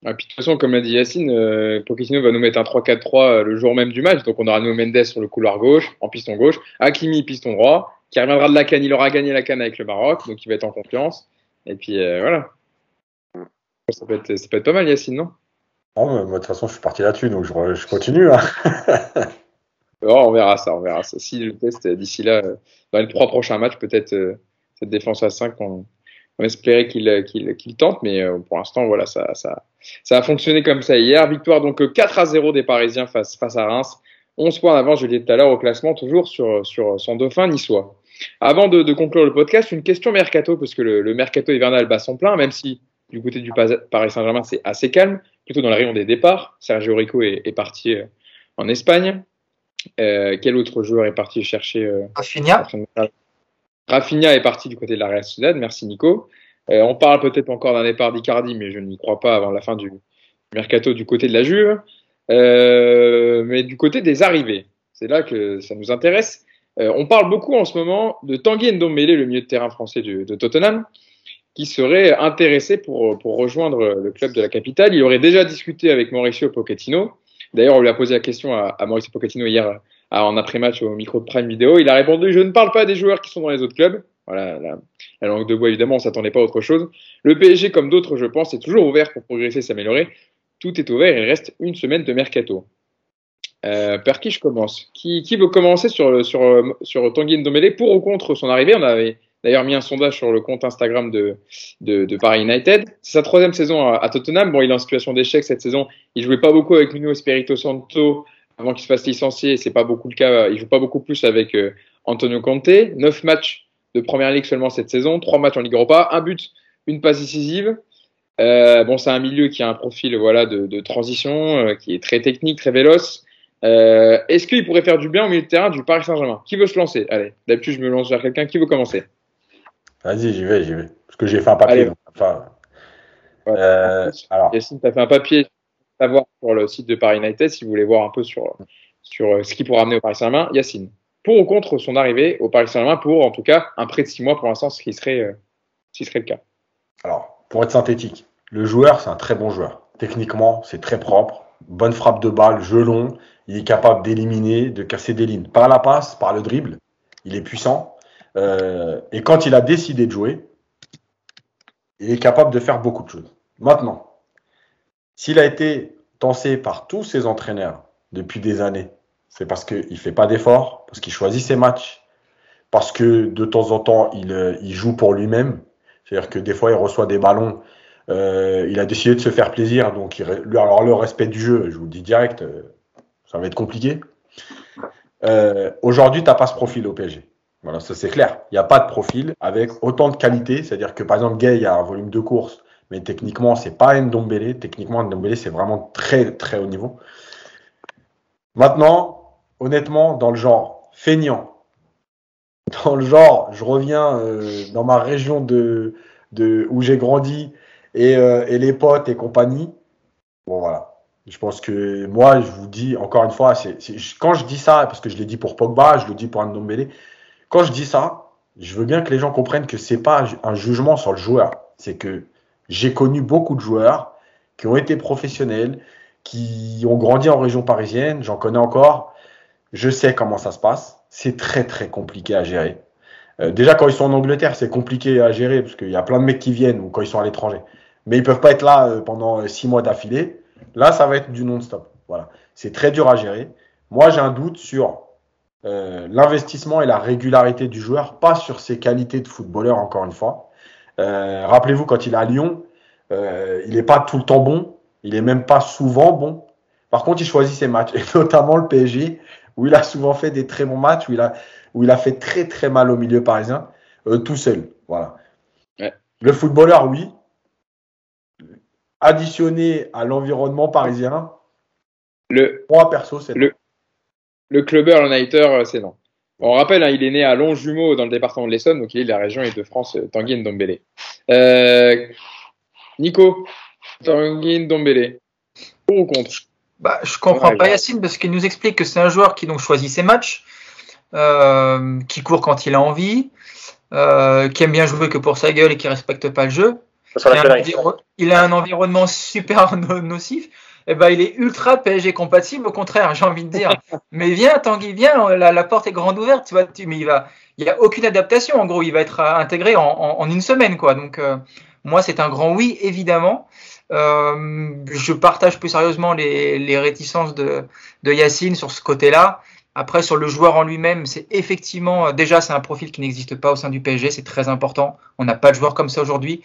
Ah, puis, de toute façon, comme l'a dit Yacine, euh, Pochettino va nous mettre un 3-4-3 le jour même du match. Donc on aura Nuno Mendes sur le couloir gauche, en piston gauche, Hakimi piston droit, qui reviendra de la canne. Il aura gagné la canne avec le Maroc, donc il va être en confiance. Et puis euh, voilà. Ça peut, être, ça peut être pas mal, Yacine, non? Non, mais moi, de toute façon, je suis parti là-dessus, donc je, je continue. Hein. [laughs] Oh, on verra ça, on verra ça. Si le test d'ici là, euh, dans les trois prochains matchs, peut-être euh, cette défense à 5, on, on espérait qu'il euh, tente, mais euh, pour l'instant, voilà, ça, ça, ça a fonctionné comme ça hier. Victoire donc 4 à 0 des Parisiens face, face à Reims. 11 points d'avance, je l'ai dit tout à l'heure, au classement, toujours sur, sur son dauphin niçois. Avant de, de conclure le podcast, une question mercato, parce que le, le mercato hivernal bat son plein, même si du côté du Paris Saint-Germain, c'est assez calme, plutôt dans la rayon des départs. Sergio Rico est, est parti en Espagne. Euh, quel autre joueur est parti chercher euh, Rafinha? Rafinha est parti du côté de la Real Sociedad, merci Nico. Euh, on parle peut-être encore d'un départ d'Icardi, mais je n'y crois pas avant la fin du mercato du côté de la Juve. Euh, mais du côté des arrivées, c'est là que ça nous intéresse. Euh, on parle beaucoup en ce moment de Tanguy Ndombele, le milieu de terrain français de Tottenham, qui serait intéressé pour, rejoindre le club de la capitale. Il aurait déjà discuté avec Mauricio Pochettino. D'ailleurs, on lui a posé la question à, à Mauricio Pochettino hier en après-match au micro de Prime Video. Il a répondu Je ne parle pas des joueurs qui sont dans les autres clubs. Voilà, la, la langue de bois, évidemment, on s'attendait pas à autre chose. Le PSG, comme d'autres, je pense, est toujours ouvert pour progresser, s'améliorer. Tout est ouvert, il reste une semaine de mercato. Euh, par qui je commence qui, veut commencer sur, sur, sur Tanguy Ndombele pour ou contre son arrivée? On avait d'ailleurs mis un sondage sur le compte Instagram de, de, Paris United. C'est sa troisième saison à, à, Tottenham. Bon, il est en situation d'échec cette saison. Il jouait pas beaucoup avec Nuno Espirito Santo avant qu'il se fasse licencier. C'est pas beaucoup le cas. Il joue pas beaucoup plus avec euh, Antonio Conte. Neuf matchs de première ligue seulement cette saison, trois matchs en Ligue Europa, un but, une passe décisive. Euh, bon, c'est un milieu qui a un profil voilà de, de transition, euh, qui est très technique, très véloce. Est-ce qu'il pourrait faire du bien au milieu de terrain du Paris Saint-Germain? Qui veut se lancer? Allez, d'habitude je me lance vers quelqu'un. Qui veut commencer? Vas-y, j'y vais, j'y vais. Parce que j'ai fait un papier. Donc, enfin, ouais. alors. Yacine, tu as fait un papier à voir sur le site de Paris United si vous voulez voir un peu sur, sur ce qu'il pourrait amener au Paris Saint-Germain. Yacine, pour ou contre son arrivée au Paris Saint-Germain pour en tout cas un prêt de six mois pour l'instant, ce qui serait, euh, ce qui serait le cas Alors, pour être synthétique, le joueur, c'est un très bon joueur. Techniquement, c'est très propre. Bonne frappe de balle, jeu long. Il est capable d'éliminer, de casser des lignes. Par la passe, par le dribble. Il est puissant. Euh, et quand il a décidé de jouer, il est capable de faire beaucoup de choses. Maintenant, s'il a été tensé par tous ses entraîneurs depuis des années, c'est parce qu'il ne fait pas d'efforts, parce qu'il choisit ses matchs, parce que de temps en temps, il, euh, joue pour lui-même. C'est-à-dire que des fois, il reçoit des ballons. Euh, il a décidé de se faire plaisir. Donc, alors, le respect du jeu, je vous le dis direct, euh, ça va être compliqué. Aujourd'hui, tu n'as pas ce profil au PSG. Voilà, ça c'est clair. Il n'y a pas de profil avec autant de qualité. C'est-à-dire que par exemple, Gay a un volume de course, mais techniquement, c'est pas Ndombele. Techniquement, Ndombele, c'est vraiment très très haut niveau. Maintenant, honnêtement, dans le genre feignant, dans le genre, je reviens euh, dans ma région de, où j'ai grandi et, euh, et, les potes et compagnie. Bon voilà. Je pense que moi, je vous dis encore une fois, c'est quand je dis ça, parce que je l'ai dit pour Pogba, je le dis pour Ndombele, quand je dis ça, je veux bien que les gens comprennent que c'est pas un jugement sur le joueur. C'est que j'ai connu beaucoup de joueurs qui ont été professionnels, qui ont grandi en région parisienne. J'en connais encore. Je sais comment ça se passe. C'est très très compliqué à gérer. Euh, déjà quand ils sont en Angleterre, c'est compliqué à gérer parce qu'il y a plein de mecs qui viennent ou quand ils sont à l'étranger. Mais ils peuvent pas être là euh, pendant six mois d'affilée. Là, ça va être du non-stop. Voilà. C'est très dur à gérer. Moi, j'ai un doute sur euh, l'investissement et la régularité du joueur, pas sur ses qualités de footballeur, encore une fois. Euh, Rappelez-vous, quand il est à Lyon, euh, il n'est pas tout le temps bon, il est même pas souvent bon. Par contre, il choisit ses matchs, [laughs] et notamment le PSG, où il a souvent fait des très bons matchs, où il a, où il a fait très très mal au milieu parisien, euh, tout seul. Voilà. Ouais. Le footballeur, oui. Additionné à l'environnement parisien, le, moi perso, c'est le, le clubber, le nighter, c'est non. On rappelle, hein, il est né à Longjumeau dans le département de l'Essonne, donc il est de la région Île-de-France, Tanguy Ndombele. Euh, Nico, Tanguy Ndombele, pour ou contre? Bah, Je comprends ouais, pas Yacine parce qu'il nous explique que c'est un joueur qui donc choisit ses matchs, euh, qui court quand il a envie, euh, qui aime bien jouer que pour sa gueule et qui respecte pas le jeu. il a un environnement super [laughs] nocif eh ben, il est ultra PSG compatible, au contraire, j'ai envie de dire. [laughs] mais viens, Tanguy, viens, la, porte est grande ouverte, tu vois, mais il va, il y a aucune adaptation, en gros, il va être euh, intégré en, une semaine, quoi. Donc, euh, moi, c'est un grand oui, évidemment. Euh, je partage plus sérieusement les, réticences de, de Yacine sur ce côté-là. Après, sur le joueur en lui-même, c'est effectivement, euh, déjà, c'est un profil qui n'existe pas au sein du PSG, c'est très important. On n'a pas de joueur comme ça aujourd'hui.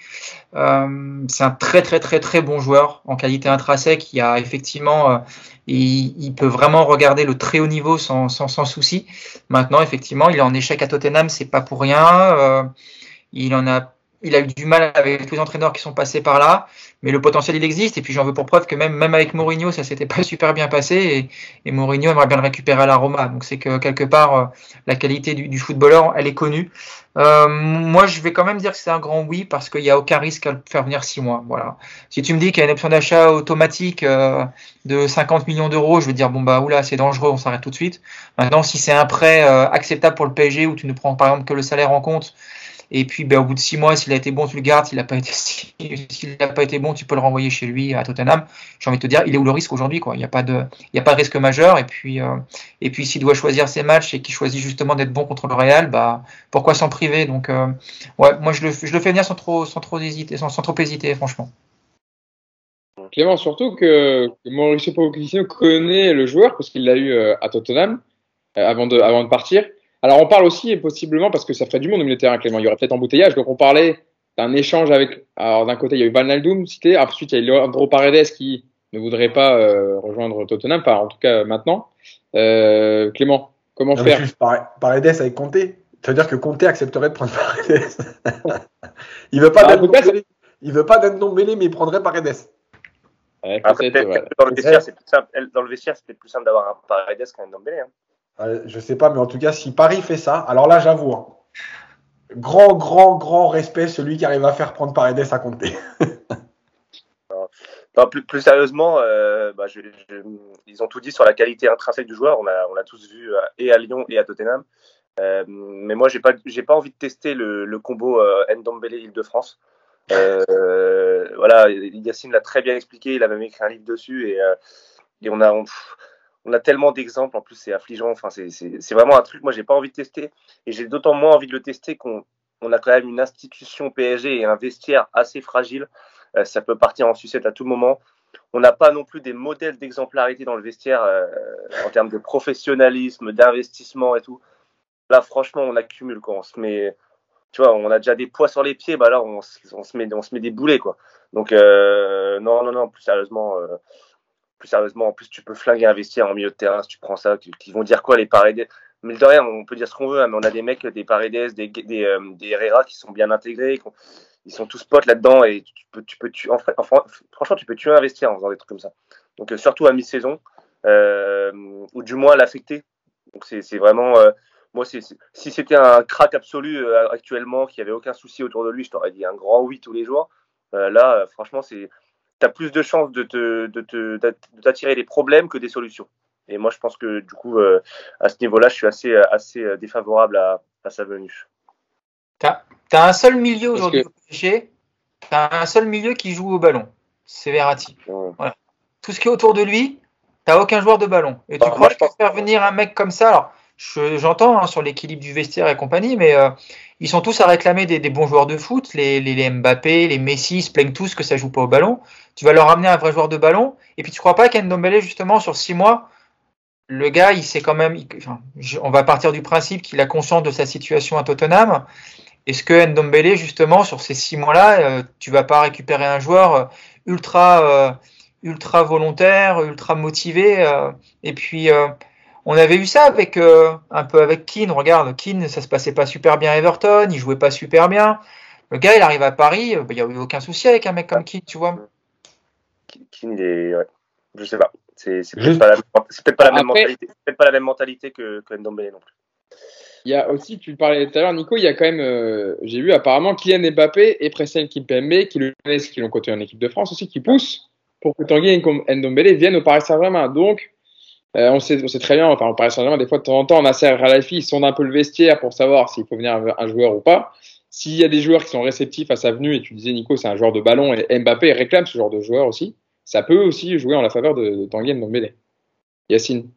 Euh, c'est un très, très, très, très bon joueur en qualité intrinsèque. qui a effectivement, euh, il, peut vraiment regarder le très haut niveau sans, sans, sans souci. Maintenant, effectivement, il est en échec à Tottenham, c'est pas pour rien. il en a il a eu du mal avec tous les entraîneurs qui sont passés par là, mais le potentiel il existe. Et puis j'en veux pour preuve que même, même avec Mourinho, ça s'était pas [laughs] super bien passé et, Mourinho aimerait bien le récupérer à la Roma. Donc c'est que quelque part euh, la qualité du, footballeur, elle est connue. Euh, moi, je vais quand même dire que c'est un grand oui parce qu'il n'y a aucun risque à le faire venir six mois. Voilà. Si tu me dis qu'il y a une option d'achat automatique euh, de 50 millions d'euros, je vais dire bon bah oula, c'est dangereux, on s'arrête tout de suite. Maintenant, si c'est un prêt acceptable pour le PSG où tu ne prends par exemple que le salaire en compte et puis, ben, au bout de six mois, s'il a été bon, tu le gardes. S'il n'a pas été, [laughs] pas été bon, tu peux le renvoyer chez lui à Tottenham. J'ai envie de te dire, il est où le risque aujourd'hui, quoi? Il n'y a pas de, il y a pas de risque majeur. Et puis, euh, et puis, s'il doit choisir ses matchs et qu'il choisit justement d'être bon contre le Real, bah, pourquoi s'en priver? Donc, euh, ouais, moi, je le, je le fais venir sans trop, sans trop hésiter, sans, sans trop hésiter, franchement. Clément, surtout que, Mauricio Pochettino connaît le joueur parce qu'il l'a eu euh, à Tottenham avant de, avant de partir. Alors on parle aussi possiblement parce que ça ferait du monde au milieu de terrain, Clément. Il y aurait peut-être embouteillage. Donc on parlait d'un échange avec. Alors d'un côté il y a eu Van Aldoum cité, ensuite il y a Leandro Paredes qui ne voudrait pas euh, rejoindre Tottenham, pas en tout cas maintenant. Euh, Clément, comment faire? Paredes avec Conte. Ça veut dire que Conte accepterait de prendre Paredes. [laughs] il veut pas ah, d'être il veut pas d'être non mêlé, mais il prendrait Paredes. Ouais, dans, le vestiaire, c'est plus simple, dans le vestiaire, c'était plus simple d'avoir un Paredes qu'un Ndombele. Hein. Euh, je sais pas, mais en tout cas, si Paris fait ça, alors là, j'avoue, hein, grand, grand, grand respect celui qui arrive à faire prendre Paredes à compter. [laughs] plus, sérieusement, euh, bah, ils ont tout dit sur la qualité intrinsèque du joueur. On a, on a tous vu euh, et à Lyon et à Tottenham. mais moi, j'ai pas, pas envie de tester le, combo Ndombele Île-de-France. [laughs] voilà, Yacine l'a très bien expliqué. Il a même écrit un livre dessus et, et on a, a tellement d'exemples, en plus c'est affligeant, enfin, c'est vraiment un truc, moi j'ai pas envie de tester, et j'ai d'autant moins envie de le tester qu'on on a quand même une institution PSG et un vestiaire assez fragile, euh, ça peut partir en sucette à tout moment. On n'a pas non plus des modèles d'exemplarité dans le vestiaire euh, en termes de professionnalisme, d'investissement et tout. Là, franchement, on accumule quoi. On se met, tu vois, on a déjà des poids sur les pieds, bah là, on, se met, on se met des boulets quoi. Donc euh, non, non, non, plus sérieusement, plus sérieusement, en plus, tu peux flinguer investir en milieu de terrain si tu prends ça. Qui, vont dire quoi les Paredes? Mais de rien, on peut dire ce qu'on veut, hein, mais on a des mecs, des Paredes, des, des, euh, Herrera qui sont bien intégrés, ils sont tous potes là-dedans et tu peux, tu peux tu, en, franchement, tu peux tuer investir en faisant des trucs comme ça. Donc, euh, surtout à mi-saison, euh, ou du moins l'affecter. Donc, c'est vraiment. moi, si c'était un crack absolu actuellement, qui avait aucun souci autour de lui, je t'aurais dit un grand oui tous les jours. là, franchement, c'est tu as plus de chances de, te, de, t'attirer des problèmes que des solutions. Et moi, je pense que du coup, euh, à ce niveau-là, je suis assez, assez euh, défavorable à, à sa venue. Tu as, un seul milieu aujourd'hui tu as un seul milieu qui joue au ballon, c'est Verratti. Tout ce qui est autour de lui, tu n'as aucun joueur de ballon. Et tu crois que je faire venir un mec comme ça Alors, j'entends hein, sur l'équilibre du vestiaire et compagnie, mais euh, ils sont tous à réclamer des, bons joueurs de foot. Les, les, Mbappé, les Messi se plaignent tous que ça joue pas au ballon. Tu vas leur amener un vrai joueur de ballon. Et puis tu crois pas qu'Endombele, justement, sur six mois, le gars, il sait quand même. on va partir du principe qu'il a conscience de sa situation à Tottenham. Est-ce que Ndombele, justement, sur ces six mois-là, euh, tu vas pas récupérer un joueur euh, ultra, ultra volontaire, ultra motivé, et puis on avait eu ça avec euh, un peu avec Keane. Regarde, Keane, ça se passait pas super bien à Everton, il jouait pas super bien. Le gars, il arrive à Paris, euh, il n'y a eu aucun souci avec un mec comme Keane, tu vois. Keane, il est. Ouais. Je sais pas. C'est peut-être pas, la, même mentalité. Peut-être pas la même mentalité que, que Ndombele non plus. Il y a aussi, tu parlais tout à l'heure, Nico, il y a quand même, euh, j'ai vu apparemment Kylian Mbappé et Presnel Kimpembe, qui le connaissent, qui l'ont côté en équipe de France aussi, qui poussent pour que Tanguy Ndombele vienne au Paris Saint-Germain. Donc, euh, on, sait, on sait très bien, enfin, on parle des fois de temps en temps, on a Nasser Khalafi, ils sondent un peu le vestiaire pour savoir s'il faut venir un joueur ou pas. s'il y a des joueurs qui sont réceptifs à sa venue, et tu disais Nico, c'est un joueur de ballon, et Mbappé réclame ce genre de joueur aussi, ça peut aussi jouer en la faveur de, de Tanguy Ndombele. Yacine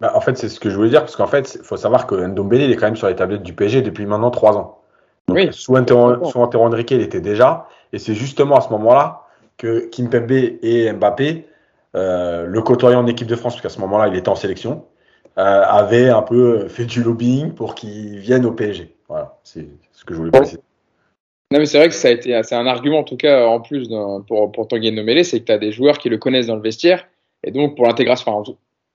bah, En fait, c'est ce que je voulais dire, parce qu'en fait, il faut savoir que Ndombele, il est quand même sur les tablettes du PSG depuis maintenant trois ans. Donc, oui, sous Antero Henrique, il était déjà, et c'est justement à ce moment-là que Kimpembe et Mbappé, le côtoyant en équipe de France, parce qu'à ce moment-là, il était en sélection, euh, avaient un peu fait du lobbying pour qu'il vienne au PSG. Voilà, c'est ce que je voulais préciser. Non, mais c'est vrai que ça a été, c'est un argument en tout cas en plus pour, pour Tanguy Ndombele, c'est que tu as des joueurs qui le connaissent dans le vestiaire, et donc pour l'intégration,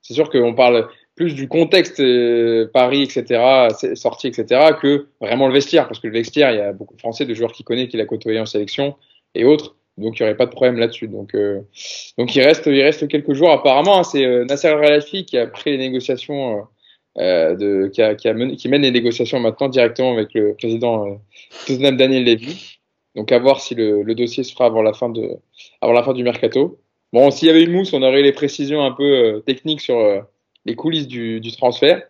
c'est sûr qu'on parle plus du contexte euh, Paris, etc., sortie, etc., que vraiment le vestiaire, parce que le vestiaire, il y a beaucoup de Français, de joueurs qui connaissent, qui l'a côtoyé en sélection et autres, donc il n'y aurait pas de problème là-dessus. Donc, euh, donc il reste, il reste quelques jours apparemment. Hein, c'est euh, Nasser Al-Khelaifi qui a pris les négociations, euh, de, qui, a, qui, mène les négociations maintenant directement avec le président Tottenham Daniel Levy. Donc à voir si le, dossier se fera avant la fin de, avant la fin du mercato. Bon, s'il y avait une mousse, on aurait les précisions un peu techniques sur les coulisses du, du, transfert.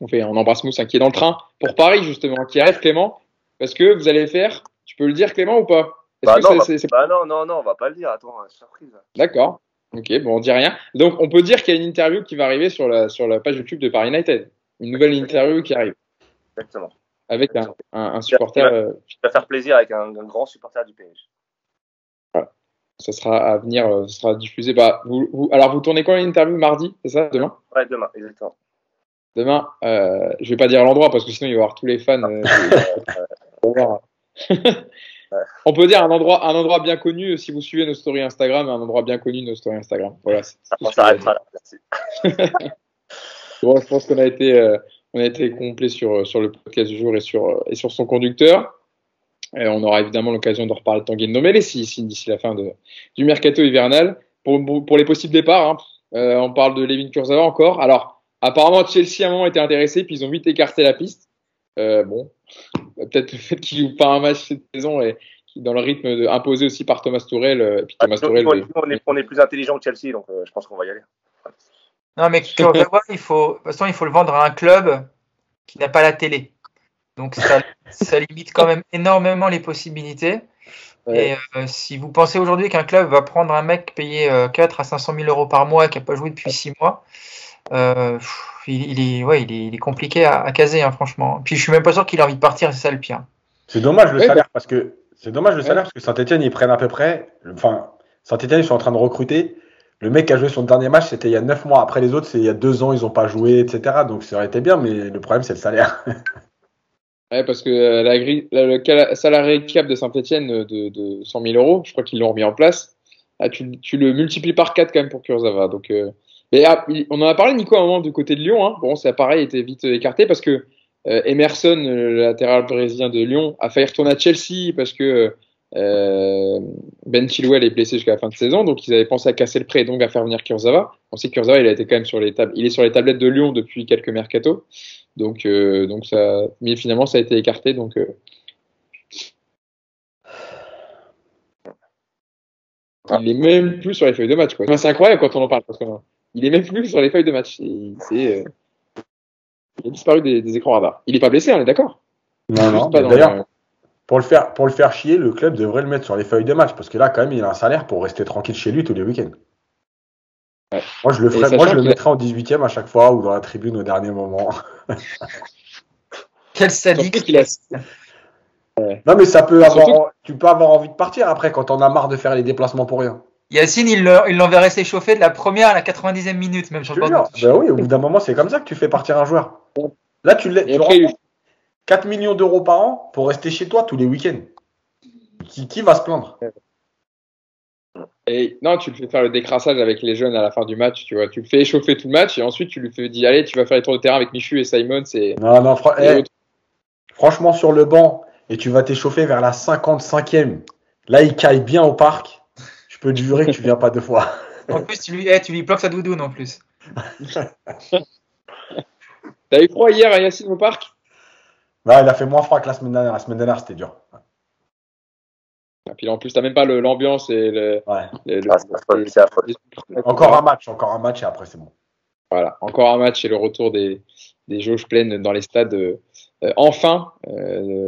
On fait, on embrasse Mousse qui est dans le train pour Paris justement, qui arrive Clément, parce que vous allez faire, tu peux le dire Clément ou pas? Bah non, bah non, non, non, on va pas le dire. Attends, surprise. D'accord. Ok, bon, on dit rien. Donc, on peut dire qu'il y a une interview qui va arriver sur la, sur la page YouTube de Paris United. Une nouvelle interview qui arrive. Exactement. Avec un, un, supporter. Qui va, faire plaisir avec un, grand supporter du PSG. Voilà. Ça sera à venir, euh, ça sera diffusé. Bah, vous, vous, alors, vous tournez quand l'interview? Mardi, c'est ça? Demain? Ouais, demain, exactement. Demain, euh, je vais pas dire l'endroit parce que sinon il va y avoir tous les fans. Euh, [laughs] [laughs] On peut dire un endroit, un endroit bien connu si vous suivez nos stories Instagram, un endroit bien connu nos stories Instagram. Voilà. S'arrêtera là. Merci. [laughs] bon, je pense qu'on a été, euh, on a été complet sur sur le podcast du jour et sur euh, et sur son conducteur. Et on aura évidemment l'occasion de reparler de Tanguy Ndombele si, si d'ici la fin de, du mercato hivernal. Pour, pour les possibles départs, hein, euh, on parle de Levin Kurzawa encore. Alors, apparemment Chelsea à un moment était intéressé, puis ils ont vite écarté la piste. Euh, bon, peut-être le fait qu'il joue pas un match cette saison et dans le rythme de, imposé aussi par Thomas Tourel. Euh, puis Thomas ah, Tourel on, est, on, est, plus intelligent que Chelsea, donc euh, je pense qu'on va y aller. Non, mais [laughs] il faut, de toute façon, il faut le vendre à un club qui n'a pas la télé. Donc ça, [laughs] ça, limite quand même énormément les possibilités. Et euh, si vous pensez aujourd'hui qu'un club va prendre un mec payé 4 à 500 000 euros par mois qui n'a pas joué depuis 6 mois, euh, il, est, ouais, il, est, compliqué à, caser, hein, franchement. Puis je suis même pas sûr qu'il a envie de partir, c'est ça le pire. C'est dommage le salaire parce que c'est dommage le salaire parce que Saint-Etienne ils prennent à peu près. Enfin, Saint-Etienne ils sont en train de recruter. Le mec qui a joué son dernier match, c'était il y a 9 mois. Après les autres, c'est il y a 2 ans, ils n'ont pas joué, etc. Donc ça aurait été bien, mais le problème c'est le salaire. [laughs] ouais, parce que euh, la grille, le salarié cap de Saint-Etienne de, de 100 000 euros, je crois qu'ils l'ont remis en place. Ah, tu, tu, le multiplies par 4 quand même pour Kurzawa. Donc, euh, ah, on en a parlé, Nico, à un moment du côté de Lyon. Hein. Bon, ça pareil, était vite écarté parce que euh, Emerson, le latéral brésilien de Lyon, a failli retourner à Chelsea parce que euh, Ben Chilwell est blessé jusqu'à la fin de saison, donc ils avaient pensé à casser le prêt et donc à faire venir Kurzawa. On sait que Kurzawa, il a été quand même sur les tables, il est sur les tablettes de Lyon depuis quelques mercato, donc euh, donc ça, mais finalement ça a été écarté, donc. Euh, il est même plus sur les feuilles de match. C'est incroyable quand on en parle il est même plus sur les feuilles de match. C'est, euh, il a disparu des, des, écrans radars. Il est pas blessé, on est d'accord? Non, non. D'ailleurs, pour le faire, pour le faire chier, le club devrait le mettre sur les feuilles de match parce que là, quand même, il a un salaire pour rester tranquille chez lui tous les week-ends. Ouais. Moi, je le ferais, moi, je le mettrais en 18ème à chaque fois ou dans la tribune au dernier moment. Quel sadique qu'il a. Non, mais ça peut avoir, tu peux avoir envie de partir après quand on a marre de faire les déplacements pour rien. Yacine, il l'enverrait s'échauffer de la première à la 90e minute, même sur le Ben oui, au bout d'un moment, c'est comme ça que tu fais partir un joueur. Là, tu, tu après... 4 millions d'euros par an pour rester chez toi tous les week-ends. Qui, qui, va se plaindre? Et non, tu le fais faire le décrassage avec les jeunes à la fin du match, tu vois. Tu le fais échauffer tout le match et ensuite tu lui fais dire allez, tu vas faire les tours de terrain avec Michu et Simon. C'est non, non, eh, franchement sur le banc et tu vas t'échauffer vers la 55e. Là, il caille bien au parc peux te jurer que tu viens pas deux fois. En plus, tu lui, eh, tu lui bloques sa doudoune en plus. [laughs] T'as eu froid hier à Yacine au parc? Bah, Il a fait moins froid que la semaine dernière. La semaine dernière, c'était dur. Et puis en plus, t'as même pas l'ambiance et le. Ouais. Ah, encore un match, encore un match et après c'est bon. Voilà, encore un match et le retour des, des jauges pleines dans les stades. Enfin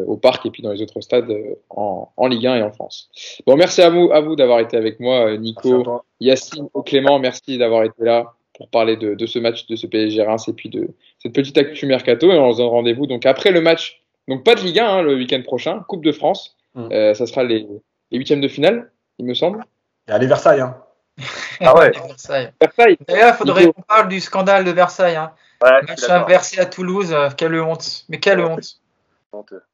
au parc et puis dans les autres stades en, en, Ligue 1 et en France. Bon, merci à vous, à vous d'avoir été avec moi, Nico, Yacine, Clément, merci d'avoir été là pour parler de, de, ce match, de ce PSG Reims et puis de cette petite actu mercato. Et on se donne rendez-vous donc après le match. Donc pas de Ligue 1 hein, le week-end prochain, Coupe de France. Mm. Euh, ça sera les, les huitièmes de finale, il me semble. Et allez Versailles. Hein. [laughs] ah ouais. Versailles. Versailles. D'ailleurs, il faudrait qu'on parle du scandale de Versailles. Hein. Ouais, match inversé à Toulouse, euh, quelle honte. Mais quelle honte.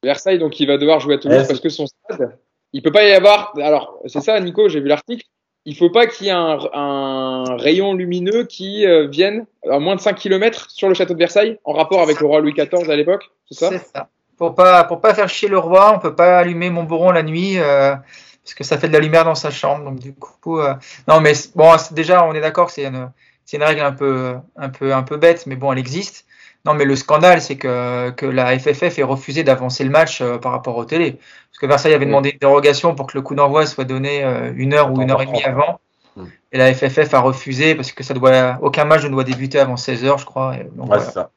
Versailles, donc il va devoir jouer à Toulouse parce que son stade, il peut pas y avoir. Alors c'est ça, Nico, j'ai vu l'article il faut pas qu'il y ait un, un, rayon lumineux qui euh, vienne à moins de 5 km sur le château de Versailles en rapport avec le roi Louis XIV à l'époque, c'est ça? C'est ça. Pour pas pour pas faire chier le roi, on peut pas allumer Montboron la nuit euh, parce que ça fait de la lumière dans sa chambre. Donc du coup, euh, non mais bon, déjà on est d'accord, c'est une c'est une règle un peu un peu un peu bête, mais bon, elle existe. Non, mais le scandale, c'est que, que la FFF ait refusé d'avancer le match euh, par rapport aux télé. Parce que Versailles avait demandé une dérogation pour que le coup d'envoi soit donné euh, une heure ou une heure et demie avant. Hmm. Et la FFF a refusé parce que ça doit, aucun match ne doit débuter avant 16 heures, je crois. donc, ouais, ça.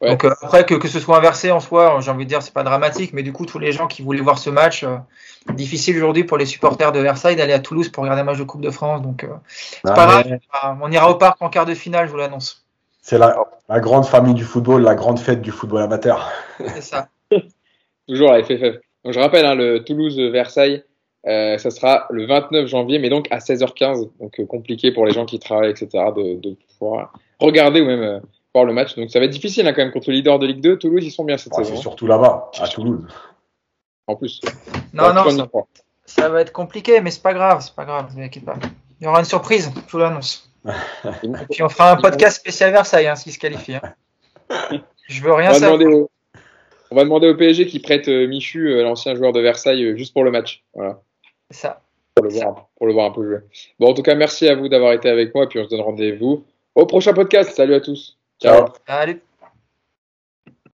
donc euh, après, que, que ce soit inversé en soi, j'ai envie de dire, c'est pas dramatique. Mais du coup, tous les gens qui voulaient voir ce match, difficile aujourd'hui pour les supporters de Versailles d'aller à Toulouse pour regarder un match de Coupe de France. Donc, c'est ah, pas grave. On ira au parc en quart de finale, je vous l'annonce. C'est la, la, grande famille du football, la grande fête du football amateur. C'est ça. [laughs] Toujours la FFF. Donc, je rappelle, hein, le Toulouse-Versailles, euh, ça sera le 29 janvier, mais donc à 16h15. Donc euh, compliqué pour les gens qui travaillent, etc., de, de pouvoir regarder ou même euh, voir le match. Donc ça va être difficile hein, quand même contre le leader de Ligue 2. Toulouse, ils sont bien cette ah, saison. C'est surtout là-bas, à Toulouse. En plus. Non, non, ça, ça, va être compliqué, mais c'est pas grave, c'est pas grave, ne vous pas. Il y aura une surprise, je vous l'annonce. Et [laughs] puis on fera un podcast spécial Versailles, hein, s'il se qualifie. Hein. Je veux rien on savoir. On va demander au PSG qui prête euh, Michu, euh, l'ancien joueur de Versailles, euh, juste pour le match. Voilà. C'est ça. Pour le, voir, pour le voir un peu jouer. Bon, en tout cas, merci à vous d'avoir été avec moi, et puis on se donne rendez-vous au prochain podcast. Salut à tous. Ciao. Salut.